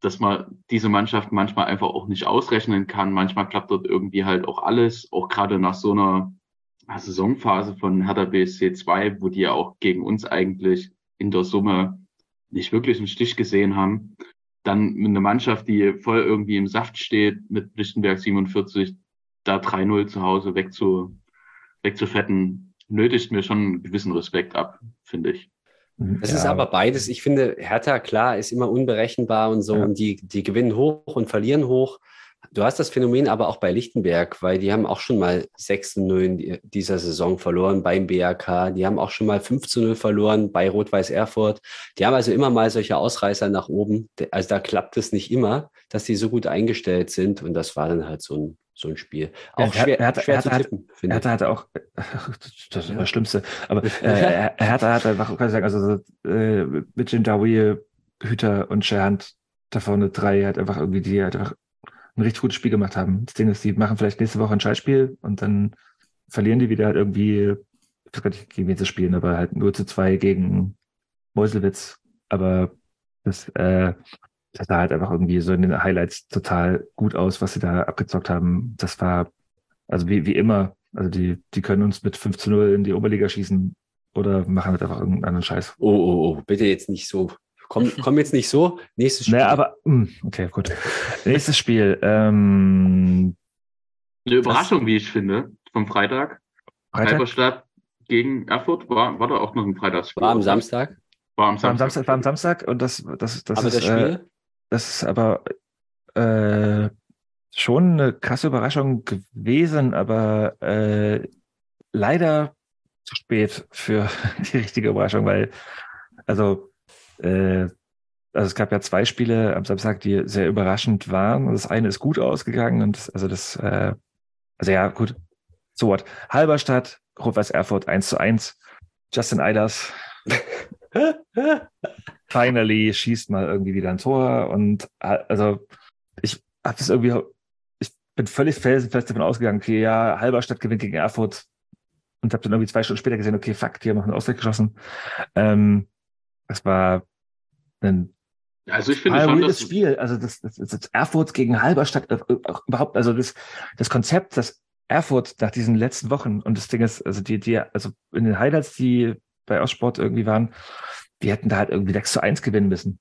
dass man diese Mannschaft manchmal einfach auch nicht ausrechnen kann. Manchmal klappt dort irgendwie halt auch alles, auch gerade nach so einer Saisonphase von Hertha BSC 2, wo die ja auch gegen uns eigentlich in der Summe nicht wirklich einen Stich gesehen haben. Dann mit einer Mannschaft, die voll irgendwie im Saft steht, mit Lichtenberg 47, da 3-0 zu Hause wegzu, wegzufetten, nötigt mir schon einen gewissen Respekt ab, finde ich. Es Ja, ist aber beides. Ich finde, Hertha, klar, ist immer unberechenbar und so. Ja. Und die, die gewinnen hoch und verlieren hoch. Du hast das Phänomen aber auch bei Lichtenberg, weil die haben auch schon mal 6 zu 0 in die- dieser Saison verloren beim BRK. Die haben auch schon mal 5 zu 0 verloren bei Rot-Weiß Erfurt. Die haben also immer mal solche Ausreißer nach oben. Also da klappt es nicht immer, dass die so gut eingestellt sind. Und das war dann halt so ein, so ein Spiel. Ja, Auch Her- schwer, Hertha- schwer Hertha zu hat- tippen, finde ich. Hertha hatte auch, *laughs* das ist Ja. das Schlimmste, aber *laughs* äh, Hertha hat einfach, kann ich sagen, also so, äh, mit Jim Dawie, Hüter und Scherhand da vorne drei hat einfach irgendwie, die halt einfach ein richtig gutes Spiel gemacht haben. Das Ding ist, die machen vielleicht nächste Woche ein Scheißspiel und dann verlieren die wieder halt irgendwie, ich weiß gar nicht, gegen wen sie spielen, aber halt nur zu zwei gegen Meuselwitz. Aber das, äh, das sah halt einfach irgendwie so in den Highlights total gut aus, was sie da abgezockt haben. Das war, also wie, wie immer, also die, die können uns mit 5 zu 0 in die Oberliga schießen oder machen halt einfach irgendeinen anderen Scheiß. Oh, oh, oh, bitte jetzt nicht so. Komm, *laughs* komm jetzt nicht so. Nächstes Spiel. Naja, aber, mh, okay, gut. *laughs* Nächstes Spiel, ähm, Eine Überraschung, wie ich finde, vom Freitag. Freitag, Halberstadt gegen Erfurt war, war da auch noch ein Freitagsspiel. war am Samstag. War am war am Samstag. Samstag, war am Samstag und das, das, das aber ist, das äh, Spiel, das ist aber äh, schon eine krasse Überraschung gewesen, aber äh, leider zu spät für *laughs* die richtige Überraschung, weil also äh, also es gab ja zwei Spiele am Samstag, die sehr überraschend waren. Das eine ist gut ausgegangen und das, also das, äh, also ja, gut. So what. Halberstadt, Rot-Weiß Erfurt 1 zu 1. Justin Eilers *laughs* finally schießt mal irgendwie wieder ein Tor und äh, also ich habe das irgendwie, ich bin völlig felsenfest davon ausgegangen, okay, ja, Halberstadt gewinnt gegen Erfurt und habe dann irgendwie zwei Stunden später gesehen, okay, fuck, die haben noch einen Ausgleich geschossen. Ähm, das war ein Also ich finde schon, dass Spiel. Also das, das, das Erfurt gegen Halberstadt, äh, auch überhaupt, also das, das Konzept, das Erfurt nach diesen letzten Wochen und das Ding ist, also die, die, also in den Highlights, die bei Ostsport irgendwie waren, die hätten da halt irgendwie 6 zu 1 gewinnen müssen.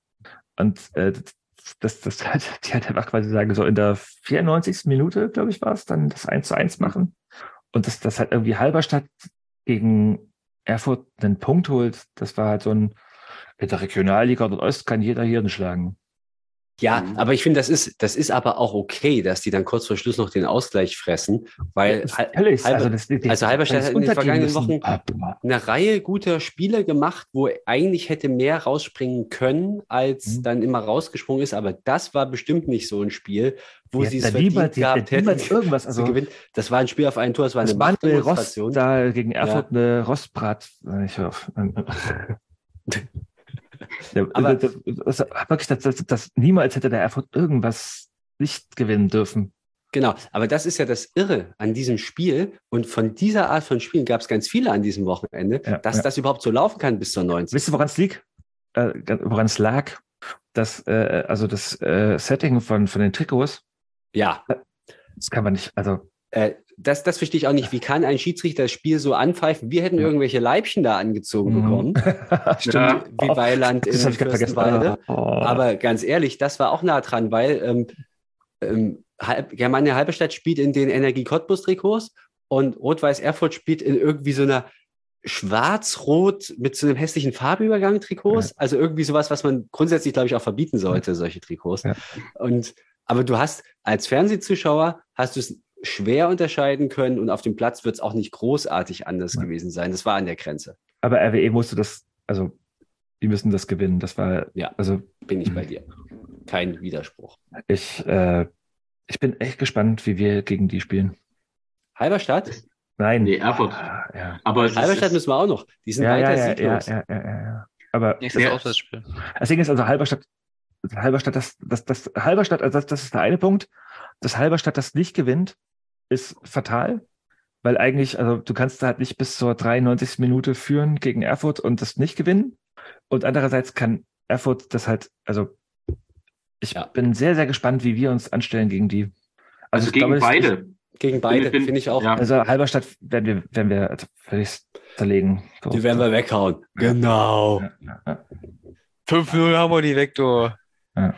Und äh, das, das *laughs* halt, die halt einfach quasi sagen, so in der 94. Minute, glaube ich, war es, dann das 1 zu 1 machen. Und das, das halt irgendwie Halberstadt gegen Erfurt einen Punkt holt, das war halt so ein, in der Regionalliga Nordost kann jeder Hirn schlagen. Ja, Mhm. aber ich finde, das ist, das ist aber auch okay, dass die dann kurz vor Schluss noch den Ausgleich fressen, weil Völlig. Halber- also, das, die, also Halberstadt das hat in den vergangenen. Wochen Ah, eine Reihe guter Spiele gemacht, wo eigentlich hätte mehr rausspringen können, als Mhm. dann immer rausgesprungen ist. Aber das war bestimmt nicht so ein Spiel, wo sie es verdient die gehabt hätten irgendwas, zu also- gewinnen. Das war ein Spiel auf ein Tor, es war eine Das Rost Machtdemonstration. da gegen Erfurt eine Rostbrat. Ich hör *laughs* Aber- das, das, wirklich, das, das, das, niemals hätte der Erfurt irgendwas nicht gewinnen dürfen. Genau, aber das ist ja das Irre an diesem Spiel. Und von dieser Art von Spielen gab es ganz viele an diesem Wochenende, Ja, dass ja. das überhaupt so laufen kann bis zur 90. Wisst ihr, woran es liegt? Äh, woran es lag? Das, äh, also das äh, Setting von, von den Trikots, Ja, das kann man nicht, also äh, das, das verstehe ich auch nicht. Wie kann ein Schiedsrichter das Spiel so anpfeifen? Wir hätten Ja. irgendwelche Leibchen da angezogen Mhm. bekommen, *laughs* Stimmt. Ja. wie Weiland in das habe ich gerade vergessen. Fürstenwalde. Oh. Aber ganz ehrlich, das war auch nah dran, weil ähm, ähm, halb, Germania Halberstadt spielt in den Energie Cottbus Trikots und Rot-Weiß Erfurt spielt in irgendwie so einer schwarz-rot mit so einem hässlichen Farbübergang Trikots. Also irgendwie sowas, was man grundsätzlich, glaube ich, auch verbieten sollte, solche Trikots. Ja. Und, aber du hast als Fernsehzuschauer hast du es schwer unterscheiden können und auf dem Platz wird es auch nicht großartig anders Ja. gewesen sein. Das war an der Grenze. Aber RWE musste das, also die müssen das gewinnen. Das war, Ja. also Bin ich Mhm. bei dir. Kein Widerspruch. ich, äh, ich bin echt gespannt, wie wir gegen die spielen. Halberstadt? Nein. Nee, Erfurt. Ja, ja. Aber Halberstadt ist, müssen wir auch noch. Die sind Ja, weiter ja, ja, sieglos. ja, ja, ja, ja. Aber Nächstes Ja. Auswärtsspiel. das Ding ist also Halberstadt, Halberstadt, das, das, das Halberstadt, also das, das ist der eine Punkt. Das Halberstadt, das nicht gewinnt, ist fatal, weil eigentlich, also du kannst da halt nicht bis zur 93. Minute führen gegen Erfurt und das nicht gewinnen. Und andererseits kann Erfurt das halt, also ich Ja. bin sehr, sehr gespannt, wie wir uns anstellen gegen die. also ich gegen glaube, es- beide. Gegen beide, finde ich auch. Ja. Also Halberstadt werden wir, werden wir also völlig zerlegen. So. Die werden wir weghauen. Genau. Ja, ja, ja. 5-0 haben wir die Vektor. Ja.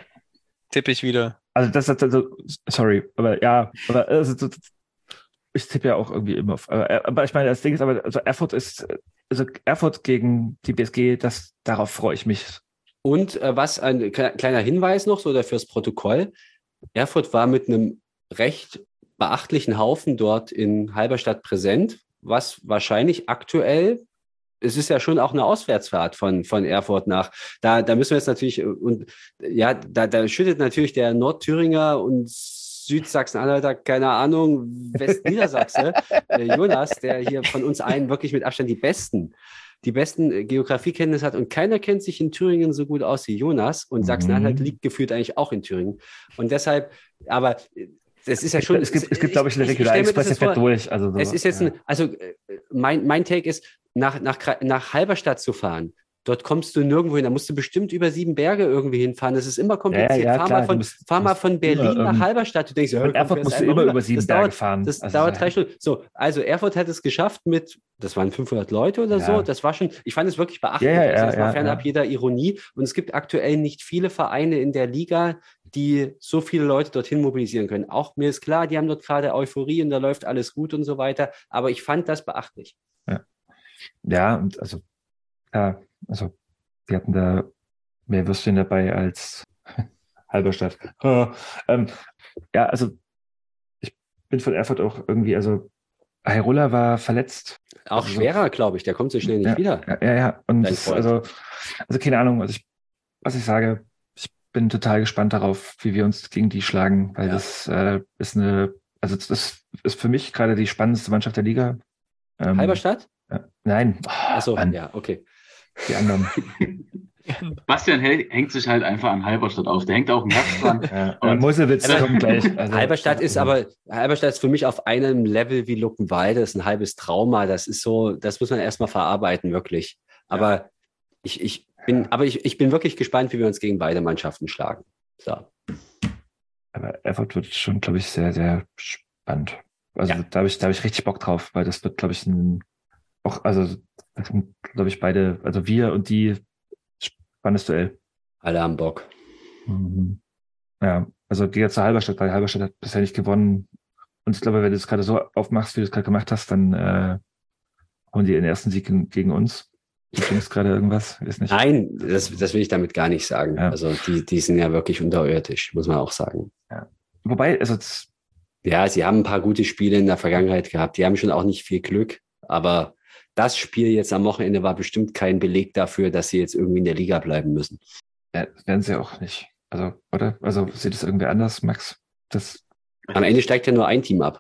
Tippe ich wieder. Also das ist also, sorry, aber ja, aber also, ich tippe ja auch irgendwie immer auf. Aber, aber ich meine, das Ding ist aber, also Erfurt ist, also Erfurt gegen die BSG, das, darauf freue ich mich. Und äh, was ein kle- kleiner Hinweis noch, so fürs Protokoll. Erfurt war mit einem recht beachtlichen Haufen dort in Halberstadt präsent, was wahrscheinlich aktuell, es ist ja schon auch eine Auswärtsfahrt von, von Erfurt nach. Da, da müssen wir jetzt natürlich, äh, und ja, da, da schüttet natürlich der Nordthüringer und Südsachsen-Anhalter, keine Ahnung, Westniedersachse, *laughs* äh, Jonas, der hier von uns allen wirklich mit Abstand die besten die besten äh, Geografiekenntnisse hat und keiner kennt sich in Thüringen so gut aus wie Jonas und Mhm. Sachsen-Anhalt liegt gefühlt eigentlich auch in Thüringen. Und deshalb, aber äh, das ist ja schon. es gibt, es gibt, glaube ich, eine ich- ich Regional stell mir das Express, der jetzt fährt vor, durch. Also so, Es ist jetzt ja. ein, also äh, mein, mein Take ist, nach, nach, nach Halberstadt zu fahren. Dort kommst du nirgendwo hin. Da musst du bestimmt über sieben Berge irgendwie hinfahren. Das ist immer kompliziert. Ja, ja, fahr, klar, mal von, musst- fahr mal von Berlin immer, nach ähm, Halberstadt. Du denkst, ja, Erfurt musst du immer über sieben das Berge dauert, fahren. Das Also, dauert drei Stunden. So, also Erfurt hat es geschafft mit, das waren 500 Leute oder so. Das war schon, ich fand es wirklich beachtlich. Ja, ja, also das war ja, fernab jeder Ironie. Und es gibt aktuell nicht viele Vereine in der Liga, die so viele Leute dorthin mobilisieren können. Auch mir ist klar, die haben dort gerade Euphorie und da läuft alles gut und so weiter. Aber ich fand das beachtlich. Ja, und also, ja, also, wir hatten da mehr Würstchen dabei als *laughs* Halberstadt. *laughs* ähm, ja, also, ich bin von Erfurt auch irgendwie, also, Hairola war verletzt. Auch Also- schwerer, glaube ich. Der kommt so schnell nicht Ja. wieder. Ja, ja, ja. Und das, also, also keine Ahnung, also ich, was ich sage, ich bin total gespannt darauf, wie wir uns gegen die schlagen, weil Ja. das äh, ist eine, also das ist für mich gerade die spannendste Mannschaft der Liga. Ähm, Halberstadt? Ja, nein, Achso, Mann, ja, okay. Die anderen. *laughs* Bastian hängt sich halt einfach an Halberstadt auf. Der hängt auch im Herz dran. *laughs* ja, Und- Musewitz Aber- kommt gleich. *laughs* Also, Halberstadt ist aber, Halberstadt ist für mich auf einem Level wie Luckenwalde, das ist ein halbes Trauma. Das ist so, das muss man erstmal verarbeiten, wirklich. Aber ich, ich bin, aber ich, ich bin wirklich gespannt, wie wir uns gegen beide Mannschaften schlagen. So. Aber Erfurt wird schon, glaube ich, sehr, sehr spannend. Also Ja. da habe ich, da habe ich richtig Bock drauf, weil das wird, glaube ich, ein, auch, also, das sind, glaube ich, beide, also wir und die spannendes Duell. Alle haben Bock. Mhm. Ja, also jetzt zur Halberstadt, weil Halberstadt hat bisher nicht gewonnen. Und ich glaube, wenn du es gerade so aufmachst, wie du es gerade gemacht hast, dann äh, holen die den ersten Sieg gegen, uns. Du denkst gerade irgendwas, ist nicht. Nein, das, das will ich damit gar nicht sagen. Ja. Also die, die sind ja wirklich unterirdisch, muss man auch sagen. Wobei, also Ja, sie haben ein paar gute Spiele in der Vergangenheit gehabt. Die haben schon auch nicht viel Glück, aber das Spiel jetzt am Wochenende war bestimmt kein Beleg dafür, dass sie jetzt irgendwie in der Liga bleiben müssen. äh, werden sie auch nicht. Also, oder? Also sieht es irgendwie anders, Max? Das Am Ende steigt ja nur ein Team ab.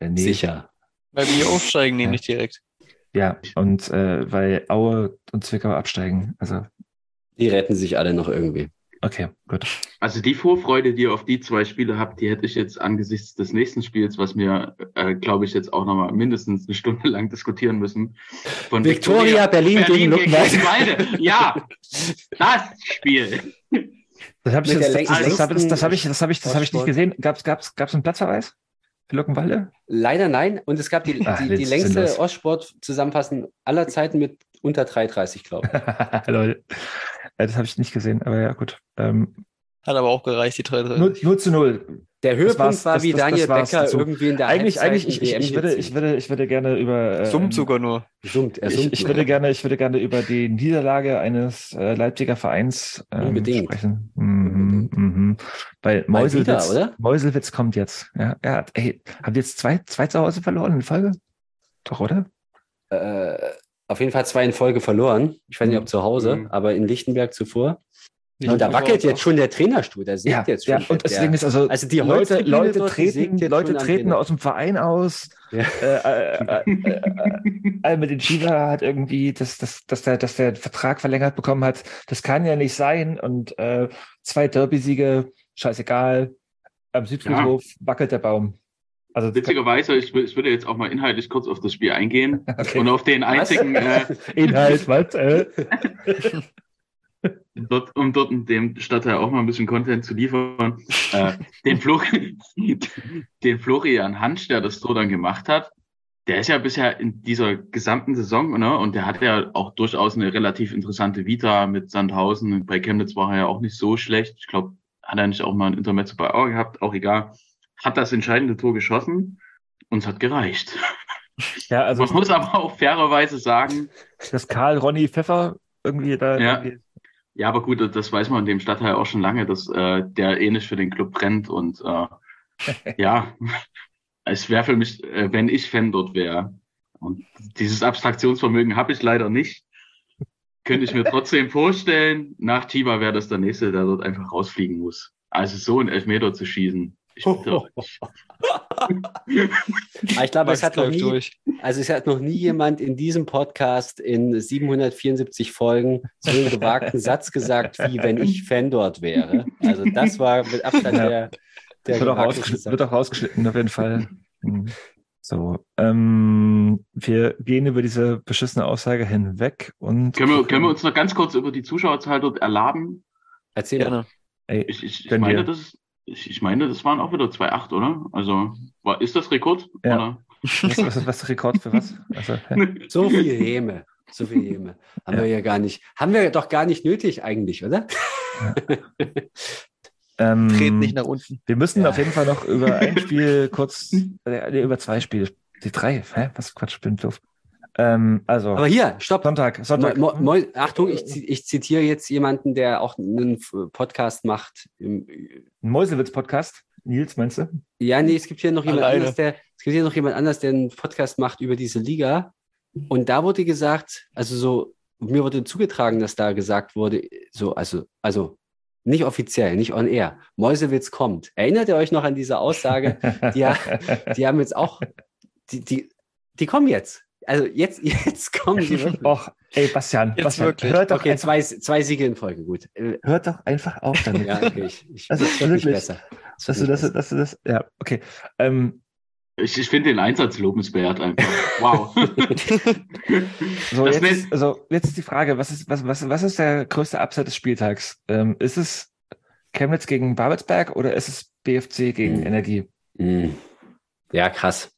äh, nee. Sicher. Weil wir aufsteigen, nämlich direkt. Ja, und äh, weil Aue und Zwickau absteigen. Also Die retten sich alle noch irgendwie. Okay, gut. Also die Vorfreude, die ihr auf die zwei Spiele habt, die hätte ich jetzt angesichts des nächsten Spiels, was wir, äh, glaube ich, jetzt auch nochmal mindestens eine Stunde lang diskutieren müssen. Von Victoria Berlin gegen Luckenwalde. Ja, *laughs* das Spiel. Das habe ich, Mit das, das, das, längsten- hab ich, das habe ich, das habe ich, das habe ich nicht gesehen. Gab's, gab's, gab's einen Platzverweis für Luckenwalde? Leider nein. Und es gab die, Ach, die, das die längste. Ostsport-Zusammenfassung aller Zeiten mit unter 3,30, glaube ich. *laughs* Äh, Das habe ich nicht gesehen, aber ja, gut. Ähm, Hat aber auch gereicht, die drei drin. nur, nur zu null. Der Höhepunkt war, das- wie das- das Daniel Becker dazu. irgendwie in der Eigentlich, Halbzeit eigentlich, ich, ich, ich, würde, ich, würde, ich würde gerne über. ähm, Summt sogar nur. Summt, er Ich, summt ich, nur. würde gerne, ich würde gerne über die Niederlage eines äh, Leipziger Vereins ähm, Unbedingt. sprechen. Mhm, mhm. Weil Meuselwitz, wieder, oder? Meuselwitz kommt jetzt. Ja, hat, ey, haben die jetzt zwei, zwei zu Hause verloren in Folge? Doch, oder? äh, auf jeden Fall zwei in Folge verloren. Ich weiß nicht, ob zu Hause, Mhm. aber in Lichtenberg zuvor. Nicht Und da wackelt jetzt schon der Trainerstuhl, der sägt jetzt schon. ja. Und der, deswegen ist also, also die Leute, Leute dort, die treten, jetzt Leute treten aus dem Verein aus. Ja. Äh, äh, äh, äh, äh, mit den Shiva hat irgendwie, dass, dass, dass, der, dass der Vertrag verlängert bekommen hat. Das kann ja nicht sein. Und äh, zwei Derby-Siege, scheißegal. Am Südfriedhof wackelt der Baum. Also Witzigerweise, ich, ich würde jetzt auch mal inhaltlich kurz auf das Spiel eingehen *laughs* okay. und auf den einzigen, äh, *laughs* Inhalt, was? Äh? *laughs* dort, um dort in dem Stadtteil auch mal ein bisschen Content zu liefern, äh, den, Flo, den Florian Hansch, der das Tor dann gemacht hat, der ist ja bisher in dieser gesamten Saison, ne, und der hat ja auch durchaus eine relativ interessante Vita mit Sandhausen. Bei Chemnitz war er ja auch nicht so schlecht. Ich glaube, hat er nicht auch mal ein Intermezzo bei Auer gehabt, auch egal. Hat das entscheidende Tor geschossen und es hat gereicht. Ja, also Man muss aber auch fairerweise sagen, dass Karl Ronny Pfeffer irgendwie da Ja. irgendwie, Ja, aber gut, das weiß man in dem Stadtteil auch schon lange, dass äh, der ähnlich für den Club brennt und äh, *laughs* ja, es wäre für mich, äh, wenn ich Fan dort wäre. Und dieses Abstraktionsvermögen habe ich leider nicht. Könnte ich mir trotzdem vorstellen, nach Tiba wäre das der nächste, der dort einfach rausfliegen muss. Also so einen Elfmeter zu schießen. Ich *laughs* ich glaube, es hat noch läuft nie, durch. also es hat noch nie jemand in diesem Podcast in 774 Folgen so einen gewagten *laughs* Satz gesagt, wie wenn ich Fan dort wäre. Also das war mit Abstand Ja. der, der wird, auch wird auch rausgeschnitten, auf jeden Fall. Mhm. So, ähm, wir gehen über diese beschissene Aussage hinweg und Können wir, können wir uns noch ganz kurz über die Zuschauerzahl dort erlaben? Erzähl mal. Gerne. ey, Ich, ich, ich meine, wir. das, ich, ich meine, das waren auch wieder 2,8, oder? Also, war, ist das Rekord? Ja. Oder? was, was, ist- was Rekord für was? Also, hä? So viel Häme. So viel Häme. Haben Ja. wir ja gar nicht. Haben wir doch gar nicht nötig eigentlich, oder? ähm, Treten nicht nach unten. Wir müssen Ja. auf jeden Fall noch über ein Spiel kurz, äh, über zwei Spiele, die drei, hä? Was Quatsch, bin doof. Ähm, also, Aber hier, stopp. Sonntag, Sonntag. Mo, Mo, Achtung, ich, ich zitiere jetzt jemanden, der auch einen Podcast macht. Im, Ein Mäusewitz-Podcast. Nils, meinst du? ja, nee, es gibt hier noch jemand Alleine. anders, der es gibt hier noch jemand anders, der einen Podcast macht über diese Liga. Und da wurde gesagt, also so, mir wurde zugetragen, dass da gesagt wurde, so, also, also nicht offiziell, nicht on air. Mäusewitz kommt. Erinnert ihr euch noch an diese Aussage? *laughs* Die, die haben jetzt auch, die, die, die kommen jetzt. Also jetzt, *laughs* jetzt kommen sie wirklich. Och, ey, Bastian, Jetzt Bastian wirklich. hört doch Okay, einfach, zwei, zwei Siege in Folge, gut. Äh, hört doch einfach auf *laughs* damit. Ja, okay, ich, ich, Also, nicht wirklich. besser. Es Dass du das, dass du das, ja, okay. Ähm, Ich, ich finde den Einsatz lobenswert einfach. Wow. *laughs* so, Das jetzt, ist, also, jetzt ist die Frage, was ist, was, was, was ist der größte Upset des Spieltags? Ähm, ist es Chemnitz gegen Babelsberg oder ist es BFC gegen Mhm. Energie? Mm. Ja, krass.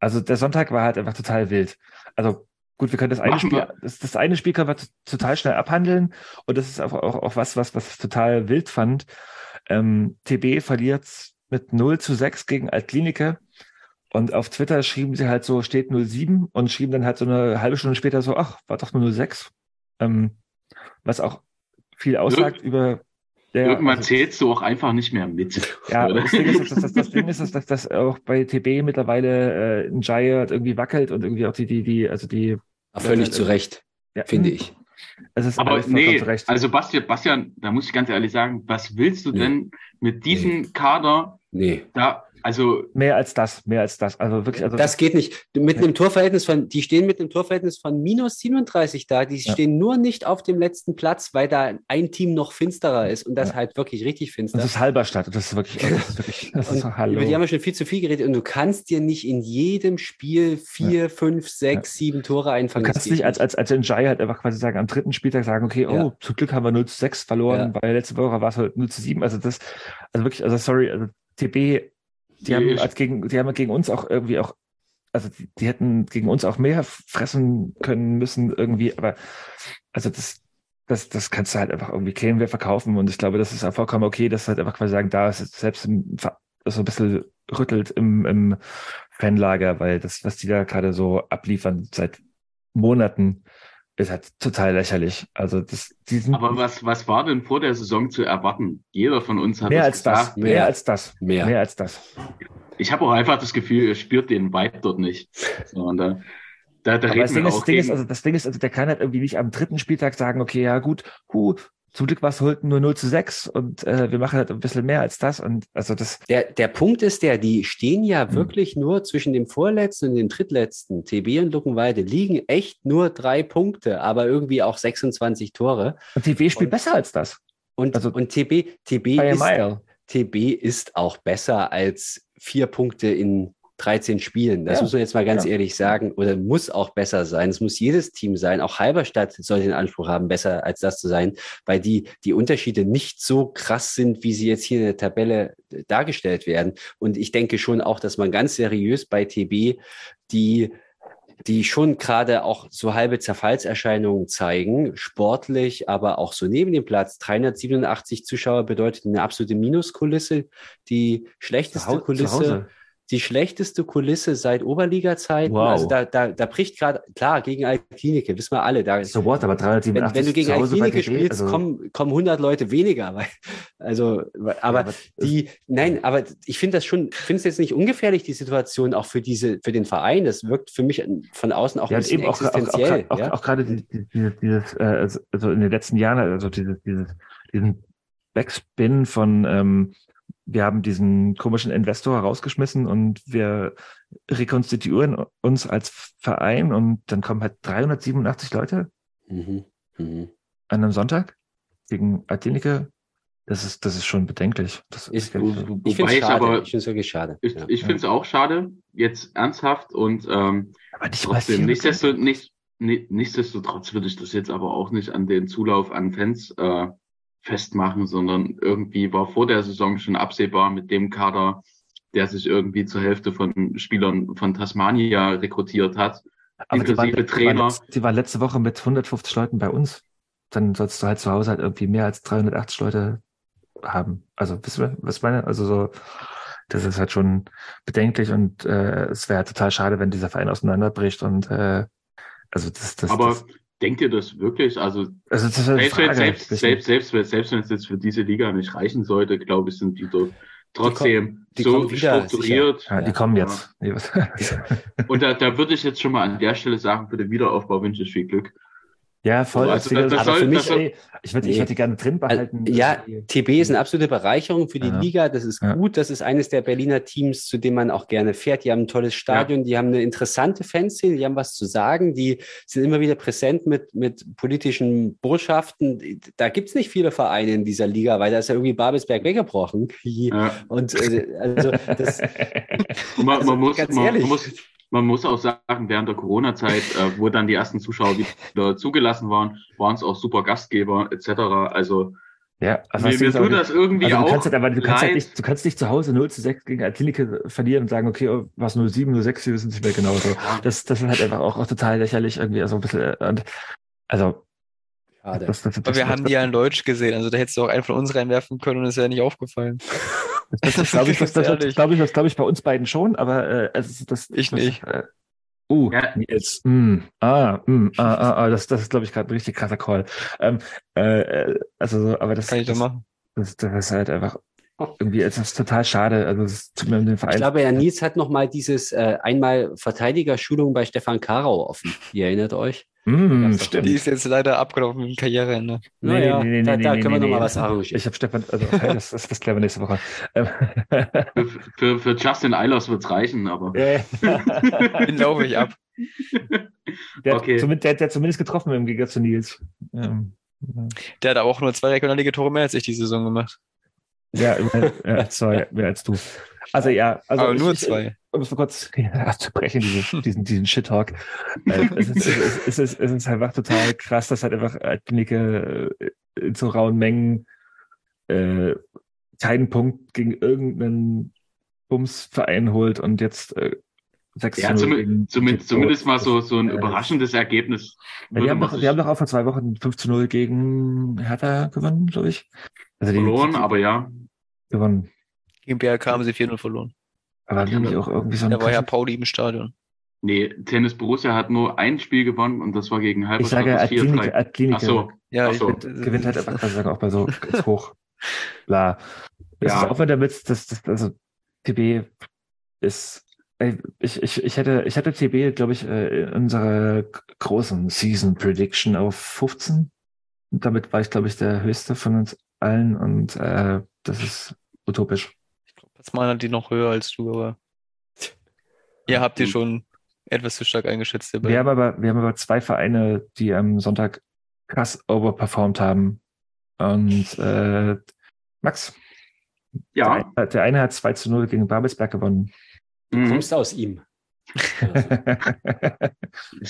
Also der Sonntag war halt einfach total wild. Also gut, wir können das eine Machen Spiel, das, das eine Spiel können wir total schnell abhandeln und das ist auch, auch, auch was, was, was ich total wild fand. Ähm, TB verliert mit 0 zu 6 gegen Altklinike und auf Twitter schrieben sie halt so, steht 07 und schrieben dann halt so eine halbe Stunde später so, ach, war doch nur 06. Ähm, was auch viel aussagt über ja, Irgendwann also- zählst du auch einfach nicht mehr mit. ja, *laughs* das Ding ist, das, das, das Ding ist, dass, dass, dass auch bei TB mittlerweile äh, ein Giant irgendwie wackelt und irgendwie auch die, die, die, also die, Völlig zu Recht, ja, finde ich. Es ist Aber nee, zu Recht. also Bastian, Bastian, da muss ich ganz ehrlich sagen, was willst du Nee. denn mit diesem Kader Nee. da Also Mehr als das, mehr als das. Also wirklich, also Das geht nicht. Mit Ja. einem Torverhältnis von, die stehen mit einem Torverhältnis von minus 37 da. Die Ja. stehen nur nicht auf dem letzten Platz, weil da ein Team noch finsterer ist und das Ja. halt wirklich richtig finster. das ist Halberstadt. Das ist wirklich, das ist wirklich, das ist hallo. über die haben wir schon viel zu viel geredet und du kannst dir nicht in jedem Spiel vier, fünf, sechs, sieben Tore Du einfangen. Das kannst nicht als, als, als Njai halt einfach quasi sagen, am dritten Spieltag sagen, okay, oh, Ja. zum Glück haben wir 0 zu 6 verloren, weil letzte Woche war es halt 0 zu 7. Also das, also wirklich, also sorry, also TB, die haben als gegen, die haben gegen uns auch irgendwie auch, also die, die hätten gegen uns auch mehr fressen können müssen irgendwie, aber also das, das, das kannst du halt einfach irgendwie kennen wir verkaufen und ich glaube, das ist auch vollkommen okay, dass halt einfach quasi sagen, da ist es selbst im, so ein bisschen rüttelt im, im Fanlager, weil das, was die da gerade so abliefern seit Monaten, ist halt total lächerlich. Also das, die sind Aber was, was war denn vor der Saison zu erwarten? Jeder von uns hat mehr das als das, gesagt. mehr, Mehr. als das, Mehr. mehr als das. Ich habe auch einfach das Gefühl, ihr spürt den Vibe dort nicht. So, und da, da, da das Ding, ist, auch das Ding ist, also das Ding ist, also der kann halt irgendwie nicht am dritten Spieltag sagen, okay, ja gut, hu, zum Glück war es heute nur 0 zu 6 und äh, wir machen halt ein bisschen mehr als das. Und also das, Der, der Punkt ist der, die stehen ja Hm. wirklich nur zwischen dem vorletzten und dem drittletzten. TB und Luckenweide liegen echt nur drei Punkte, aber irgendwie auch 26 Tore. und TB spielt Und- besser als das. Und, Also- und TB, TB, ist. TB ist auch besser als vier Punkte in 13 Spielen. Das Ja. muss man jetzt mal ganz Ja. ehrlich sagen. Oder muss auch besser sein. Es muss jedes Team sein. Auch Halberstadt sollte den Anspruch haben, besser als das zu sein, weil die, die Unterschiede nicht so krass sind, wie sie jetzt hier in der Tabelle äh, dargestellt werden. Und ich denke schon auch, dass man ganz seriös bei TB die die schon gerade auch so halbe Zerfallserscheinungen zeigen, sportlich, aber auch so neben dem Platz. 387 Zuschauer bedeutet eine absolute Minuskulisse, die schlechteste Kulisse. Die schlechteste Kulisse seit Oberliga-Zeiten. Wow. Also da, da, da bricht gerade, klar, gegen Altklinike, wissen wir alle, da So what, aber 387 wenn, wenn du gegen TB, spielst, also- kommen, kommen 100 Leute weniger. Weil, also, aber, aber die, nein, aber ich finde das schon, finde es jetzt nicht ungefährlich, die Situation auch für diese, für den Verein. Das wirkt für mich von außen auch Ja, ein bisschen eben auch, auch, auch, existenziell. auch, ja? auch gerade die- die- dieses, dieses, äh, also also in den letzten Jahren, also dieses, dieses, diesen Backspin von, ähm, wir haben diesen komischen Investor rausgeschmissen und wir rekonstituieren uns als Verein und dann kommen halt 387 Leute Mhm. Mhm. an einem Sonntag gegen Atheniker. Das ist, das ist schon bedenklich. Das Ist, ist, ich finde es ich schade. aber- ich finde es wirklich schade. ich, ja. ich finde es auch schade, jetzt ernsthaft und ähm, aber nicht trotzdem, nichtsdestotrotz, nicht, ni- nichtsdestotrotz würde ich das jetzt aber auch nicht an den Zulauf an Fans äh, festmachen, sondern irgendwie war vor der Saison schon absehbar mit dem Kader, der sich irgendwie zur Hälfte von Spielern von Tasmania rekrutiert hat. Aber die waren, inklusive die, waren Trainer. letzt, die waren letzte Woche mit 150 Leuten bei uns. Dann sollst du halt zu Hause halt irgendwie mehr als 380 Leute haben. Also, wisst ihr, was ich meine? Also so, das ist halt schon bedenklich und äh, es wäre total schade, wenn dieser Verein auseinanderbricht und äh, also das, das, Aber das denkt ihr das wirklich? Also also das selbst, wenn- Frage. selbst, selbst, selbst, selbst, selbst wenn es jetzt für diese Liga nicht reichen sollte, glaube ich, sind die doch trotzdem die so kommen wieder, strukturiert. ja, die Ja. kommen Ja. jetzt. Was- *laughs* Und da, da würde ich jetzt schon mal an der Stelle sagen, für den Wiederaufbau wünsche ich viel Glück. Ja, voll. Also, Also, das- das aber für soll- mich- das soll- ey, ich würde ich Nee. würd die gerne drin behalten. ja. TB ist eine absolute Bereicherung für die Ja. Liga. Das ist Ja. gut. Das ist eines der Berliner Teams, zu dem man auch gerne fährt. Die haben ein tolles Stadion, die haben eine interessante Fanszene, die haben was zu sagen, die sind immer wieder präsent mit, mit politischen Botschaften. Da gibt's nicht viele Vereine in dieser Liga, weil da ist ja irgendwie Babelsberg weggebrochen. Ja. Und äh, also das, *laughs* Und man, Also, man, muss, ganz man, ehrlich. man, muss, man muss auch sagen, während der Corona-Zeit, äh, wo dann die ersten Zuschauer wieder zugelassen waren, waren es auch super Gastgeber etc. Also Ja, also mir, das mir tut das irgendwie Also du auch kannst halt, aber du kannst halt leid. nicht, du kannst nicht zu Hause 0 zu 6 gegen Athletic verlieren und sagen, okay, oh, was 07, 06, wir wissen nicht mehr genau. So. Das, das ist halt einfach auch, auch total lächerlich irgendwie, also ein bisschen, äh, und, also, schade. das, das, das, Aber wir haben die ja in Deutsch gesehen, also da hättest du auch einen von uns reinwerfen können und es wäre nicht aufgefallen. *laughs* das, das glaube ich, das, das, das, glaube *laughs* ich, das glaube ich bei uns beiden schon, aber äh, also das, Ich das, nicht. Äh, uh, Ja. jetzt, mm, ah, mm, ah, ah, ah, das, das ist, glaube ich, gerade ein richtig krasser Call. Ähm, äh, äh, also, so, aber das, Kann ich doch das, machen. das, das ist halt einfach irgendwie, es ist total schade. Also, es tut mir um den Verein. Ich glaube, Herr Nils hat noch mal dieses äh, einmal Verteidigerschulung bei Stefan Karau offen. Ihr erinnert euch? Mm, stimmt. Die ist jetzt leider abgelaufen mit dem Karriereende. Nee, Naja, nee, nee, da, nee, da nee, können wir nee, noch mal nee. was arrangieren. Ich habe Stefan, also okay, das, das, das klären wir nächste Woche. Ähm, Für, für, für Justin Eilers wird's reichen, aber. *laughs* Den laufe ich ab. Der, Okay. hat zumindest, der, der hat zumindest getroffen im Gegensatz zu Nils. Ähm, Der hat aber auch nur zwei Regionalliga-Tore mehr als ich die Saison gemacht. ja, immerhin, ja, zwei mehr als du. Also ja, also aber nur ich, zwei. Um es mal kurz abzubrechen, diese, diesen, diesen Shit-Talk. Äh, es, ist, es, ist, es ist einfach total krass, dass halt einfach Altlinike äh, in so rauen Mengen äh, keinen Punkt gegen irgendeinen Bumsverein holt und jetzt äh, 6 ja, zu 0 zum, zumindest, zumindest mal so, so ein Äh, überraschendes Ergebnis. Ja, die, haben doch, die haben doch auch vor zwei Wochen 5 zu 0 gegen Hertha gewonnen, glaube ich. Also die, verloren, die, aber ja. gewonnen. Gegen BRK haben sie 4-0 verloren. Aber nämlich auch irgendwie so ein Da war ja Pauli im Stadion. Nee, Tennis Borussia hat nur ein Spiel gewonnen und das war gegen Ich Halberstadt sage 4-3. Altlinike Ach so, Ja, Ach ich, so. gewinnt, gewinnt halt einfach quasi sagen, auch bei so *laughs* ganz hoch. Bla. Das Ja. ist auch wieder mit, das, das, also TB ist, ich, ich, ich hätte, ich hatte TB, glaube ich, äh, in unserer großen Season Prediction auf 15. Und damit war ich, glaube ich, der höchste von uns allen und äh, das ist utopisch. Das mal hat die noch höher als du, aber ihr habt die schon etwas zu stark eingeschätzt. Wir haben aber, wir haben aber zwei Vereine, die am Sonntag krass overperformed haben. Und äh, Max, Ja, der, der eine hat 2 zu 0 gegen Babelsberg gewonnen. Du mhm. kommst aus ihm. *laughs*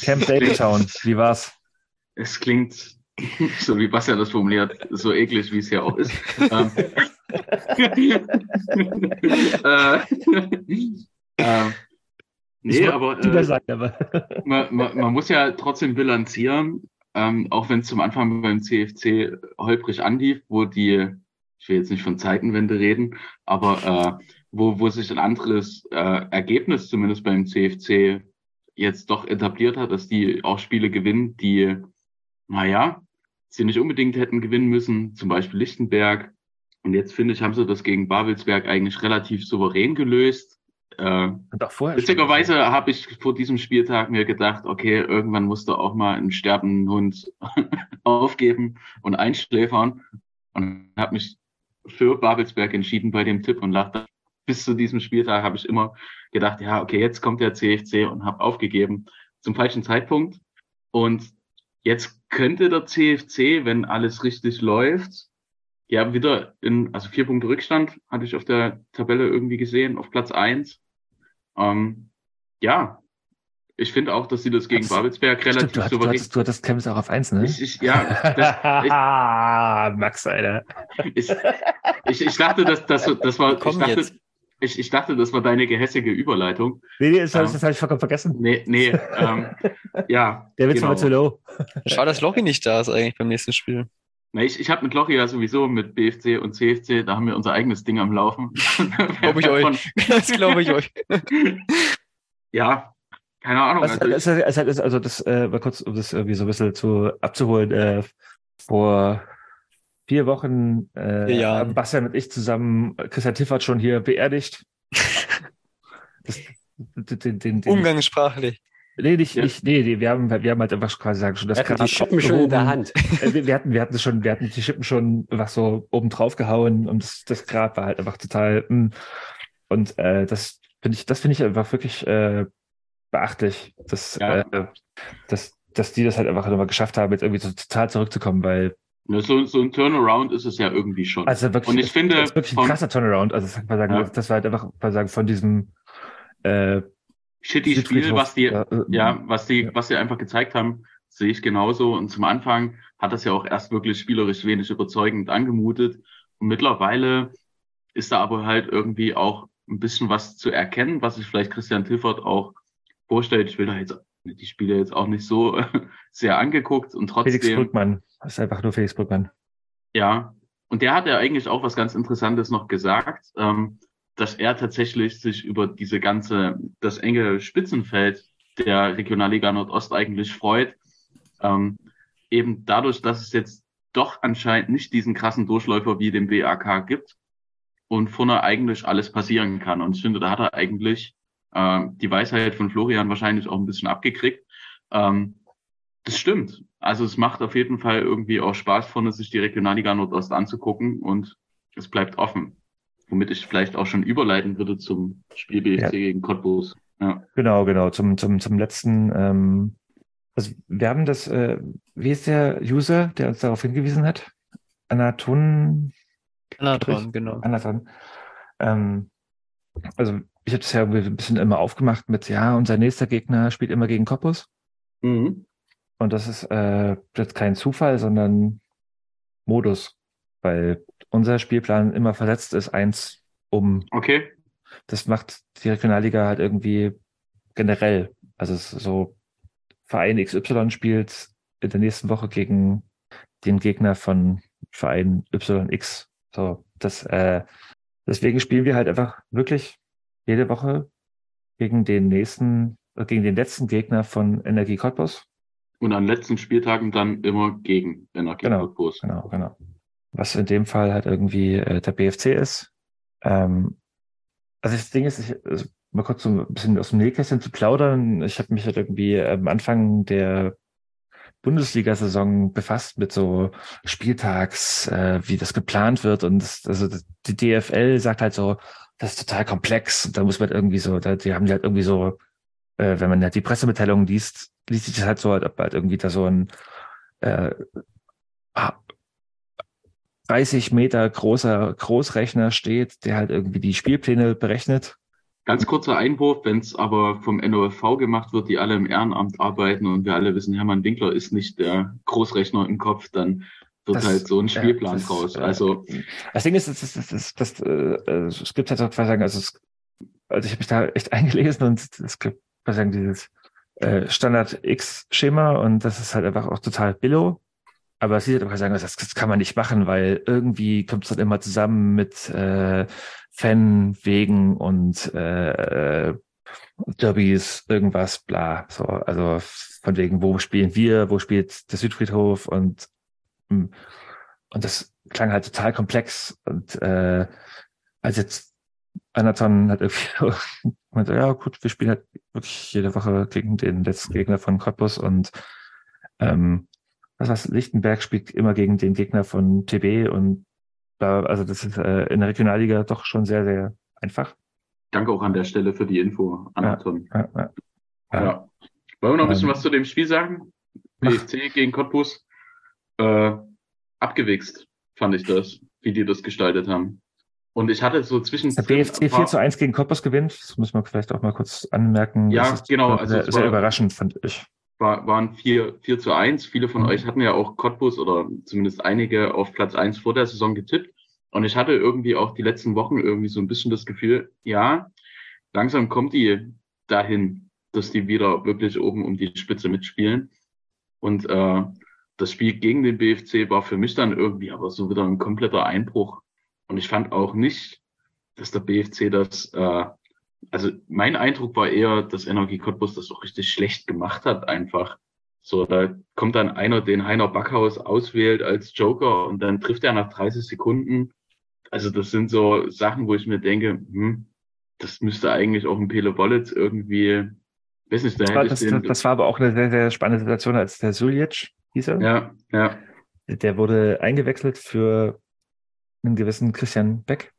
Camp David Town, wie war's? es klingt, *laughs* so wie Bastian das formuliert, so eklig, wie es ja auch ist. *laughs* äh, nee, aber äh, sagen, aber. *laughs* man, man, man muss ja trotzdem bilanzieren, ähm, auch wenn es zum Anfang beim CFC holprig anlief, wo die, ich will jetzt nicht von Zeitenwende reden, aber äh, wo, wo sich ein anderes äh, Ergebnis zumindest beim CFC jetzt doch etabliert hat, dass die auch Spiele gewinnen, die, naja, sie nicht unbedingt hätten gewinnen müssen, zum Beispiel Lichtenberg. Und jetzt finde ich, haben sie das gegen Babelsberg eigentlich relativ souverän gelöst. Äh. Witzigerweise habe ich vor diesem Spieltag mir gedacht, okay, irgendwann musst du auch mal einen sterbenden Hund *laughs* aufgeben und einschläfern. Und habe mich für Babelsberg entschieden bei dem Tipp und lachte. Bis zu diesem Spieltag habe ich immer gedacht, ja, okay, jetzt kommt der CFC und habe aufgegeben zum falschen Zeitpunkt. Und jetzt könnte der CFC, wenn alles richtig läuft, ja, wieder in, also vier Punkte Rückstand hatte ich auf der Tabelle irgendwie gesehen, auf Platz eins. Ähm, ja, ich finde auch, dass sie das gegen Babelsberg relativ Stimmt, du, hattest, du, souverän. hattest, du hattest Chemnitz auch auf 1, ne? Ich, ich, ja, *laughs* Max, Alter. ich, ich, ich dachte, dass das, das war, ich Komm dachte, jetzt. ich, ich dachte, das war deine gehässige Überleitung. Nee, nee, das, ich- das habe ich vollkommen vergessen. Nee, nee, ähm, ja. Der Witz genau. war zu low. Schade, dass Lochi nicht da ist eigentlich beim nächsten Spiel. Na, ich ich habe mit Lochi ja sowieso mit BFC und CFC, da haben wir unser eigenes Ding am Laufen. *laughs* Glaube *laughs* ich euch. Das glaube *laughs* ich euch. Ja, keine Ahnung. Was, Also das, das, das, also das, äh, mal kurz, um das irgendwie so ein bisschen zu abzuholen, äh, vor vier Wochen äh, Jahren. haben Bastian und ich zusammen Christian Tiffert schon hier beerdigt. Das, den, den, den, Umgangssprachlich. Nee, nicht, Ja. nicht, nee, nee, wir haben, wir haben halt einfach quasi sagen, schon das hat die Schippen schon in der. Hand. Äh, wir, wir hatten, wir hatten schon, wir hatten die Schippen schon einfach so oben drauf gehauen und das, das Grab war halt einfach total, mh. und äh, das finde ich, das finde ich einfach wirklich äh, beachtlich, dass, Ja. äh, dass, dass die das halt einfach nochmal geschafft haben, jetzt irgendwie so total zurückzukommen, weil, ne, so, so ein Turnaround ist es ja irgendwie schon. also wirklich, Und ich finde, das ist wirklich ein krasser Turnaround, also das, sagen, Ja. das, war halt einfach, sagen, von diesem äh, Shitty Spiel, was die, äh, ja, was die, Ja. was sie einfach gezeigt haben, sehe ich genauso. Und zum Anfang hat das ja auch erst wirklich spielerisch wenig überzeugend angemutet. Und mittlerweile ist da aber halt irgendwie auch ein bisschen was zu erkennen, was sich vielleicht Christian Tilford auch vorstellt. Ich will da jetzt die Spiele jetzt auch nicht so *laughs* sehr angeguckt und Felix trotzdem, Brückmann, das ist einfach nur Felix Brückmann. ja. Und der hat ja eigentlich auch was ganz Interessantes noch gesagt, ähm, dass er tatsächlich sich über diese ganze, das enge Spitzenfeld der Regionalliga Nordost eigentlich freut. Ähm, eben dadurch, dass es jetzt doch anscheinend nicht diesen krassen Durchläufer wie den BAK gibt und vorne eigentlich alles passieren kann. Und ich finde, da hat er eigentlich ähm, die Weisheit von Florian wahrscheinlich auch ein bisschen abgekriegt. Ähm, Das stimmt. Also es macht auf jeden Fall irgendwie auch Spaß, vorne sich die Regionalliga Nordost anzugucken und es bleibt offen. Womit ich vielleicht auch schon überleiten würde zum Spiel BFC Ja. gegen Cottbus. Ja. Genau, genau. Zum, zum, zum letzten. Ähm, also wir haben das, äh, wie ist der User, der uns darauf hingewiesen hat? Anaton, Anatron, genau. Anaton. Ähm, also ich habe das ja irgendwie ein bisschen immer aufgemacht mit, ja, unser nächster Gegner spielt immer gegen Cottbus. Mhm. Und das ist äh, jetzt kein Zufall, sondern Modus, weil unser Spielplan immer versetzt ist, eins um. Okay. Das macht die Regionalliga halt irgendwie generell. Also es ist so, Verein XY spielt in der nächsten Woche gegen den Gegner von Verein YX. So, das, äh, deswegen spielen wir halt einfach wirklich jede Woche gegen den nächsten, äh, gegen den letzten Gegner von Energie Cottbus. Und an letzten Spieltagen dann immer gegen Energie Genau. Cottbus. Genau, genau. Was in dem Fall halt irgendwie äh, der BFC ist. Ähm, also das Ding ist, ich, also mal kurz so ein bisschen aus dem Nähkästchen zu plaudern. Ich habe mich halt irgendwie am Anfang der Bundesliga-Saison befasst mit so Spieltags, äh, wie das geplant wird. Und das, also die DFL sagt halt so, das ist total komplex. Und da muss man halt irgendwie so, da, die haben die halt irgendwie so, äh, wenn man halt die Pressemitteilungen liest, liest sich das halt so, als ob halt irgendwie da so ein äh, 30 Meter großer Großrechner steht, der halt irgendwie die Spielpläne berechnet. Ganz kurzer Einwurf, wenn es aber vom NOFV gemacht wird, die alle im Ehrenamt arbeiten und wir alle wissen, Hermann Winkler ist nicht der Großrechner im Kopf, dann wird Das- halt so ein Spielplan das, draus. äh, Also Das Ding ist, das, das, das, das, äh, äh, es gibt halt auch quasi sagen, also, es, also ich habe mich da echt *laughs* eingelesen und es gibt quasi sagen, dieses äh, Standard X-Schema und das ist halt einfach auch total billow. Aber es halt auch sagen, das, das kann man nicht machen, weil irgendwie kommt es dann immer zusammen mit äh, Fanwegen und äh, Derbys, irgendwas, bla. So, also von wegen, wo spielen wir, wo spielt der Südfriedhof und mm, und das klang halt total komplex. Und äh, als jetzt Anaton hat irgendwie *laughs* meinte, ja gut, wir spielen halt wirklich jede Woche gegen den letzten Gegner von Cottbus und ähm, was was Lichtenberg spielt immer gegen den Gegner von TB und da, also das ist äh, in der Regionalliga doch schon sehr, sehr einfach. danke auch an der Stelle für die Info, Anaton. Ja, ja. Ja. Wollen wir noch ein bisschen Ähm, was zu dem Spiel sagen? BFC gegen Cottbus. Äh, abgewichst, fand ich das, wie die das gestaltet haben. Und ich hatte so zwischen Der BFC 4 zu 1 gegen Cottbus gewinnt, das muss man vielleicht auch mal kurz anmerken. Ja, das ist genau, Sehr, also sehr war- überraschend, fand ich. War, waren 4, 4 zu 1. Viele von Mhm. euch hatten ja auch Cottbus oder zumindest einige auf Platz 1 vor der Saison getippt. Und ich hatte irgendwie auch die letzten Wochen irgendwie so ein bisschen das Gefühl, ja, langsam kommt die dahin, dass die wieder wirklich oben um die Spitze mitspielen. Und äh, das Spiel gegen den BFC war für mich dann irgendwie aber so wieder ein kompletter Einbruch. Und ich fand auch nicht, dass der BFC das, äh, also mein Eindruck war eher, dass Energie Cottbus das auch richtig schlecht gemacht hat einfach. So, da kommt dann einer, den Heiner Backhaus auswählt als Joker und dann trifft er nach 30 Sekunden. Also das sind so Sachen, wo ich mir denke, hm, das müsste eigentlich auch ein Pele Wollitz irgendwie, weiß nicht, da Das war, das, den, das war aber auch eine sehr, sehr spannende Situation, als der Suljic, hieß er, ja, ja, der wurde eingewechselt für einen gewissen Christian Beck,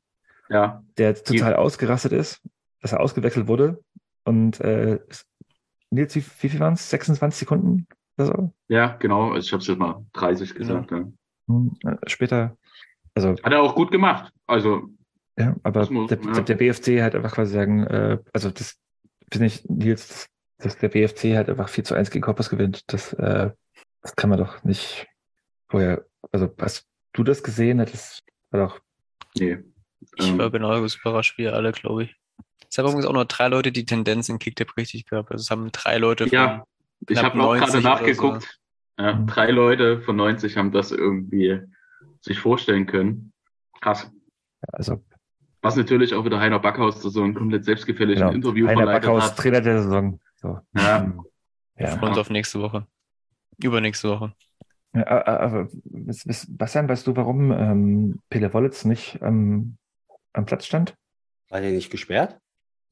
ja, der total ausgerastet ist, dass er ausgewechselt wurde. Und äh, Nils, wie, wie viel waren es? 26 Sekunden oder so? ja, genau. Also ich habe es jetzt mal 30 gesagt. Ja. Hm, äh, Später, also Hat er auch gut gemacht. Also ja, aber muss- der, ja. der BFC halt einfach quasi sagen, äh, also das finde ich, Nils, dass der BFC halt einfach 4 zu 1 gegen Koppers gewinnt, das, äh, das kann man doch nicht vorher, also hast du das gesehen? Das war doch nee. Ich Ähm, war genauso überrascht wie ihr alle, glaube ich. Es haben übrigens auch nur drei Leute die Tendenz in Kicktipp richtig gehabt. Also es haben drei Leute von, Ja, ich habe auch 90 gerade nachgeguckt. Ja, Mhm. drei Leute von 90 haben das irgendwie sich vorstellen können. Krass. also Was natürlich auch wieder Heiner Backhaus so ein komplett selbstgefälligen genau, Interview Heiner verleitet Backhaus, hat. Trainer der Saison. So. Ja. Ja. freuen uns auf nächste Woche. Übernächste Woche. Ja, aber was- was- Bastian, weißt du, warum ähm, Pele Wollitz nicht ähm, am Platz stand? War der nicht gesperrt?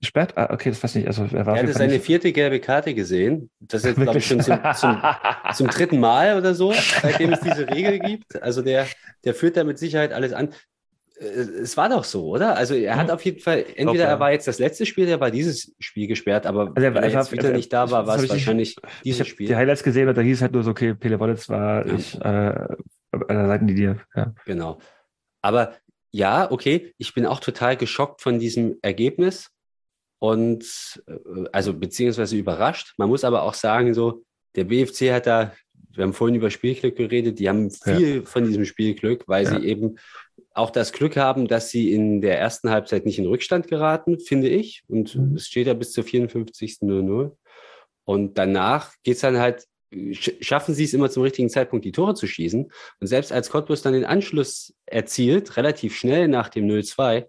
Gesperrt? Ah, okay, das weiß ich nicht. Also, er war Er hatte seine vierte gelbe Karte gesehen. Das ist jetzt, glaube ich, schon zum, zum, *laughs* zum dritten Mal oder so, seitdem es diese Regel gibt. Also der, der führt da mit Sicherheit alles an. Äh, Es war doch so, oder? Also er hat auf jeden Fall, entweder ja. er war jetzt das letzte Spiel, der war dieses Spiel gesperrt, aber Also er wenn er jetzt wieder also nicht da war, war es ich nicht- wahrscheinlich Ich dieses Spiel. die Highlights gesehen und da hieß halt nur so, okay, Pele Wollitz war Ja. ich, äh, an der Seitenlinie. Ja. Genau. Aber ja, okay, ich bin auch total geschockt von diesem Ergebnis und äh, also beziehungsweise überrascht. Man muss aber auch sagen, so, der BFC hat da, wir haben vorhin über Spielglück geredet, die haben viel von diesem Spielglück, weil Ja. sie eben auch das Glück haben, dass sie in der ersten Halbzeit nicht in Rückstand geraten, finde ich. Und Mhm. es steht ja bis zur 54.00. Und danach geht's dann halt, schaffen sie es immer zum richtigen Zeitpunkt, die Tore zu schießen. Und selbst als Cottbus dann den Anschluss erzielt, relativ schnell nach dem 0-2,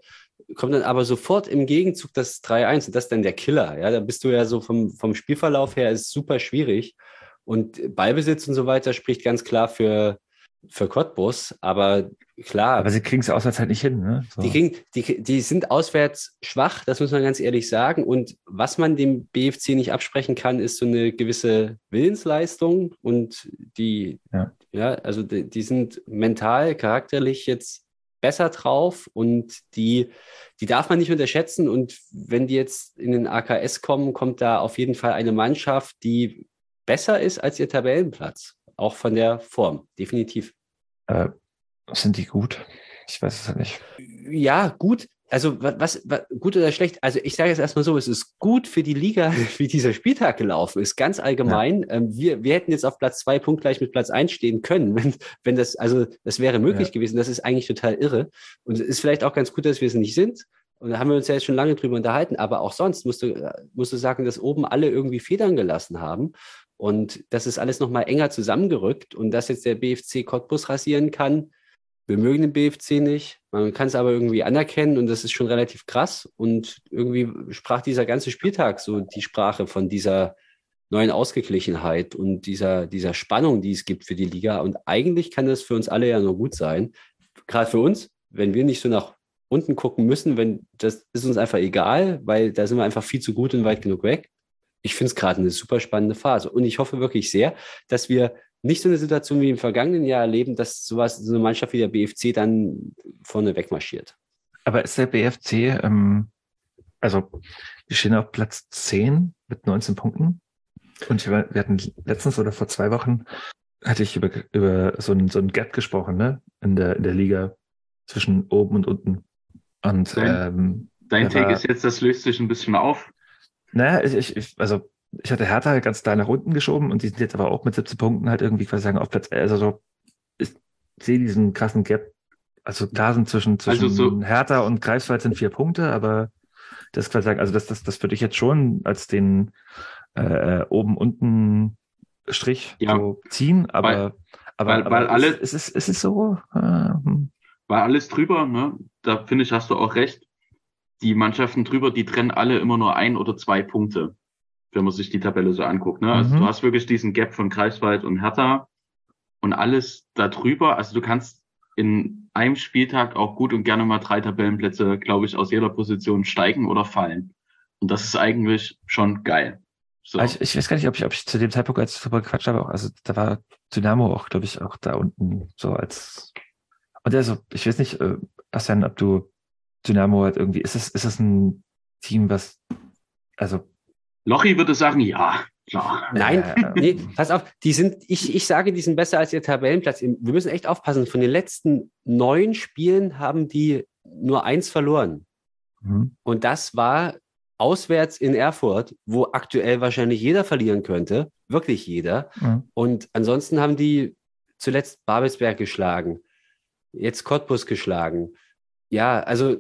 kommt dann aber sofort im Gegenzug das 3-1 und das ist dann der Killer. Ja, da bist du ja so vom, vom Spielverlauf her ist super schwierig. Und Ballbesitz und so weiter spricht ganz klar für, für Cottbus. Aber klar, Aber sie kriegen es auswärts halt nicht hin. Ne? So. die, kriegen, die, die sind auswärts schwach, das muss man ganz ehrlich sagen. Und was man dem BFC nicht absprechen kann, ist so eine gewisse Willensleistung. Und die, Ja. ja, also die, die sind mental, charakterlich jetzt besser drauf und die, die darf man nicht unterschätzen. Und wenn die jetzt in den AKS kommen, kommt da auf jeden Fall eine Mannschaft, die besser ist als ihr Tabellenplatz. Auch von der Form, definitiv. äh, sind die gut? Ich weiß es halt nicht. Ja, gut. Also wa- was, was gut oder schlecht? Also ich sage jetzt erstmal so, es ist gut für die Liga, *laughs* wie dieser Spieltag gelaufen ist, ganz allgemein. Ähm, wir, wir hätten jetzt auf Platz zwei punktgleich mit Platz eins stehen können, *laughs* wenn, wenn das, also das wäre möglich Ja. gewesen. Das ist eigentlich total irre. Und es ist vielleicht auch ganz gut, dass wir es nicht sind. Und da haben wir uns ja jetzt schon lange drüber unterhalten. Aber auch sonst musst du, äh, musst du sagen, dass oben alle irgendwie Federn gelassen haben. Und das ist alles nochmal enger zusammengerückt. Und dass jetzt der BFC Cottbus rasieren kann, wir mögen den BFC nicht, man kann es aber irgendwie anerkennen und das ist schon relativ krass. Und irgendwie sprach dieser ganze Spieltag so die Sprache von dieser neuen Ausgeglichenheit und dieser, dieser Spannung, die es gibt für die Liga. Und eigentlich kann das für uns alle ja nur gut sein. Gerade für uns, wenn wir nicht so nach unten gucken müssen, wenn das ist uns einfach egal, weil da sind wir einfach viel zu gut und weit genug weg. Ich finde es gerade eine super spannende Phase. Und ich hoffe wirklich sehr, dass wir nicht so eine Situation wie im vergangenen Jahr erleben, dass sowas, so eine Mannschaft wie der BFC dann vorne wegmarschiert. Aber ist der BFC, ähm, also wir stehen auf Platz 10 mit 19 Punkten. Und wir hatten letztens oder vor zwei Wochen hatte ich über, über so ein, so ein Gap gesprochen, ne? In der, in der Liga zwischen oben und unten. Und Dein- ähm, Dein Take aber- ist jetzt, das löst sich ein bisschen auf. Naja, ich, ich, also ich hatte Hertha ganz klar nach unten geschoben und die sind jetzt aber auch mit 17 Punkten halt irgendwie quasi sagen auf Platz, also so, ich sehe diesen krassen Gap. Also klar sind zwischen, zwischen Also so- Hertha und Greifswald sind vier Punkte, aber das quasi sagen, also das, das, das würde ich jetzt schon als den äh, oben unten Strich Ja. so ziehen, aber, aber, weil- aber weil alle- es, es, ist, es ist so, äh, hm. Weil alles drüber, ne, da finde ich, hast du auch recht. Die Mannschaften drüber, die trennen alle immer nur ein oder zwei Punkte, wenn man sich die Tabelle so anguckt. Ne? Also Mhm. du hast wirklich diesen Gap von Kreiswald und Hertha und alles da drüber. Also du kannst in einem Spieltag auch gut und gerne mal drei Tabellenplätze, glaube ich, aus jeder Position steigen oder fallen. Und das ist eigentlich schon geil. So. Aber Ich, ich weiß gar nicht, ob ich, ob ich zu dem Zeitpunkt, als ich darüber gequatscht habe, auch, also da war Dynamo auch, glaube ich, auch da unten so als und also, ich weiß nicht, äh, Bastian, ob du Dynamo halt irgendwie, ist es, ist es ein Team, was, also, Lochi würde sagen, ja, klar. Nein, äh, nee, pass auf, die sind, ich, ich sage, die sind besser als ihr Tabellenplatz. Wir müssen echt aufpassen. Von den letzten neun Spielen haben die nur eins verloren. hm, Und das war auswärts in Erfurt, wo aktuell wahrscheinlich jeder verlieren könnte. Wirklich jeder. hm. Und ansonsten haben die zuletzt Babelsberg geschlagen, jetzt Cottbus geschlagen. Ja, also,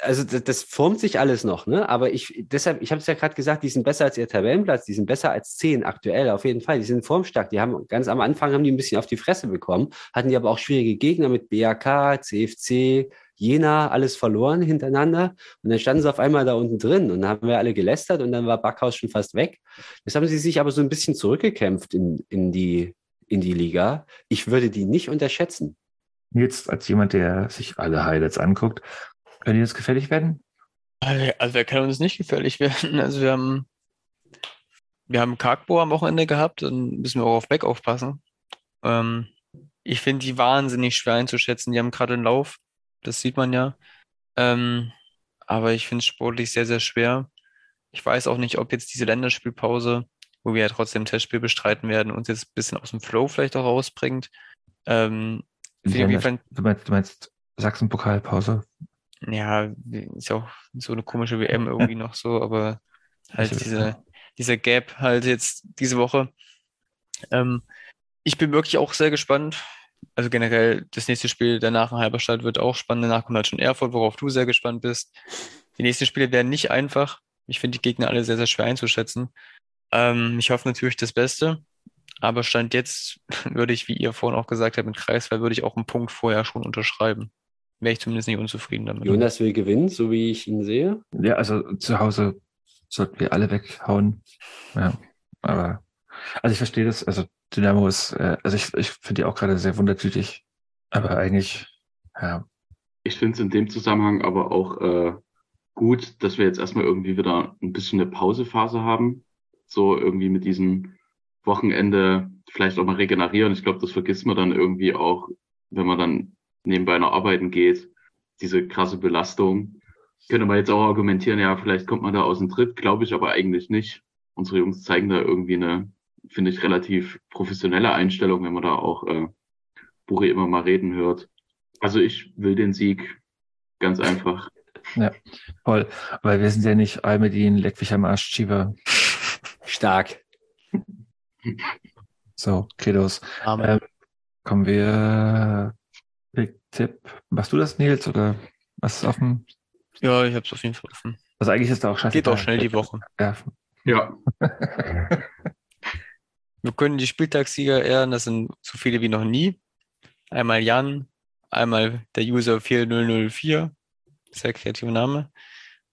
also das, das formt sich alles noch, ne? Aber ich, deshalb, ich habe es ja gerade gesagt, die sind besser als ihr Tabellenplatz, die sind besser als 10 aktuell, auf jeden Fall. Die sind formstark. Die haben ganz am Anfang haben die ein bisschen auf die Fresse bekommen, hatten die aber auch schwierige Gegner mit BAK, CFC, Jena, alles verloren hintereinander. Und dann standen sie auf einmal da unten drin und dann haben wir alle gelästert und dann war Backhaus schon fast weg. Jetzt haben sie sich aber so ein bisschen zurückgekämpft in, in, die, in die Liga. Ich würde die nicht unterschätzen. Jetzt als jemand, der sich alle Highlights anguckt, können die jetzt gefällig werden? Also wer kann uns nicht gefährlich werden? *laughs* Also wir haben, wir haben Kargbo am Wochenende gehabt, dann müssen wir auch auf Beck aufpassen. Ähm, ich finde die wahnsinnig schwer einzuschätzen. Die haben gerade einen Lauf, das sieht man ja. Ähm, aber ich finde es sportlich sehr, sehr schwer. Ich weiß auch nicht, ob jetzt diese Länderspielpause, wo wir ja trotzdem Testspiel bestreiten werden, uns jetzt ein bisschen aus dem Flow vielleicht auch rausbringt. Ähm, Du meinst, du meinst Sachsen-Pokalpause? Ja, ist ja auch so eine komische WM *laughs* irgendwie noch so, aber halt Also, diese, dieser Gap halt jetzt diese Woche. Ähm, ich bin wirklich auch sehr gespannt. Also generell, das nächste Spiel danach in Halberstadt wird auch spannend. Danach kommt halt schon Erfurt, worauf du sehr gespannt bist. Die nächsten Spiele werden nicht einfach. Ich finde die Gegner alle sehr, sehr schwer einzuschätzen. Ähm, ich hoffe natürlich das Beste. Aber Stand jetzt *laughs* würde ich, wie ihr vorhin auch gesagt habt, mit Kreiswahl würde ich auch einen Punkt vorher schon unterschreiben. Wäre ich zumindest nicht unzufrieden damit. Jonas will gewinnen, so wie ich ihn sehe. Ja, also zu Hause sollten wir alle weghauen. Ja, aber also ich verstehe das. Also Dynamo ist, äh, also ich, ich finde die auch gerade sehr wundertütig. Aber eigentlich, ja, Ich finde es in dem Zusammenhang aber auch äh, gut, dass wir jetzt erstmal irgendwie wieder ein bisschen eine Pausephase haben. So irgendwie mit diesem Wochenende vielleicht auch mal regenerieren. Ich glaube, das vergisst man dann irgendwie auch, wenn man dann nebenbei noch arbeiten geht. Diese krasse Belastung. Könnte man jetzt auch argumentieren, ja, vielleicht kommt man da aus dem Tritt, glaube ich aber eigentlich nicht. Unsere Jungs zeigen da irgendwie eine, finde ich, relativ professionelle Einstellung, wenn man da auch äh, Buri immer mal reden hört. Also ich will den Sieg, ganz einfach. voll. Weil wir sind ja nicht Almedin, leck mich am Arsch, Chiva. Stark. So, Credos. Amen. Ähm, kommen wir, Tipp. Machst du das, Nils, oder was ist offen? Ja, ich habe es auf jeden Fall offen. Also eigentlich ist da auch scheiße. Geht auch schnell die Woche. Ja. Ja, *laughs* Wir können die Spieltagssieger ehren, das sind so viele wie noch nie. Einmal Jan, einmal der User 4004, sehr kreativer Name.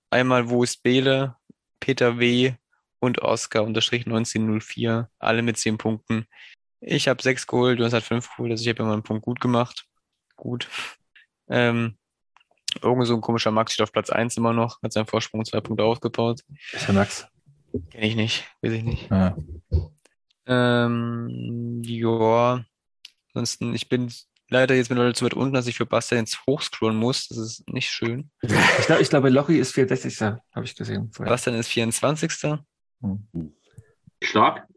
Einmal Wo ist Bele, Peter W. und Oscar unterstrich 1904, alle mit 10 Punkten. Ich habe 6 geholt, du hast halt 5 geholt, also ich habe immer einen Punkt gut gemacht. Gut. Ähm, irgend so ein komischer Max steht auf Platz 1 immer noch, hat seinen Vorsprung zwei Punkte aufgebaut. Ist ja Max. Kenne ich nicht, weiß ich nicht. Ja. Ähm, ja, ansonsten, ich bin leider jetzt mittlerweile zu weit unten, dass ich für Bastian jetzt hochscrollen muss. Das ist nicht schön. Ich, glaub, ich glaube, Lochi ist 64. Habe ich gesehen. vorher. Bastian ist 24. stark.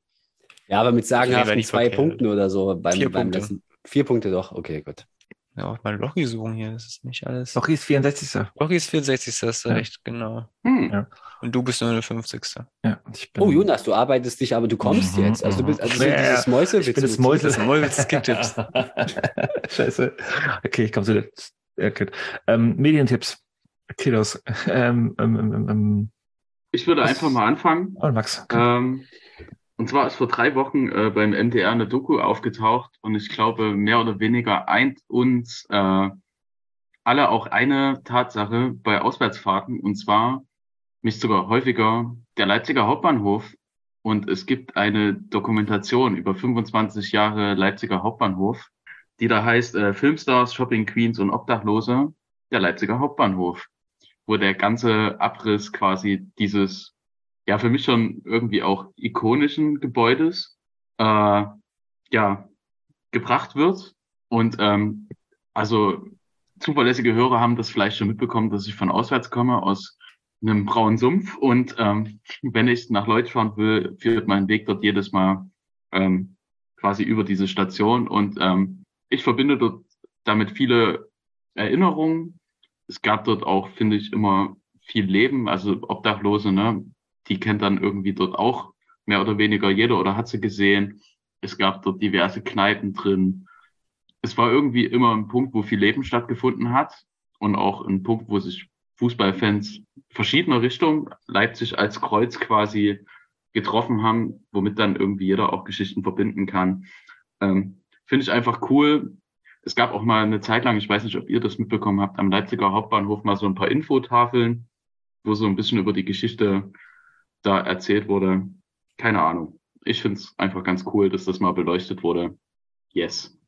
Ja, aber mit wär sagenhaften zwei verkehrt. Punkten oder so beim, Vier beim Punkte. letzten. Vier Punkte doch, okay, gut. Ja, auch mal Lochi suchen hier, das ist nicht alles. Lochi ist 64. Lochi ist 64. hast du Ja. recht, genau. Hm. Ja. Und du bist nur der 50. Ja, ich bin, Oh, Jonas, du arbeitest dich, aber du kommst Mhm, jetzt. Also du bist also so mhm. Ja, dieses Mäuse. ich bin das Mäuse. Das. *laughs* Scheiße. Okay, ich komme zu der. Ja, gut. Ähm, Medientipps. Kiddos. Ähm, ähm, ähm, ähm, Ich würde Was- einfach mal anfangen. oh, Max. Ähm, und zwar ist vor drei Wochen äh, beim MDR eine Doku aufgetaucht und ich glaube, mehr oder weniger eint uns äh, alle auch eine Tatsache bei Auswärtsfahrten und zwar nicht sogar häufiger der Leipziger Hauptbahnhof. Und es gibt eine Dokumentation über 25 Jahre Leipziger Hauptbahnhof, die da heißt äh, Filmstars, Shopping Queens und Obdachlose, der Leipziger Hauptbahnhof, wo der ganze Abriss quasi dieses ja, für mich schon irgendwie auch ikonischen Gebäudes, äh, ja, gebracht wird. Und ähm, also zuverlässige Hörer haben das vielleicht schon mitbekommen, dass ich von auswärts komme, aus einem braunen Sumpf. Und ähm, *laughs* wenn ich nach Leutsch fahren will, führt mein Weg dort jedes Mal ähm, quasi über diese Station. Und ähm, ich verbinde dort damit viele Erinnerungen. Es gab dort auch, finde ich, immer viel Leben, also Obdachlose, ne? Die kennt dann irgendwie dort auch mehr oder weniger jeder oder hat sie gesehen. Es gab dort diverse Kneipen drin. Es war irgendwie immer ein Punkt, wo viel Leben stattgefunden hat und auch ein Punkt, wo sich Fußballfans verschiedener Richtungen, Leipzig als Kreuz quasi getroffen haben, womit dann irgendwie jeder auch Geschichten verbinden kann. Ähm, Finde ich einfach cool. Es gab auch mal eine Zeit lang, ich weiß nicht, ob ihr das mitbekommen habt, am Leipziger Hauptbahnhof mal so ein paar Infotafeln, wo so ein bisschen über die Geschichte da erzählt wurde. Keine Ahnung. Ich finde es einfach ganz cool, dass das mal beleuchtet wurde. Yes.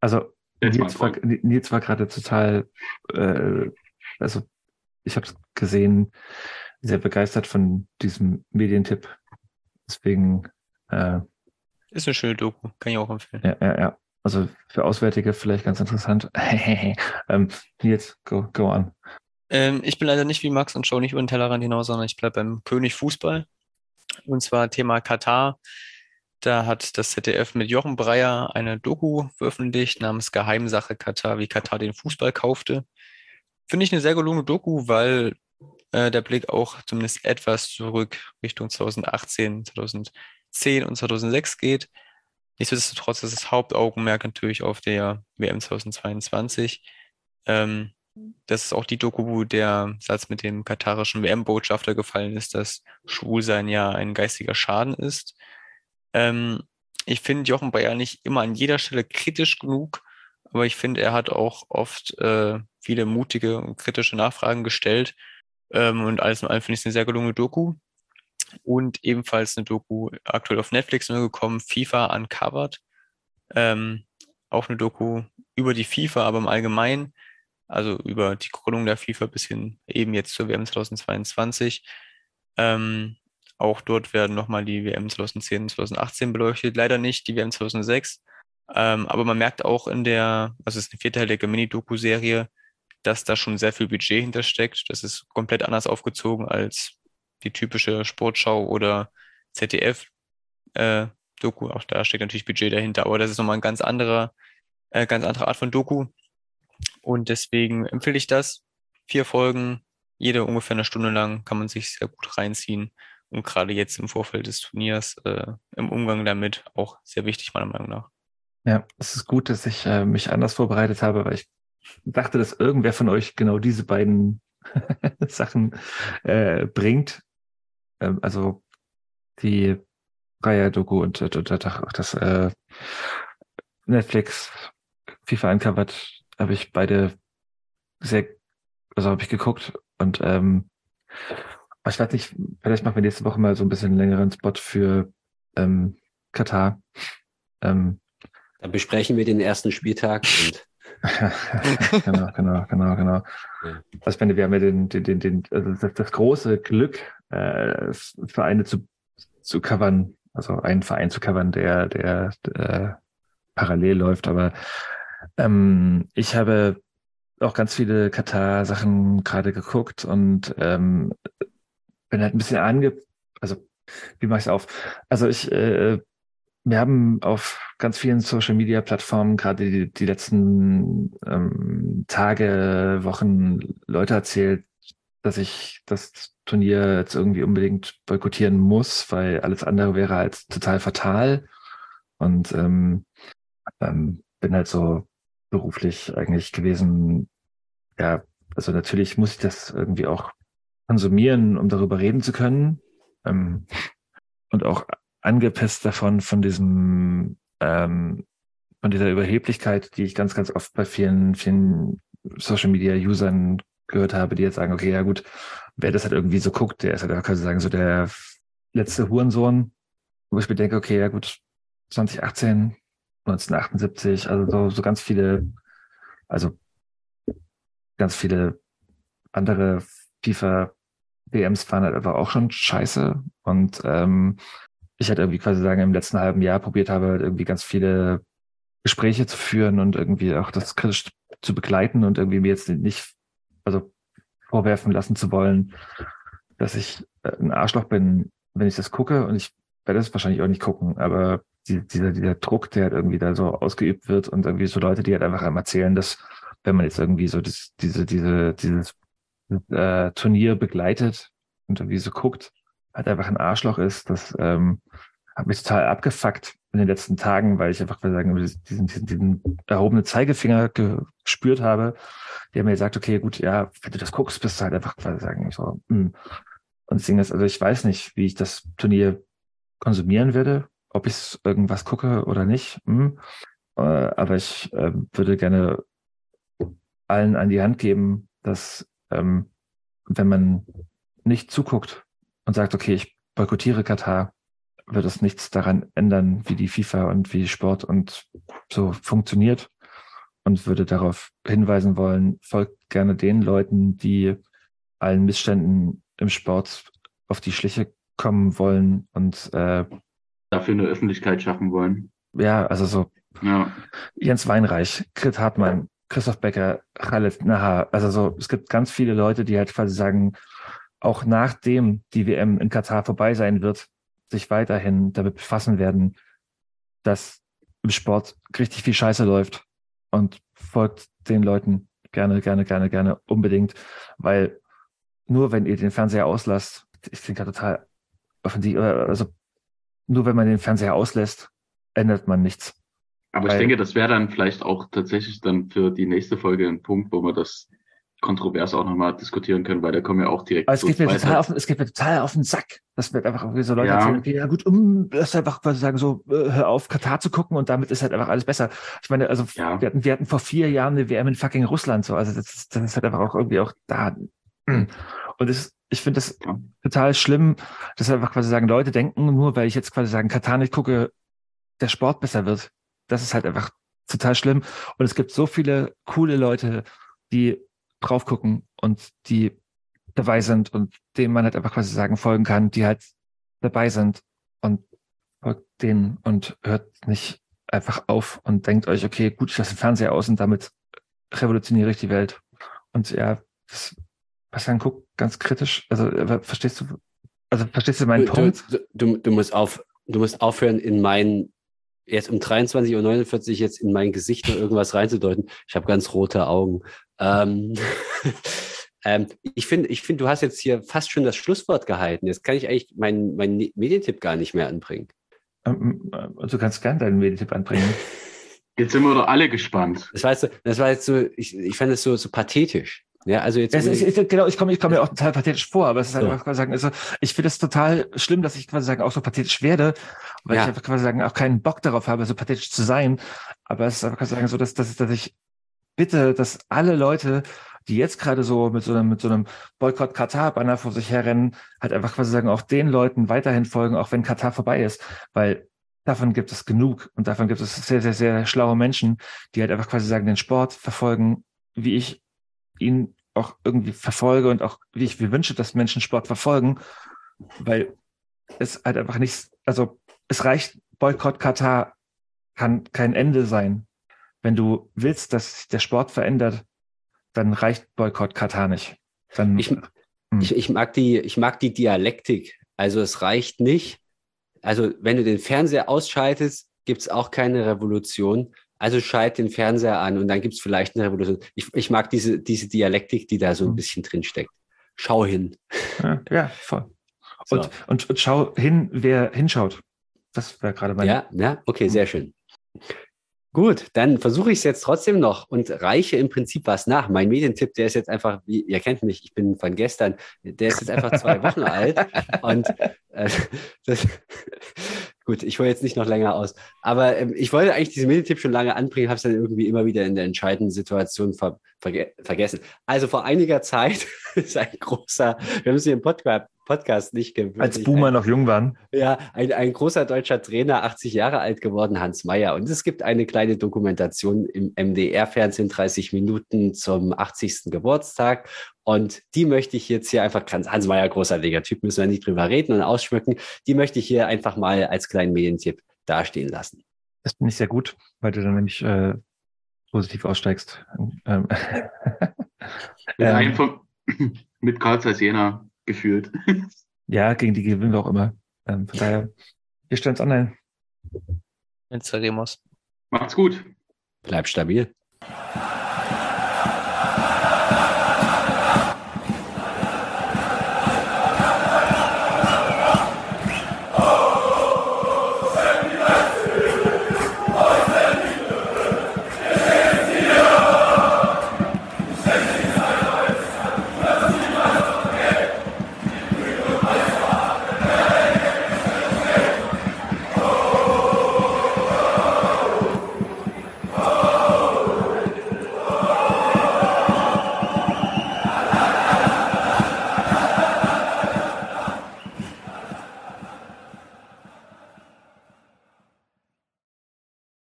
Also, Jetzt Nils war, Nils war gerade total, äh, also ich habe es gesehen, sehr begeistert von diesem Medientipp. Deswegen äh, Ist eine schöne Doku, kann ich auch empfehlen. ja, ja, ja. Also für Auswärtige vielleicht ganz interessant. *laughs* ähm, Nils, go, go on. Ähm, ich bin leider nicht wie Max und schaue nicht über den Tellerrand hinaus, sondern ich bleibe beim König Fußball. Und zwar Thema Katar. Da hat das ZDF mit Jochen Breyer eine Doku veröffentlicht namens Geheimsache Katar, wie Katar den Fußball kaufte. Finde ich eine sehr gelungene Doku, weil äh, der Blick auch zumindest etwas zurück Richtung 2018, 2010 und 2006 geht. Nichtsdestotrotz ist das Hauptaugenmerk natürlich auf der WM 2022. Ähm, das ist auch die Doku, wo der Satz mit dem katarischen WM-Botschafter gefallen ist, dass Schwulsein ja ein geistiger Schaden ist. Ähm, ich finde Jochen Bayer nicht immer an jeder Stelle kritisch genug, aber ich finde, er hat auch oft äh, viele mutige und kritische Nachfragen gestellt. Ähm, und alles in allem finde ich es eine sehr gelungene Doku. Und ebenfalls eine Doku aktuell auf Netflix neu gekommen, FIFA Uncovered. Ähm, auch eine Doku über die FIFA, aber im Allgemeinen also über die Gründung der FIFA bis hin eben jetzt zur WM 2022. Ähm, auch dort werden nochmal die WM 2010 und 2018 beleuchtet, leider nicht die WM 2006. Ähm, aber man merkt auch in der, also es ist eine vierteilige Mini-Doku-Serie, dass da schon sehr viel Budget hintersteckt. Das ist komplett anders aufgezogen als die typische Sportschau oder ZDF. Äh, auch da steckt natürlich Budget dahinter, aber das ist nochmal ein ganz anderer, äh, ganz andere Art von Doku. Und deswegen empfehle ich das. Vier Folgen, jede ungefähr eine Stunde lang, kann man sich sehr gut reinziehen. Und gerade jetzt im Vorfeld des Turniers, äh, im Umgang damit, auch sehr wichtig, meiner Meinung nach. Ja, es ist gut, dass ich äh, mich anders vorbereitet habe, weil ich dachte, dass irgendwer von euch genau diese beiden *laughs* Sachen äh, bringt. Ähm, also die Reihe-Doku und, und, und das äh, Netflix FIFA Uncovered habe ich beide sehr, also habe ich geguckt und ähm, ich weiß nicht, vielleicht machen wir nächste Woche mal so ein bisschen längeren Spot für ähm, Katar. Ähm, Dann besprechen wir den ersten Spieltag und *laughs* *laughs* genau, genau, genau, genau. Ja. Also ich meine, wir haben ja den, den, den, den also das, das große Glück, äh, Vereine zu, zu covern, also einen Verein zu covern, der, der, der parallel läuft, aber ähm, ich habe auch ganz viele Katar-Sachen gerade geguckt und ähm, bin halt ein bisschen ange... Also, wie mache ich es auf? Also ich, äh, wir haben auf ganz vielen Social-Media-Plattformen gerade die, die letzten ähm, Tage, Wochen Leute erzählt, dass ich das Turnier jetzt irgendwie unbedingt boykottieren muss, weil alles andere wäre halt total fatal. Und ähm, ähm, bin halt so beruflich eigentlich gewesen. Ja, also natürlich muss ich das irgendwie auch konsumieren, um darüber reden zu können. Ähm, und auch angepisst davon, von diesem, ähm, von dieser Überheblichkeit, die ich ganz, ganz oft bei vielen, vielen Social Media Usern gehört habe, die jetzt sagen, okay, ja gut, wer das halt irgendwie so guckt, der ist halt, kann sagen, so der letzte Hurensohn, wo ich mir denke, okay, ja gut, 2018, 1978, also so, so ganz viele, also ganz viele andere FIFA-WMs waren halt einfach auch schon scheiße. Und ähm, ich halt irgendwie quasi sagen, im letzten halben Jahr probiert habe, halt irgendwie ganz viele Gespräche zu führen und irgendwie auch das kritisch zu begleiten und irgendwie mir jetzt nicht, also vorwerfen lassen zu wollen, dass ich äh, ein Arschloch bin, wenn ich das gucke. Und ich werde es wahrscheinlich auch nicht gucken, aber dieser, dieser Druck, der halt irgendwie da so ausgeübt wird und irgendwie so Leute, die halt einfach einmal erzählen, dass wenn man jetzt irgendwie so das, diese, diese, dieses äh, Turnier begleitet und irgendwie so guckt, halt einfach ein Arschloch ist, das ähm, hat mich total abgefuckt in den letzten Tagen, weil ich einfach mal sagen, diesen, diesen, diesen erhobenen Zeigefinger gespürt habe, der mir gesagt, okay, gut, ja, wenn du das guckst, bist du halt einfach quasi sagen, so, mh. Hm. Und das Ding ist, also ich weiß nicht, wie ich das Turnier konsumieren werde, ob ich irgendwas gucke oder nicht. Hm. Äh, aber ich äh, würde gerne allen an die Hand geben, dass ähm, wenn man nicht zuguckt und sagt, okay, ich boykottiere Katar, wird es nichts daran ändern, wie die FIFA und wie Sport und so funktioniert und würde darauf hinweisen wollen, folgt gerne den Leuten, die allen Missständen im Sport auf die Schliche kommen wollen und äh, Dafür eine Öffentlichkeit schaffen wollen. ja, also so Ja. Jens Weinreich, Krit Hartmann, Christoph Becker, Khaled Nahar. Also so, es gibt ganz viele Leute, die halt quasi sagen, auch nachdem die WM in Katar vorbei sein wird, sich weiterhin damit befassen werden, dass im Sport richtig viel Scheiße läuft und folgt den Leuten gerne, gerne, gerne, gerne unbedingt, weil nur wenn ihr den Fernseher auslasst, ich klingt gerade total offensiv, also nur wenn man den Fernseher auslässt, ändert man nichts. Aber Weil- ich denke, das wäre dann vielleicht auch tatsächlich dann für die nächste Folge ein Punkt, wo wir das kontrovers auch nochmal diskutieren können, weil da kommen wir auch direkt Aber es geht, mir weiter. total auf, es geht mir total auf den Sack. Das wird einfach so Leute Ja. erzählen, okay, ja gut, um, das einfach quasi sagen, so, äh, hör auf, Katar zu gucken und damit ist halt einfach alles besser. Ich meine, also Ja. wir, hatten, wir hatten vor vier Jahren eine WM in fucking Russland, so, also das, das ist halt einfach auch irgendwie auch da. Und es, ich finde das Ja. total schlimm, dass einfach quasi sagen, Leute denken, nur weil ich jetzt quasi sagen, Katar nicht gucke, der Sport besser wird. Das ist halt einfach total schlimm. Und es gibt so viele coole Leute, die drauf gucken und die dabei sind und denen man halt einfach quasi sagen folgen kann, die halt dabei sind und folgt denen und hört nicht einfach auf und denkt euch, okay, gut, ich lasse den Fernseher aus und damit revolutioniere ich die Welt. Und ja, das, Bastian guckt ganz kritisch. Also äh, verstehst du, also verstehst du meinen du, Punkt? Du, du, du, musst auf, du musst aufhören, in mein, jetzt um 23.49 Uhr jetzt in mein Gesicht noch irgendwas reinzudeuten. Ich habe ganz rote Augen. Ähm, *laughs* ähm, ich finde, ich finde, du hast jetzt hier fast schon das Schlusswort gehalten. Jetzt kann ich eigentlich meinen meinen Medientipp gar nicht mehr anbringen. Ähm, äh, Du kannst gerne deinen Meditipp anbringen. Jetzt sind wir doch alle gespannt. Das war jetzt, so, das war jetzt so, ich, ich fand es so, so pathetisch. Ja, also jetzt. Es ist, ist, genau, ich komme ich komme mir auch total pathetisch vor, aber es ist halt So. einfach quasi sagen, also ich finde es total schlimm, dass ich quasi sagen, auch so pathetisch werde, weil Ja. ich einfach quasi sagen, auch keinen Bock darauf habe, so pathetisch zu sein. Aber es ist einfach quasi sagen, so, dass, dass, dass ich bitte, dass alle Leute, die jetzt gerade so mit so einem, mit so einem Boykott Katar-Banner vor sich herrennen, halt einfach quasi sagen, auch den Leuten weiterhin folgen, auch wenn Katar vorbei ist, weil davon gibt es genug und davon gibt es sehr, sehr, sehr schlaue Menschen, die halt einfach quasi sagen, den Sport verfolgen, wie ich ihn auch irgendwie verfolge und auch wie ich mir wünsche, dass Menschen Sport verfolgen, weil es halt einfach nichts, also es reicht, Boykott Katar kann kein Ende sein. Wenn du willst, dass sich der Sport verändert, dann reicht Boykott Katar nicht. Dann, Ich, ich, ich, mag die, ich mag die Dialektik. Also es reicht nicht. Also wenn du den Fernseher ausschaltest, gibt es auch keine Revolution. Also schalt den Fernseher an und dann gibt es vielleicht eine Revolution. Ich, ich mag diese, diese Dialektik, die da so ein Mhm. bisschen drin steckt. Schau hin. ja, ja, voll. *laughs* So. Und, und, und schau hin, wer hinschaut. Das wäre gerade mein. Ja, ja, okay, sehr schön. Gut, dann versuche ich es jetzt trotzdem noch und reiche im Prinzip was nach. Mein Medientipp, der ist jetzt einfach, wie ihr kennt mich, ich bin von gestern, der ist jetzt einfach zwei Wochen *laughs* alt und äh, *laughs* das, gut, ich hole jetzt nicht noch länger aus, aber ähm, ich wollte eigentlich diesen Medientipp schon lange anbringen, habe es dann irgendwie immer wieder in der entscheidenden Situation ver verge vergessen. Also vor einiger Zeit *laughs* ist ein großer, wir haben es hier im Podcast, Podcast nicht gewöhnt. Als Boomer noch jung waren. Ja, ein, ein großer deutscher Trainer, 80 Jahre alt geworden, Hans Meyer. Und es gibt eine kleine Dokumentation im MDR-Fernsehen, 30 Minuten zum 80. Geburtstag. Und die möchte ich jetzt hier einfach, ganz Hans Meyer, großartiger Typ, müssen wir nicht drüber reden und ausschmücken. Die möchte ich hier einfach mal als kleinen Medientipp dastehen lassen. Das bin ich sehr gut, weil du dann nämlich äh, positiv aussteigst. *laughs* Ähm, Mit, Ähm. von, *clears throat* mit Karl Zeiss Jena gefühlt. ja, gegen die gewinnen wir auch immer. Ähm, von daher, wir stellen es online. Venceremos. Macht's gut. Bleib stabil.